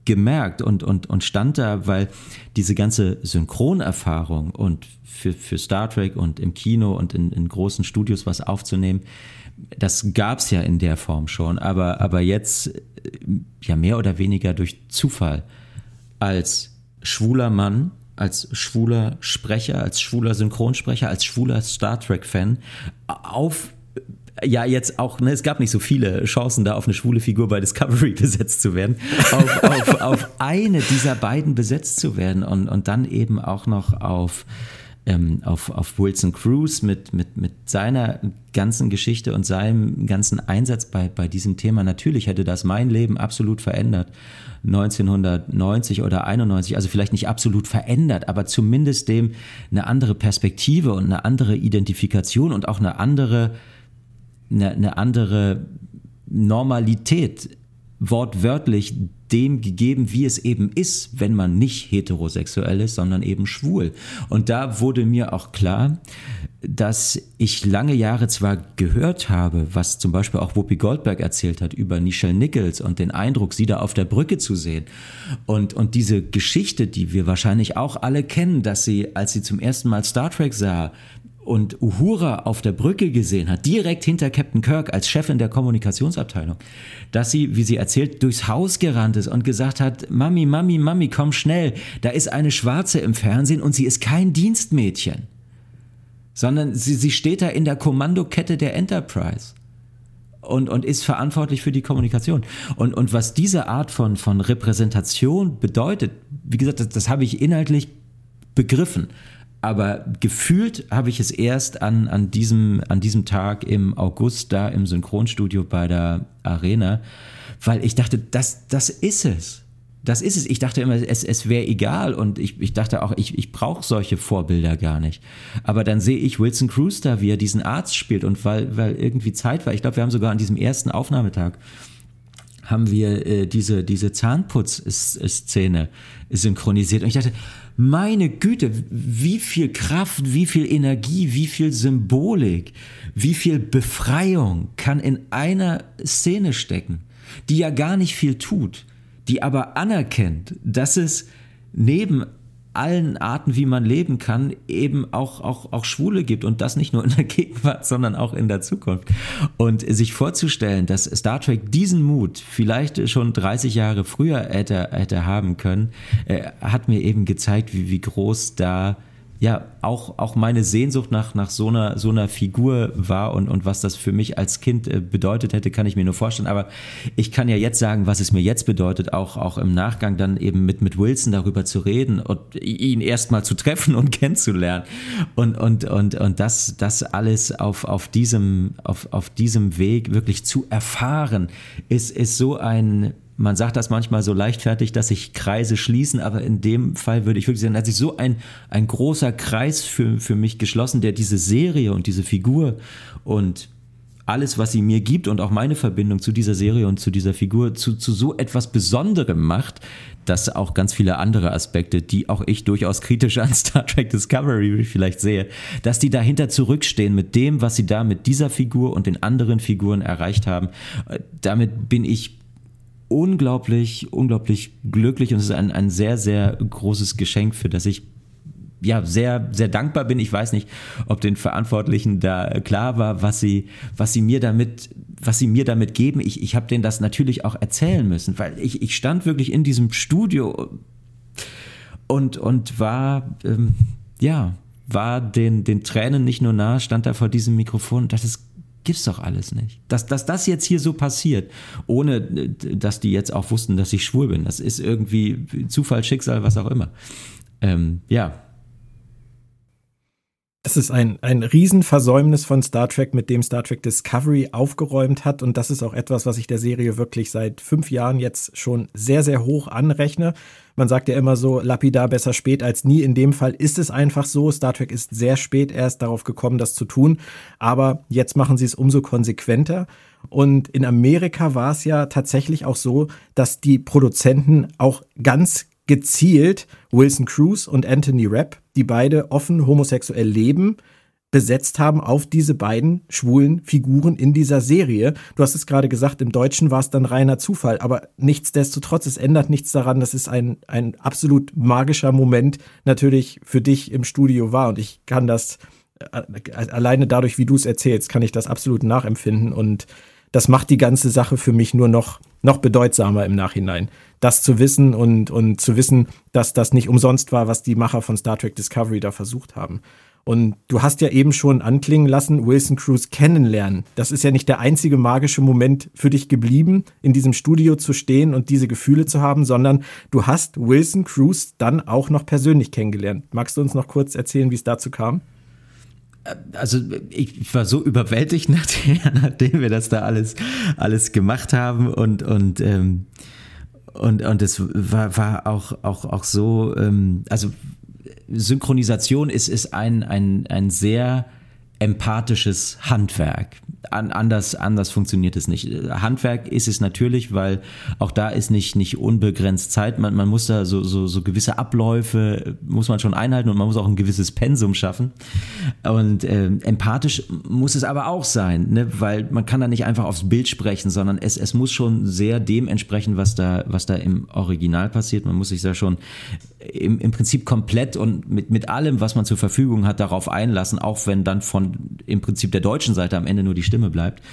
gemerkt und, und, und stand da, weil diese ganze Synchronerfahrung und für, für Star Trek und im Kino und in, in großen Studios was aufzunehmen, das gab es ja in der Form schon, aber, aber jetzt ja mehr oder weniger durch Zufall als schwuler Mann, als schwuler Sprecher, als schwuler Synchronsprecher, als schwuler Star Trek-Fan auf ja jetzt auch, ne, es gab nicht so viele Chancen, da auf eine schwule Figur bei Discovery besetzt zu werden, auf, auf, auf eine dieser beiden besetzt zu werden und, und dann eben auch noch auf ähm, auf, auf Wilson Cruz mit, mit, mit seiner ganzen Geschichte und seinem ganzen Einsatz bei, bei diesem Thema. Natürlich hätte das mein Leben absolut verändert. 1990 oder 91, also vielleicht nicht absolut verändert, aber zumindest dem eine andere Perspektive und eine andere Identifikation und auch eine andere, eine, eine andere Normalität wortwörtlich dem gegeben, wie es eben ist, wenn man nicht heterosexuell ist, sondern eben schwul. Und da wurde mir auch klar, dass ich lange Jahre zwar gehört habe, was zum Beispiel auch Whoopi Goldberg erzählt hat über Nichelle Nichols und den Eindruck, sie da auf der Brücke zu sehen. Und, und diese Geschichte, die wir wahrscheinlich auch alle kennen, dass sie, als sie zum ersten Mal Star Trek sah, und Uhura auf der Brücke gesehen hat, direkt hinter Captain Kirk als Chefin der Kommunikationsabteilung, dass sie, wie sie erzählt, durchs Haus gerannt ist und gesagt hat, Mami, Mami, Mami, komm schnell, da ist eine Schwarze im Fernsehen und sie ist kein Dienstmädchen, sondern sie, sie steht da in der Kommandokette der Enterprise. Und, und ist verantwortlich für die Kommunikation. Und, und was diese Art von, von Repräsentation bedeutet, wie gesagt, das, das habe ich inhaltlich begriffen. Aber gefühlt habe ich es erst an, an, diesem, an diesem Tag im August da im Synchronstudio bei der Arena, weil ich dachte, das, das ist es. Das ist es. Ich dachte immer, es, es wäre egal und ich, ich dachte auch, ich, ich brauche solche Vorbilder gar nicht. Aber dann sehe ich Wilson Cruz da, wie er diesen Arzt spielt und weil, weil irgendwie Zeit war. Ich glaube, wir haben sogar an diesem ersten Aufnahmetag haben wir äh, diese, diese Zahnputz-Szene synchronisiert. Und ich dachte, meine Güte, wie viel Kraft, wie viel Energie, wie viel Symbolik, wie viel Befreiung kann in einer Szene stecken, die ja gar nicht viel tut, die aber anerkennt, dass es neben allen Arten, wie man leben kann, eben auch, auch, auch Schwule gibt und das nicht nur in der Gegenwart, sondern auch in der Zukunft. Und sich vorzustellen, dass Star Trek diesen Mut vielleicht schon 30 Jahre früher hätte, hätte haben können, äh, hat mir eben gezeigt, wie, wie groß da ja auch, auch meine Sehnsucht nach, nach so, einer, so einer Figur war und, und was das für mich als Kind äh, bedeutet hätte, kann ich mir nur vorstellen. Aber ich kann ja jetzt sagen, was es mir jetzt bedeutet, auch, auch im Nachgang dann eben mit, mit Wilson darüber zu reden und ihn erstmal zu treffen und kennenzulernen. Und, und, und, und das, das alles auf, auf, diesem, auf, auf diesem Weg wirklich zu erfahren, ist, ist so ein man sagt das manchmal so leichtfertig, dass sich Kreise schließen, aber in dem Fall würde ich wirklich sagen, hat sich so ein, ein großer Kreis für, für mich geschlossen, der diese Serie und diese Figur und alles, was sie mir gibt und auch meine Verbindung zu dieser Serie und zu dieser Figur zu, zu so etwas Besonderem macht, dass auch ganz viele andere Aspekte, die auch ich durchaus kritisch an Star Trek Discovery vielleicht sehe, dass die dahinter zurückstehen mit dem, was sie da mit dieser Figur und den anderen Figuren erreicht haben. Äh, damit bin ich unglaublich, unglaublich glücklich und es ist ein, ein sehr, sehr großes Geschenk, für das ich ja, sehr, sehr dankbar bin. Ich weiß nicht, ob den Verantwortlichen da klar war, was sie, was sie mir damit, was sie mir damit geben. Ich, ich habe denen das natürlich auch erzählen müssen, weil ich, ich stand wirklich in diesem Studio und, und war, ähm, ja, war den, den Tränen nicht nur nah, stand da vor diesem Mikrofon. Das ist gibt's doch alles nicht. Dass, dass das jetzt hier so passiert, ohne äh, dass die jetzt auch wussten, dass ich schwul bin, das ist irgendwie Zufall, Schicksal, was auch immer. Ähm, ja. Das ist ein, ein Riesenversäumnis von Star Trek, mit dem Star Trek Discovery aufgeräumt hat. Und das ist auch etwas, was ich der Serie wirklich seit fünf Jahren jetzt schon sehr, sehr hoch anrechne. Man sagt ja immer so, lapidar besser spät als nie. In dem Fall ist es einfach so. Star Trek ist sehr spät erst darauf gekommen, das zu tun. Aber jetzt machen sie es umso konsequenter. Und in Amerika war es ja tatsächlich auch so, dass die Produzenten auch ganz gezielt Wilson Cruz und Anthony Rapp, die beide offen homosexuell leben, besetzt haben auf diese beiden schwulen Figuren in dieser Serie. Du hast es gerade gesagt, im Deutschen war es dann reiner Zufall, aber nichtsdestotrotz, es ändert nichts daran, dass es ein, ein absolut magischer Moment natürlich für dich im Studio war und ich kann das äh, alleine dadurch, wie du es erzählst, kann ich das absolut nachempfinden und das macht die ganze Sache für mich nur noch, noch bedeutsamer im Nachhinein das zu wissen und, und zu wissen, dass das nicht umsonst war, was die Macher von Star Trek Discovery da versucht haben. Und du hast ja eben schon anklingen lassen, Wilson Cruz kennenlernen. Das ist ja nicht der einzige magische Moment für dich geblieben, in diesem Studio zu stehen und diese Gefühle zu haben, sondern du hast Wilson Cruz dann auch noch persönlich kennengelernt. Magst du uns noch kurz erzählen, wie es dazu kam? Also ich war so überwältigt, nachdem, nachdem wir das da alles, alles gemacht haben und, und ähm, und, und es war, war auch, auch, auch so, ähm, also Synchronisation ist, ist ein, ein, ein sehr empathisches Handwerk. An, anders, anders funktioniert es nicht. Handwerk ist es natürlich, weil auch da ist nicht, nicht unbegrenzt Zeit. Man, man muss da so, so, so gewisse Abläufe, muss man schon einhalten und man muss auch ein gewisses Pensum schaffen. Und äh, empathisch muss es aber auch sein, ne? weil man kann da nicht einfach aufs Bild sprechen, sondern es, es muss schon sehr dem entsprechen, was da, was da im Original passiert. Man muss sich da schon im, im Prinzip komplett und mit, mit allem, was man zur Verfügung hat, darauf einlassen, auch wenn dann von im Prinzip der deutschen Seite am Ende nur die Stimme bleibt.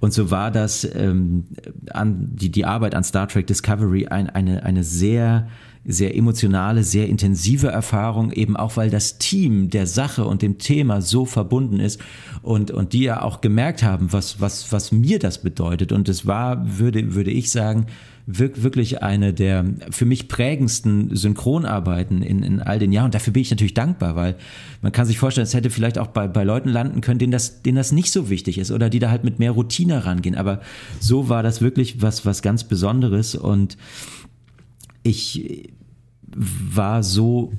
Und so war das ähm, an die, die Arbeit an Star Trek Discovery ein, eine, eine sehr sehr emotionale, sehr intensive Erfahrung, eben auch weil das Team der Sache und dem Thema so verbunden ist und, und die ja auch gemerkt haben, was, was, was mir das bedeutet. Und es war, würde, würde ich sagen, wirklich eine der für mich prägendsten Synchronarbeiten in, in all den Jahren. Und dafür bin ich natürlich dankbar, weil man kann sich vorstellen, es hätte vielleicht auch bei, bei Leuten landen können, denen das, denen das nicht so wichtig ist oder die da halt mit mehr Routine rangehen. Aber so war das wirklich was, was ganz Besonderes und ich war so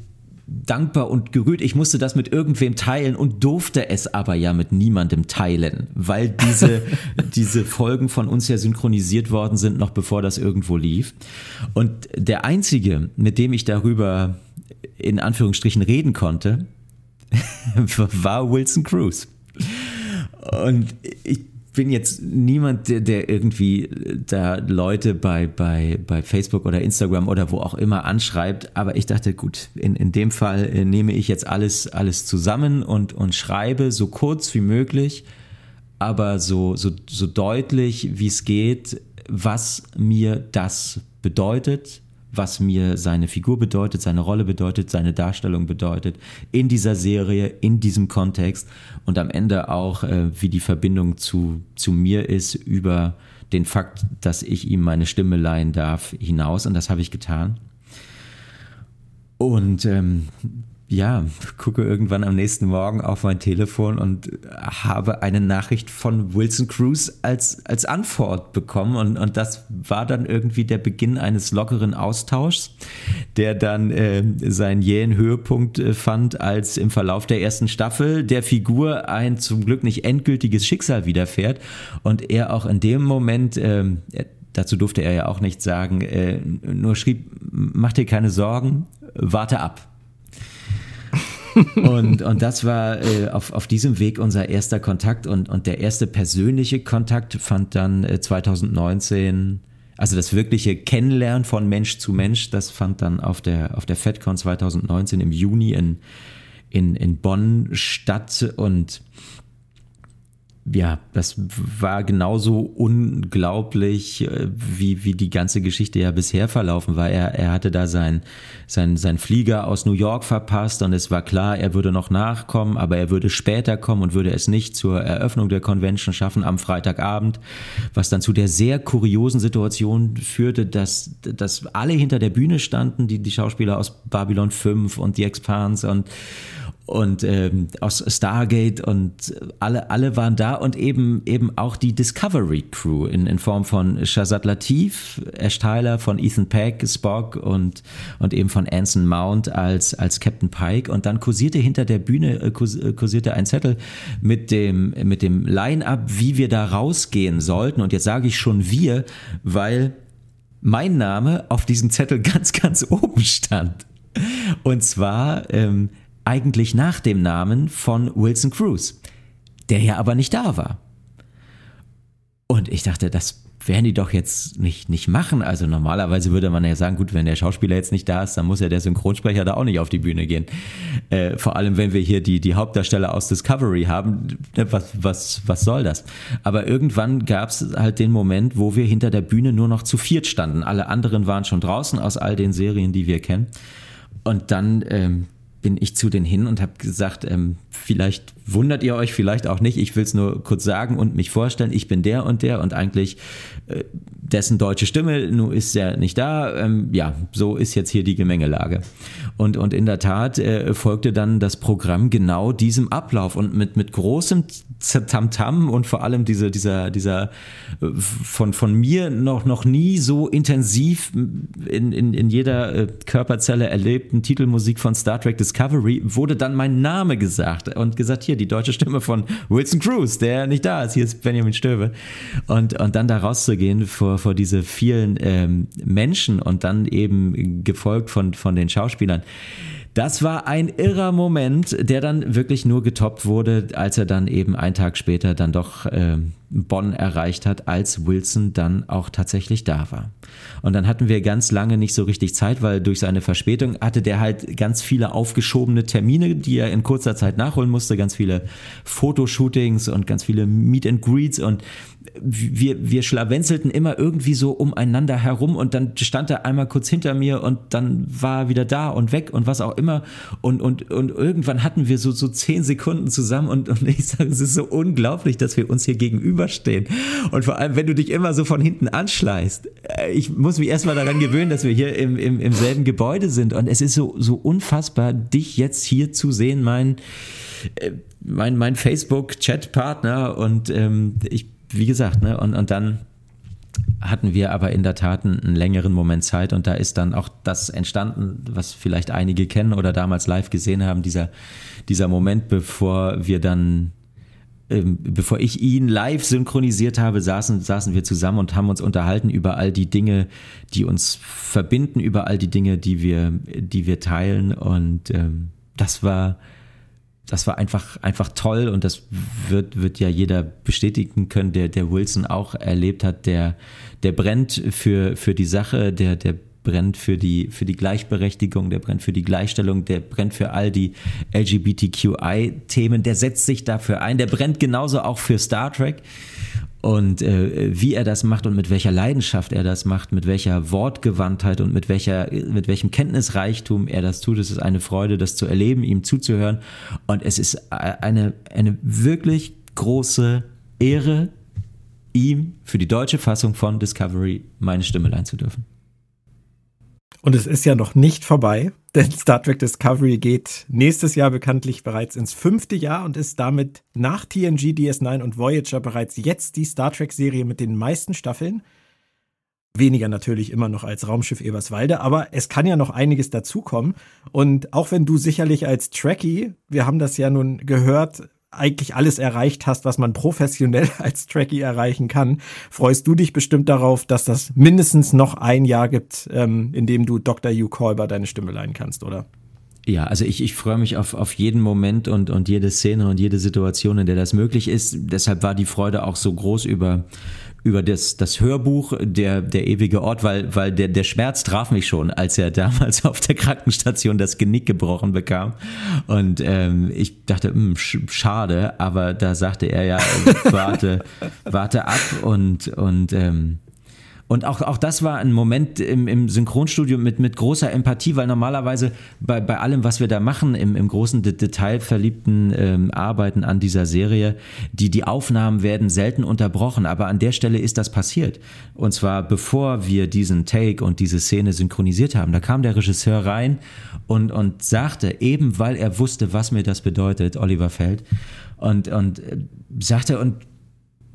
dankbar und gerührt. Ich musste das mit irgendwem teilen und durfte es aber ja mit niemandem teilen, weil diese, diese Folgen von uns ja synchronisiert worden sind, noch bevor das irgendwo lief. Und der einzige, mit dem ich darüber in Anführungsstrichen reden konnte, war Wilson Cruz. Und ich bin jetzt niemand, der, der irgendwie äh, da Leute bei, bei, bei Facebook oder Instagram oder wo auch immer anschreibt, aber ich dachte, gut, in, in dem Fall äh, nehme ich jetzt alles, alles zusammen und, und schreibe so kurz wie möglich, aber so, so, so deutlich wie es geht, was mir das bedeutet, was mir seine Figur bedeutet, seine Rolle bedeutet, seine Darstellung bedeutet in dieser Serie, in diesem Kontext und am Ende auch, äh, wie die Verbindung zu, zu mir ist über den Fakt, dass ich ihm meine Stimme leihen darf, hinaus und das habe ich getan. Und ähm, ja, gucke irgendwann am nächsten Morgen auf mein Telefon und habe eine Nachricht von Wilson Cruz als, als Antwort bekommen. Und, und das war dann irgendwie der Beginn eines lockeren Austauschs, der dann äh, seinen jähen Höhepunkt äh, fand, als im Verlauf der ersten Staffel der Figur ein zum Glück nicht endgültiges Schicksal widerfährt und er auch in dem Moment, äh, dazu durfte er ja auch nichts sagen, äh, nur schrieb, mach dir keine Sorgen, warte ab und, und das war äh, auf, auf diesem Weg unser erster Kontakt und, und der erste persönliche Kontakt fand dann äh, 2019 also das wirkliche Kennenlernen von Mensch zu Mensch, das fand dann auf der, auf der FedCon 2019 im Juni in, in, in Bonn statt. Und ja, das war genauso unglaublich, äh, wie, wie die ganze Geschichte ja bisher verlaufen war. Er, er hatte da sein, sein, sein Flieger aus New York verpasst und es war klar, er würde noch nachkommen, aber er würde später kommen und würde es nicht zur Eröffnung der Convention schaffen am Freitagabend, was dann zu der sehr kuriosen Situation führte, dass, dass alle hinter der Bühne standen, die, die Schauspieler aus Babylon 5 und The Expanse und und ähm, aus Stargate und alle, alle waren da und eben, eben auch die Discovery Crew in, in Form von Shazad Latif, Ash Tyler, von Ethan Peck, Spock und, und eben von Anson Mount als, als Captain Pike und dann kursierte hinter der Bühne äh, äh, kursierte ein Zettel mit dem, mit dem Line-Up, wie wir da rausgehen sollten und jetzt sage ich schon wir, weil mein Name auf diesem Zettel ganz, ganz oben stand. Und zwar ähm, eigentlich nach dem Namen von Wilson Cruz, der ja aber nicht da war. Und ich dachte, das werden die doch jetzt nicht, nicht machen. Also normalerweise würde man ja sagen, gut, wenn der Schauspieler jetzt nicht da ist, dann muss ja der Synchronsprecher da auch nicht auf die Bühne gehen. Äh, vor allem, wenn wir hier die, die Hauptdarsteller aus Discovery haben, ne, was, was, was soll das? Aber irgendwann gab es halt den Moment, wo wir hinter der Bühne nur noch zu viert standen. Alle anderen waren schon draußen aus all den Serien, die wir kennen. Und dann ähm, bin ich zu denen hin und habe gesagt, ähm, vielleicht wundert ihr euch, vielleicht auch nicht. Ich will es nur kurz sagen und mich vorstellen. Ich bin der und der und eigentlich dessen deutsche Stimme, nun ist er nicht da. Ähm, ja, so ist jetzt hier die Gemengelage. Und, und in der Tat äh, folgte dann das Programm genau diesem Ablauf und mit, mit großem Tamtam und vor allem diese, dieser, dieser äh, von, von mir noch, noch nie so intensiv in, in, in jeder äh, Körperzelle erlebten Titelmusik von Star Trek Discovery wurde dann mein Name gesagt und gesagt, hier die deutsche Stimme von Wilson Cruz, der nicht da ist, hier ist Benjamin Stöve. Und, und dann rauszugehen vor, vor diese vielen ähm, Menschen und dann eben gefolgt von, von den Schauspielern. Das war ein irrer Moment, der dann wirklich nur getoppt wurde, als er dann eben einen Tag später dann doch äh, Bonn erreicht hat, als Wilson dann auch tatsächlich da war. Und dann hatten wir ganz lange nicht so richtig Zeit, weil durch seine Verspätung hatte der halt ganz viele aufgeschobene Termine, die er in kurzer Zeit nachholen musste, ganz viele Fotoshootings und ganz viele Meet and Greets und wir, wir schlawenzelten immer irgendwie so umeinander herum und dann stand er einmal kurz hinter mir und dann war er wieder da und weg und was auch immer. Und, und, und irgendwann hatten wir so, so zehn Sekunden zusammen und, und ich sage, es ist so unglaublich, dass wir uns hier gegenüberstehen. Und vor allem, wenn du dich immer so von hinten anschleißt. Äh, ich muss mich erstmal daran gewöhnen, dass wir hier im, im, im selben Gebäude sind und es ist so, so unfassbar, dich jetzt hier zu sehen, mein, äh, mein, mein Facebook-Chat-Partner und ähm, ich wie gesagt, ne, und, und dann hatten wir aber in der Tat einen, längeren Moment Zeit und da ist dann auch das entstanden, was vielleicht einige kennen oder damals live gesehen haben, dieser, dieser Moment, bevor wir dann ähm, bevor ich ihn live synchronisiert habe, saßen, saßen wir zusammen und haben uns unterhalten über all die Dinge, die uns verbinden, über all die Dinge, die wir, die wir teilen. Und ähm, das war, das war einfach, einfach toll. Und das wird, wird ja jeder bestätigen können, der, der Wilson auch erlebt hat, der, der brennt für, für die Sache, der, der brennt für die, für die Gleichberechtigung, der brennt für die Gleichstellung, der brennt für all die LGBTQI-Themen, der setzt sich dafür ein, der brennt genauso auch für Star Trek. Und äh, wie er das macht und mit welcher Leidenschaft er das macht, mit welcher Wortgewandtheit und mit welcher, mit welchem Kenntnisreichtum er das tut, es ist eine Freude, das zu erleben, ihm zuzuhören. Und es ist eine, eine wirklich große Ehre, ihm für die deutsche Fassung von Discovery meine Stimme leihen zu dürfen. Und es ist ja noch nicht vorbei, denn Star Trek Discovery geht nächstes Jahr bekanntlich bereits ins fünfte Jahr und ist damit nach TNG, DS9 und Voyager bereits jetzt die Star Trek-Serie mit den meisten Staffeln. Weniger natürlich immer noch als Raumschiff Eberswalde, aber es kann ja noch einiges dazukommen. Und auch wenn du sicherlich als Trekkie, wir haben das ja nun gehört, eigentlich alles erreicht hast, was man professionell als Trekkie erreichen kann, freust du dich bestimmt darauf, dass das mindestens noch ein Jahr gibt, ähm, in dem du Dr. Hugh Kolber deine Stimme leihen kannst, oder? Ja, also ich, ich freue mich auf, auf jeden Moment und, und jede Szene und jede Situation, in der das möglich ist. Deshalb war die Freude auch so groß über, über das, das Hörbuch der, der ewige Ort, weil, weil der, der Schmerz traf mich schon, als er damals auf der Krankenstation das Genick gebrochen bekam. Und ähm, ich dachte, mh, hm, sch schade, aber da sagte er ja, warte, warte ab und, und ähm, Und auch, auch das war ein Moment im, im Synchronstudio mit, mit großer Empathie, weil normalerweise bei, bei allem, was wir da machen, im, im großen detailverliebten ähm, Arbeiten an dieser Serie, die, die Aufnahmen werden selten unterbrochen, aber an der Stelle ist das passiert. Und zwar bevor wir diesen Take und diese Szene synchronisiert haben. Da kam der Regisseur rein und, und sagte, eben weil er wusste, was mir das bedeutet, Oliver Feld, und, und äh, sagte, und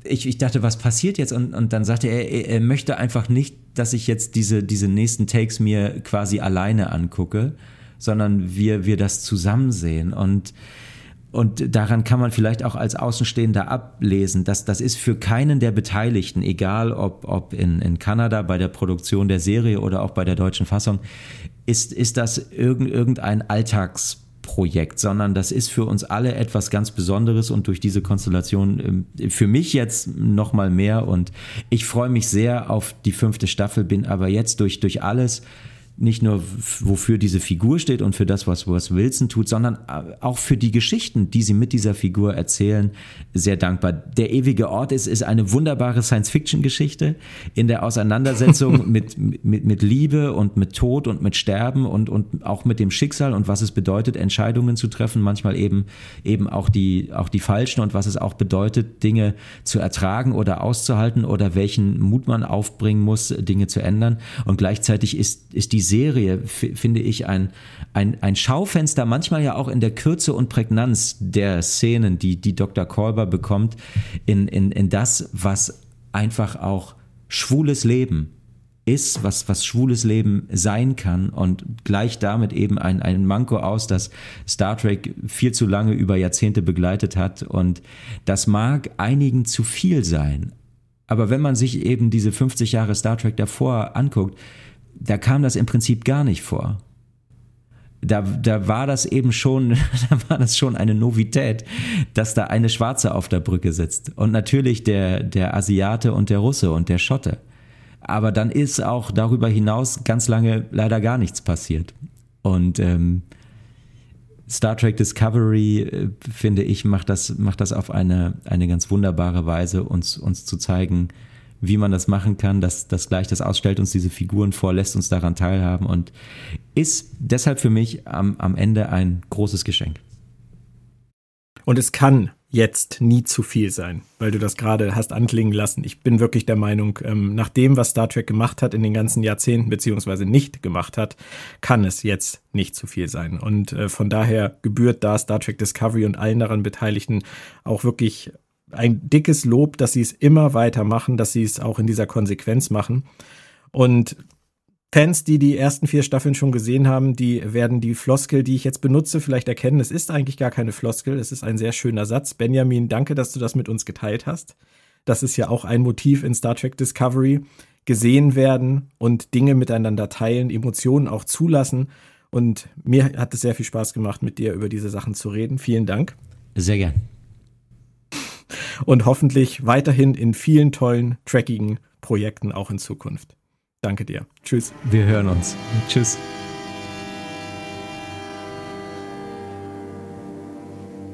ich, ich dachte, was passiert jetzt? Und, und dann sagte er, er, er möchte einfach nicht, dass ich jetzt diese, diese nächsten Takes mir quasi alleine angucke, sondern wir, wir das zusammen sehen. Und, und daran kann man vielleicht auch als Außenstehender ablesen, dass das ist für keinen der Beteiligten, egal ob, ob in, in Kanada bei der Produktion der Serie oder auch bei der deutschen Fassung, ist, ist das irgendein Alltags Projekt, sondern das ist für uns alle etwas ganz Besonderes und durch diese Konstellation ähm, für mich jetzt noch mal mehr. Und ich freue mich sehr auf die fünfte Staffel, bin aber jetzt durch, durch alles nicht nur wofür diese Figur steht und für das, was, was Wilson tut, sondern äh, auch für die Geschichten, die sie mit dieser Figur erzählen, sehr dankbar. Der ewige Ort ist, ist eine wunderbare Science-Fiction-Geschichte in der Auseinandersetzung mit, mit, mit Liebe und mit Tod und mit Sterben und, und auch mit dem Schicksal und was es bedeutet, Entscheidungen zu treffen, manchmal eben, eben auch die, auch die falschen und was es auch bedeutet, Dinge zu ertragen oder auszuhalten oder welchen Mut man aufbringen muss, Dinge zu ändern. Und gleichzeitig ist, ist die Serie, finde ich, ein, ein, ein Schaufenster, manchmal ja auch in der Kürze und Prägnanz der Szenen, die, die Dr. Kolber bekommt, in, in, in das, was einfach auch schwules Leben ist, was, was schwules Leben sein kann und gleich damit eben ein, ein Manko aus, das Star Trek viel zu lange über Jahrzehnte begleitet hat und das mag einigen zu viel sein. Aber wenn man sich eben diese 50 Jahre Star Trek davor anguckt, da kam das im Prinzip gar nicht vor. Da, da war das eben schon, da war das schon eine Novität, dass da eine Schwarze auf der Brücke sitzt. Und natürlich der, der Asiate und der Russe und der Schotte. Aber dann ist auch darüber hinaus ganz lange leider gar nichts passiert. Und ähm, Star Trek Discovery, äh, finde ich, macht das, macht das auf eine, eine ganz wunderbare Weise, uns, uns zu zeigen, wie man das machen kann, dass das gleich das ausstellt uns diese Figuren vor, lässt uns daran teilhaben und ist deshalb für mich am, am Ende ein großes Geschenk. Und es kann jetzt nie zu viel sein, weil du das gerade hast anklingen lassen. Ich bin wirklich der Meinung, ähm, nach dem, was Star Trek gemacht hat in den ganzen Jahrzehnten, beziehungsweise nicht gemacht hat, kann es jetzt nicht zu viel sein. Und äh, von daher gebührt da Star Trek Discovery und allen daran Beteiligten auch wirklich ein dickes Lob, dass sie es immer weiter machen, dass sie es auch in dieser Konsequenz machen. Und Fans, die die ersten vier Staffeln schon gesehen haben, die werden die Floskel, die ich jetzt benutze, vielleicht erkennen. Es ist eigentlich gar keine Floskel, es ist ein sehr schöner Satz. Benjamin, danke, dass du das mit uns geteilt hast. Das ist ja auch ein Motiv in Star Trek Discovery. Gesehen werden und Dinge miteinander teilen, Emotionen auch zulassen. Und mir hat es sehr viel Spaß gemacht, mit dir über diese Sachen zu reden. Vielen Dank. Sehr gern und hoffentlich weiterhin in vielen tollen, trackigen Projekten auch in Zukunft. Danke dir. Tschüss. Wir hören uns. Tschüss.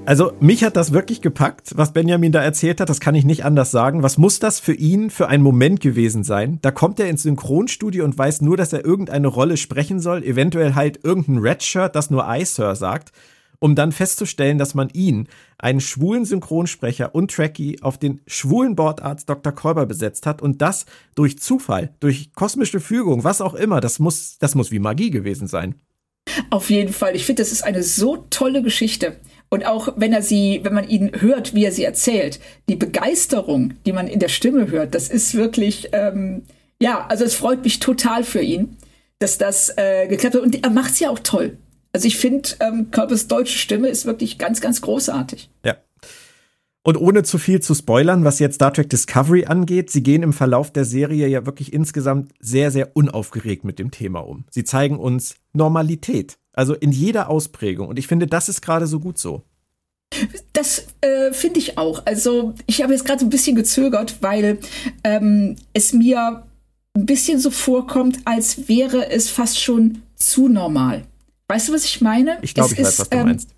Also mich hat das wirklich gepackt, was Benjamin da erzählt hat. Das kann ich nicht anders sagen. Was muss das für ihn für ein Moment gewesen sein? Da kommt er ins Synchronstudio und weiß nur, dass er irgendeine Rolle sprechen soll. Eventuell halt irgendein Redshirt, das nur I, Sir sagt um dann festzustellen, dass man ihn, einen schwulen Synchronsprecher und Trekkie, auf den schwulen Bordarzt Dr. Kolber besetzt hat und das durch Zufall, durch kosmische Fügung, was auch immer, das muss, das muss wie Magie gewesen sein. Auf jeden Fall. Ich finde, das ist eine so tolle Geschichte. Und auch wenn er sie, wenn man ihn hört, wie er sie erzählt, die Begeisterung, die man in der Stimme hört, das ist wirklich, ähm, ja, also es freut mich total für ihn, dass das äh, geklappt hat. Und er macht es ja auch toll. Also ich finde, ähm, Körpers deutsche Stimme ist wirklich ganz, ganz großartig. Ja. Und ohne zu viel zu spoilern, was jetzt Star Trek Discovery angeht, sie gehen im Verlauf der Serie ja wirklich insgesamt sehr, sehr unaufgeregt mit dem Thema um. Sie zeigen uns Normalität, also in jeder Ausprägung. Und ich finde, das ist gerade so gut so. Das äh, finde ich auch. Also ich habe jetzt gerade so ein bisschen gezögert, weil ähm, es mir ein bisschen so vorkommt, als wäre es fast schon zu normal. Weißt du, was ich meine? Ich glaube, ich ist, weiß, was du ähm, meinst.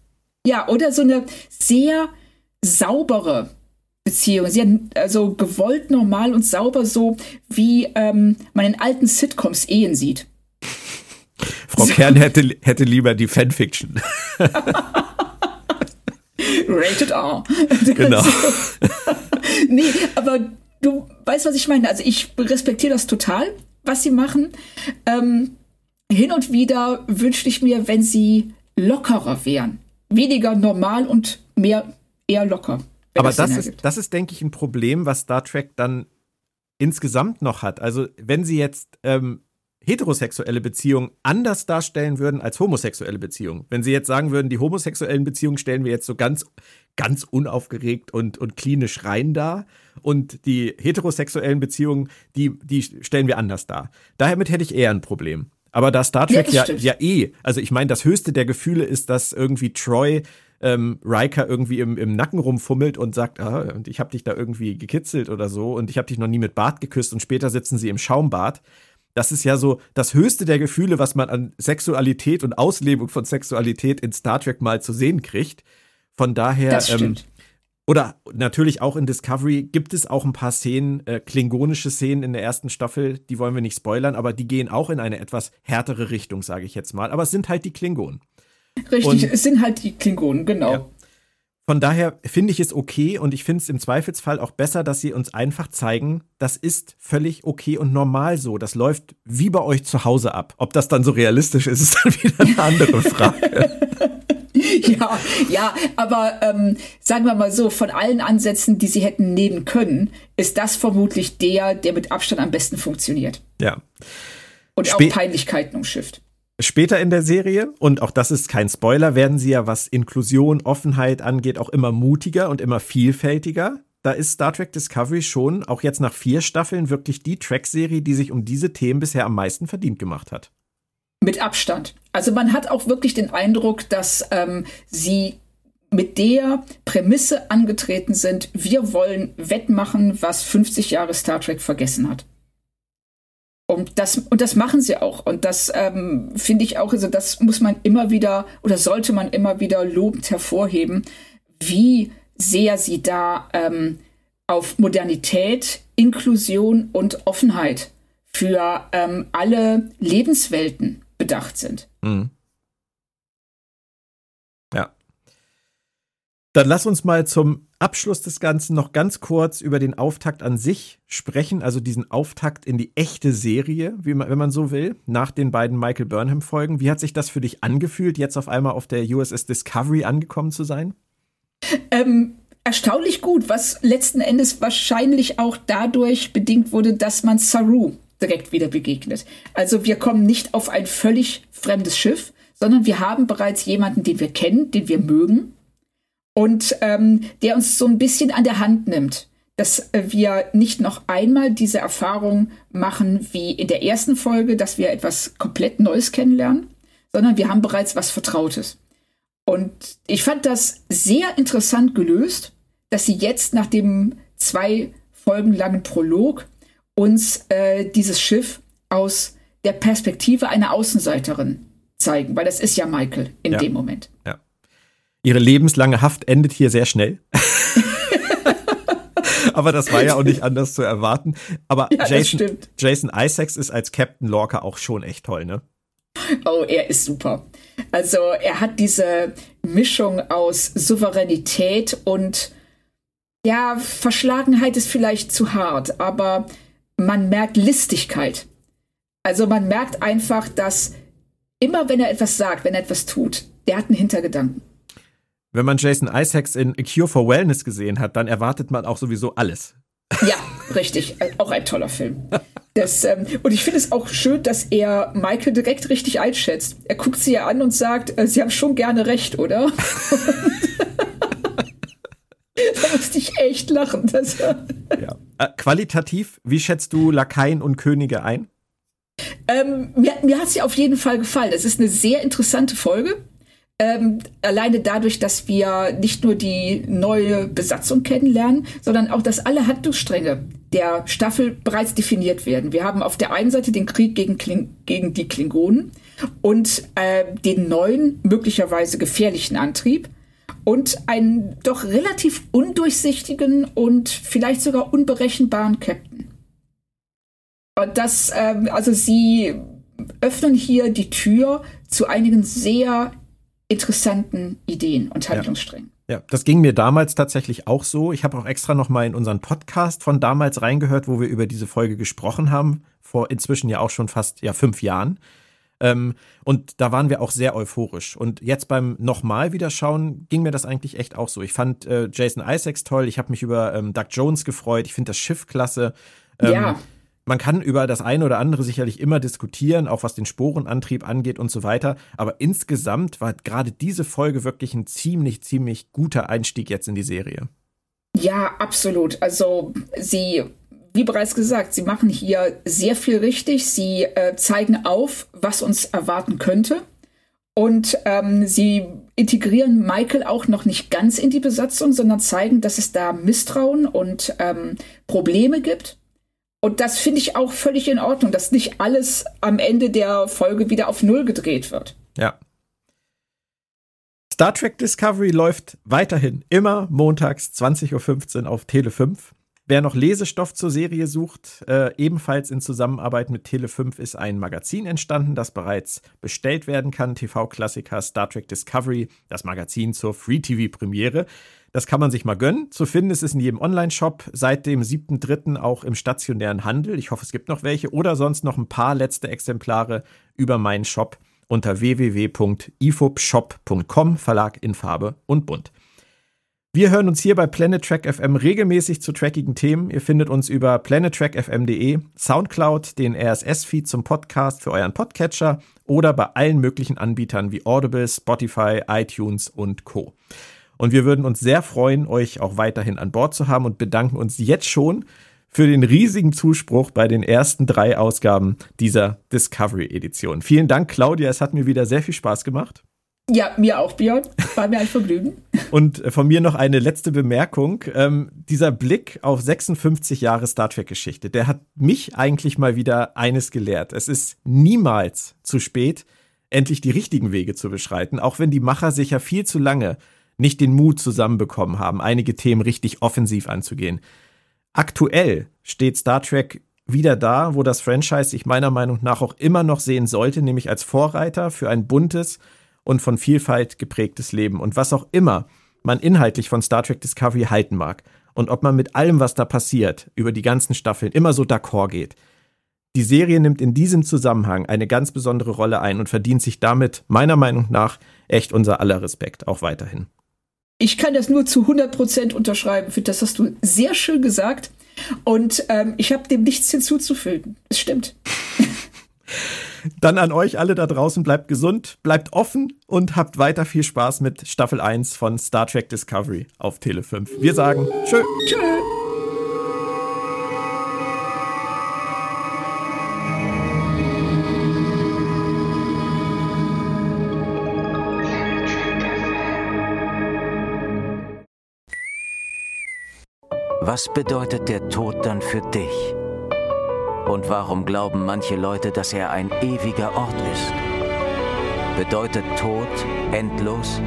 Ja, oder so eine sehr saubere Beziehungen. Sehr also gewollt, normal und sauber, so wie ähm, man in alten Sitcoms Ehen sieht. Frau so. Kern hätte, hätte lieber die Fanfiction. Rated R. Genau. nee, aber du weißt, was ich meine. Also ich respektiere das total, was sie machen. Ähm, hin und wieder wünschte ich mir, wenn sie lockerer wären. Weniger normal und mehr eher locker. Aber das, das ist, das ist, denke ich, ein Problem, was Star Trek dann insgesamt noch hat. Also, wenn sie jetzt ähm, heterosexuelle Beziehungen anders darstellen würden als homosexuelle Beziehungen. Wenn sie jetzt sagen würden, die homosexuellen Beziehungen stellen wir jetzt so ganz, ganz unaufgeregt und, und klinisch rein dar und die heterosexuellen Beziehungen, die, die stellen wir anders dar. Damit hätte ich eher ein Problem. Aber da Star Trek ja, ja, ja eh, also ich meine, das höchste der Gefühle ist, dass irgendwie Troy ähm, Riker irgendwie im, im Nacken rumfummelt und sagt, ah, und ich habe dich da irgendwie gekitzelt oder so und ich habe dich noch nie mit Bart geküsst und später sitzen sie im Schaumbad. Das ist ja so das höchste der Gefühle, was man an Sexualität und Auslebung von Sexualität in Star Trek mal zu sehen kriegt. Von daher. Das ähm, oder natürlich auch in Discovery gibt es auch ein paar Szenen, äh, klingonische Szenen in der ersten Staffel, die wollen wir nicht spoilern, aber die gehen auch in eine etwas härtere Richtung, sage ich jetzt mal. Aber es sind halt die Klingonen. Richtig, und, es sind halt die Klingonen, genau. Ja. Von daher finde ich es okay und ich finde es im Zweifelsfall auch besser, dass sie uns einfach zeigen, das ist völlig okay und normal so. Das läuft wie bei euch zu Hause ab. Ob das dann so realistisch ist, ist dann wieder eine andere Frage. ja, ja, aber ähm, sagen wir mal so, von allen Ansätzen, die sie hätten nehmen können, ist das vermutlich der, der mit Abstand am besten funktioniert. Ja. Und Spä auch Peinlichkeiten umschifft. Später in der Serie, und auch das ist kein Spoiler, werden sie ja, was Inklusion, Offenheit angeht, auch immer mutiger und immer vielfältiger. Da ist Star Trek Discovery schon, auch jetzt nach vier Staffeln, wirklich die Track-Serie, die sich um diese Themen bisher am meisten verdient gemacht hat. Mit Abstand. Also man hat auch wirklich den Eindruck, dass ähm, sie mit der Prämisse angetreten sind, wir wollen wettmachen, was 50 Jahre Star Trek vergessen hat. Und das, und das machen sie auch. Und das ähm, finde ich auch, also das muss man immer wieder oder sollte man immer wieder lobend hervorheben, wie sehr sie da ähm, auf Modernität, Inklusion und Offenheit für ähm, alle Lebenswelten bedacht sind. Mhm. Ja. Dann lass uns mal zum Abschluss des Ganzen noch ganz kurz über den Auftakt an sich sprechen, also diesen Auftakt in die echte Serie, man, wenn man so will, nach den beiden Michael Burnham-Folgen. Wie hat sich das für dich angefühlt, jetzt auf einmal auf der USS Discovery angekommen zu sein? Ähm, erstaunlich gut, was letzten Endes wahrscheinlich auch dadurch bedingt wurde, dass man Saru direkt wieder begegnet. Also wir kommen nicht auf ein völlig fremdes Schiff, sondern wir haben bereits jemanden, den wir kennen, den wir mögen und ähm, der uns so ein bisschen an der Hand nimmt, dass wir nicht noch einmal diese Erfahrung machen wie in der ersten Folge, dass wir etwas komplett Neues kennenlernen, sondern wir haben bereits was Vertrautes. Und ich fand das sehr interessant gelöst, dass sie jetzt nach dem zwei Folgen langen Prolog uns äh, dieses Schiff aus der Perspektive einer Außenseiterin zeigen, weil das ist ja Michael in ja. dem Moment. Ihre lebenslange Haft endet hier sehr schnell. Aber das war ja auch nicht anders zu erwarten. Aber ja, Jason, Jason Isaacs ist als Captain Lorca auch schon echt toll, ne? Oh, er ist super. Also er hat diese Mischung aus Souveränität und ja, Verschlagenheit ist vielleicht zu hart, aber man merkt Listigkeit. Also man merkt einfach, dass immer wenn er etwas sagt, wenn er etwas tut, der hat einen Hintergedanken wenn man Jason Isaacs in A Cure for Wellness gesehen hat, dann erwartet man auch sowieso alles. Ja, richtig. Auch ein toller Film. Das, ähm, und ich finde es auch schön, dass er Michael direkt richtig einschätzt. Er guckt sie ja an und sagt, äh, sie haben schon gerne recht, oder? da musste ich echt lachen. Ja. äh, qualitativ, wie schätzt du Lakaien und Könige ein? Ähm, mir mir hat sie auf jeden Fall gefallen. Es ist eine sehr interessante Folge. Ähm, alleine dadurch, dass wir nicht nur die neue Besatzung kennenlernen, sondern auch, dass alle Handlungsstränge der Staffel bereits definiert werden. Wir haben auf der einen Seite den Krieg gegen, Kling gegen die Klingonen und äh, den neuen, möglicherweise gefährlichen Antrieb. und einen doch relativ undurchsichtigen und vielleicht sogar unberechenbaren Captain. Und das, ähm, also sie öffnen hier die Tür zu einigen sehr interessanten Ideen und Handlungssträngen. Ja. ja. das ging mir damals tatsächlich auch so. Ich habe auch extra noch mal in unseren Podcast von damals reingehört, wo wir über diese Folge gesprochen haben, vor inzwischen ja auch schon fast ja fünf Jahren. Ähm, und da waren wir auch sehr euphorisch. Und jetzt beim nochmal wieder schauen ging mir das eigentlich echt auch so. Ich fand äh, Jason Isaacs toll. Ich habe mich über ähm, Doug Jones gefreut. Ich finde das Schiff klasse. Ähm, ja. Man kann über das eine oder andere sicherlich immer diskutieren, auch was den Sporenantrieb angeht und so weiter. Aber insgesamt war gerade diese Folge wirklich ein ziemlich, ziemlich guter Einstieg jetzt in die Serie. Ja, absolut. Also sie wie bereits gesagt, sie machen hier sehr viel richtig. Sie äh, zeigen auf, was uns erwarten könnte. Und ähm, sie integrieren Michael auch noch nicht ganz in die Besatzung, sondern zeigen, dass es da Misstrauen und ähm, Probleme gibt. Und das finde ich auch völlig in Ordnung, dass nicht alles am Ende der Folge wieder auf Null gedreht wird. Ja. Star Trek Discovery läuft weiterhin immer montags 20.15 Uhr auf Tele 5. Wer noch Lesestoff zur Serie sucht, äh, ebenfalls in Zusammenarbeit mit Tele5 ist ein Magazin entstanden, das bereits bestellt werden kann. TV-Klassiker Star Trek Discovery, das Magazin zur Free-TV-Premiere. Das kann man sich mal gönnen. Zu finden ist es in jedem Online-Shop, seit dem 7.3. auch im stationären Handel. Ich hoffe, es gibt noch welche oder sonst noch ein paar letzte Exemplare über meinen Shop unter www.ifobshop.com, Verlag in Farbe und Bunt. Wir hören uns hier bei Planet Track FM regelmäßig zu trackigen Themen. Ihr findet uns über planettrackfm.de, Soundcloud, den RSS-Feed zum Podcast für euren Podcatcher oder bei allen möglichen Anbietern wie Audible, Spotify, iTunes und Co. Und wir würden uns sehr freuen, euch auch weiterhin an Bord zu haben und bedanken uns jetzt schon für den riesigen Zuspruch bei den ersten drei Ausgaben dieser Discovery-Edition. Vielen Dank, Claudia. Es hat mir wieder sehr viel Spaß gemacht. Ja, mir auch, Björn. War mir ein Vergnügen. Und von mir noch eine letzte Bemerkung. Ähm, dieser Blick auf 56 Jahre Star Trek-Geschichte, der hat mich eigentlich mal wieder eines gelehrt. Es ist niemals zu spät, endlich die richtigen Wege zu beschreiten, auch wenn die Macher sicher viel zu lange nicht den Mut zusammenbekommen haben, einige Themen richtig offensiv anzugehen. Aktuell steht Star Trek wieder da, wo das Franchise sich meiner Meinung nach auch immer noch sehen sollte, nämlich als Vorreiter für ein buntes, und von Vielfalt geprägtes Leben und was auch immer man inhaltlich von Star Trek Discovery halten mag und ob man mit allem, was da passiert, über die ganzen Staffeln immer so d'accord geht. Die Serie nimmt in diesem Zusammenhang eine ganz besondere Rolle ein und verdient sich damit meiner Meinung nach echt unser aller Respekt, auch weiterhin. Ich kann das nur zu 100% unterschreiben. Für das hast du sehr schön gesagt. Und ähm, ich habe dem nichts hinzuzufügen. Es stimmt. Dann an euch alle da draußen, bleibt gesund, bleibt offen und habt weiter viel Spaß mit Staffel 1 von Star Trek Discovery auf Tele 5. Wir sagen tschö. Tschö. Was bedeutet der Tod dann für dich? Und warum glauben manche Leute, dass er ein ewiger Ort ist? Bedeutet Tod endlos?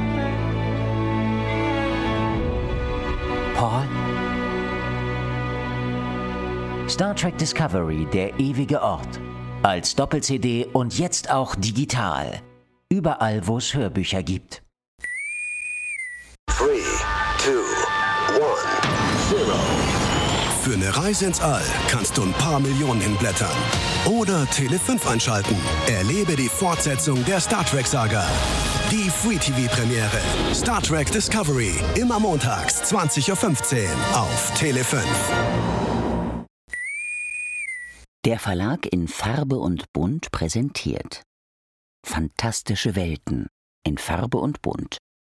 Paul? Star Trek Discovery, der ewige Ort. Als Doppel-CD und jetzt auch digital. Überall, wo es Hörbücher gibt. Für eine Reise ins All kannst du ein paar Millionen hinblättern. Oder Tele 5 einschalten. Erlebe die Fortsetzung der Star Trek-Saga. Die Free TV-Premiere. Star Trek Discovery. Immer montags, 20.15 Uhr auf Tele 5. Der Verlag in Farbe und Bunt präsentiert Fantastische Welten in Farbe und Bunt.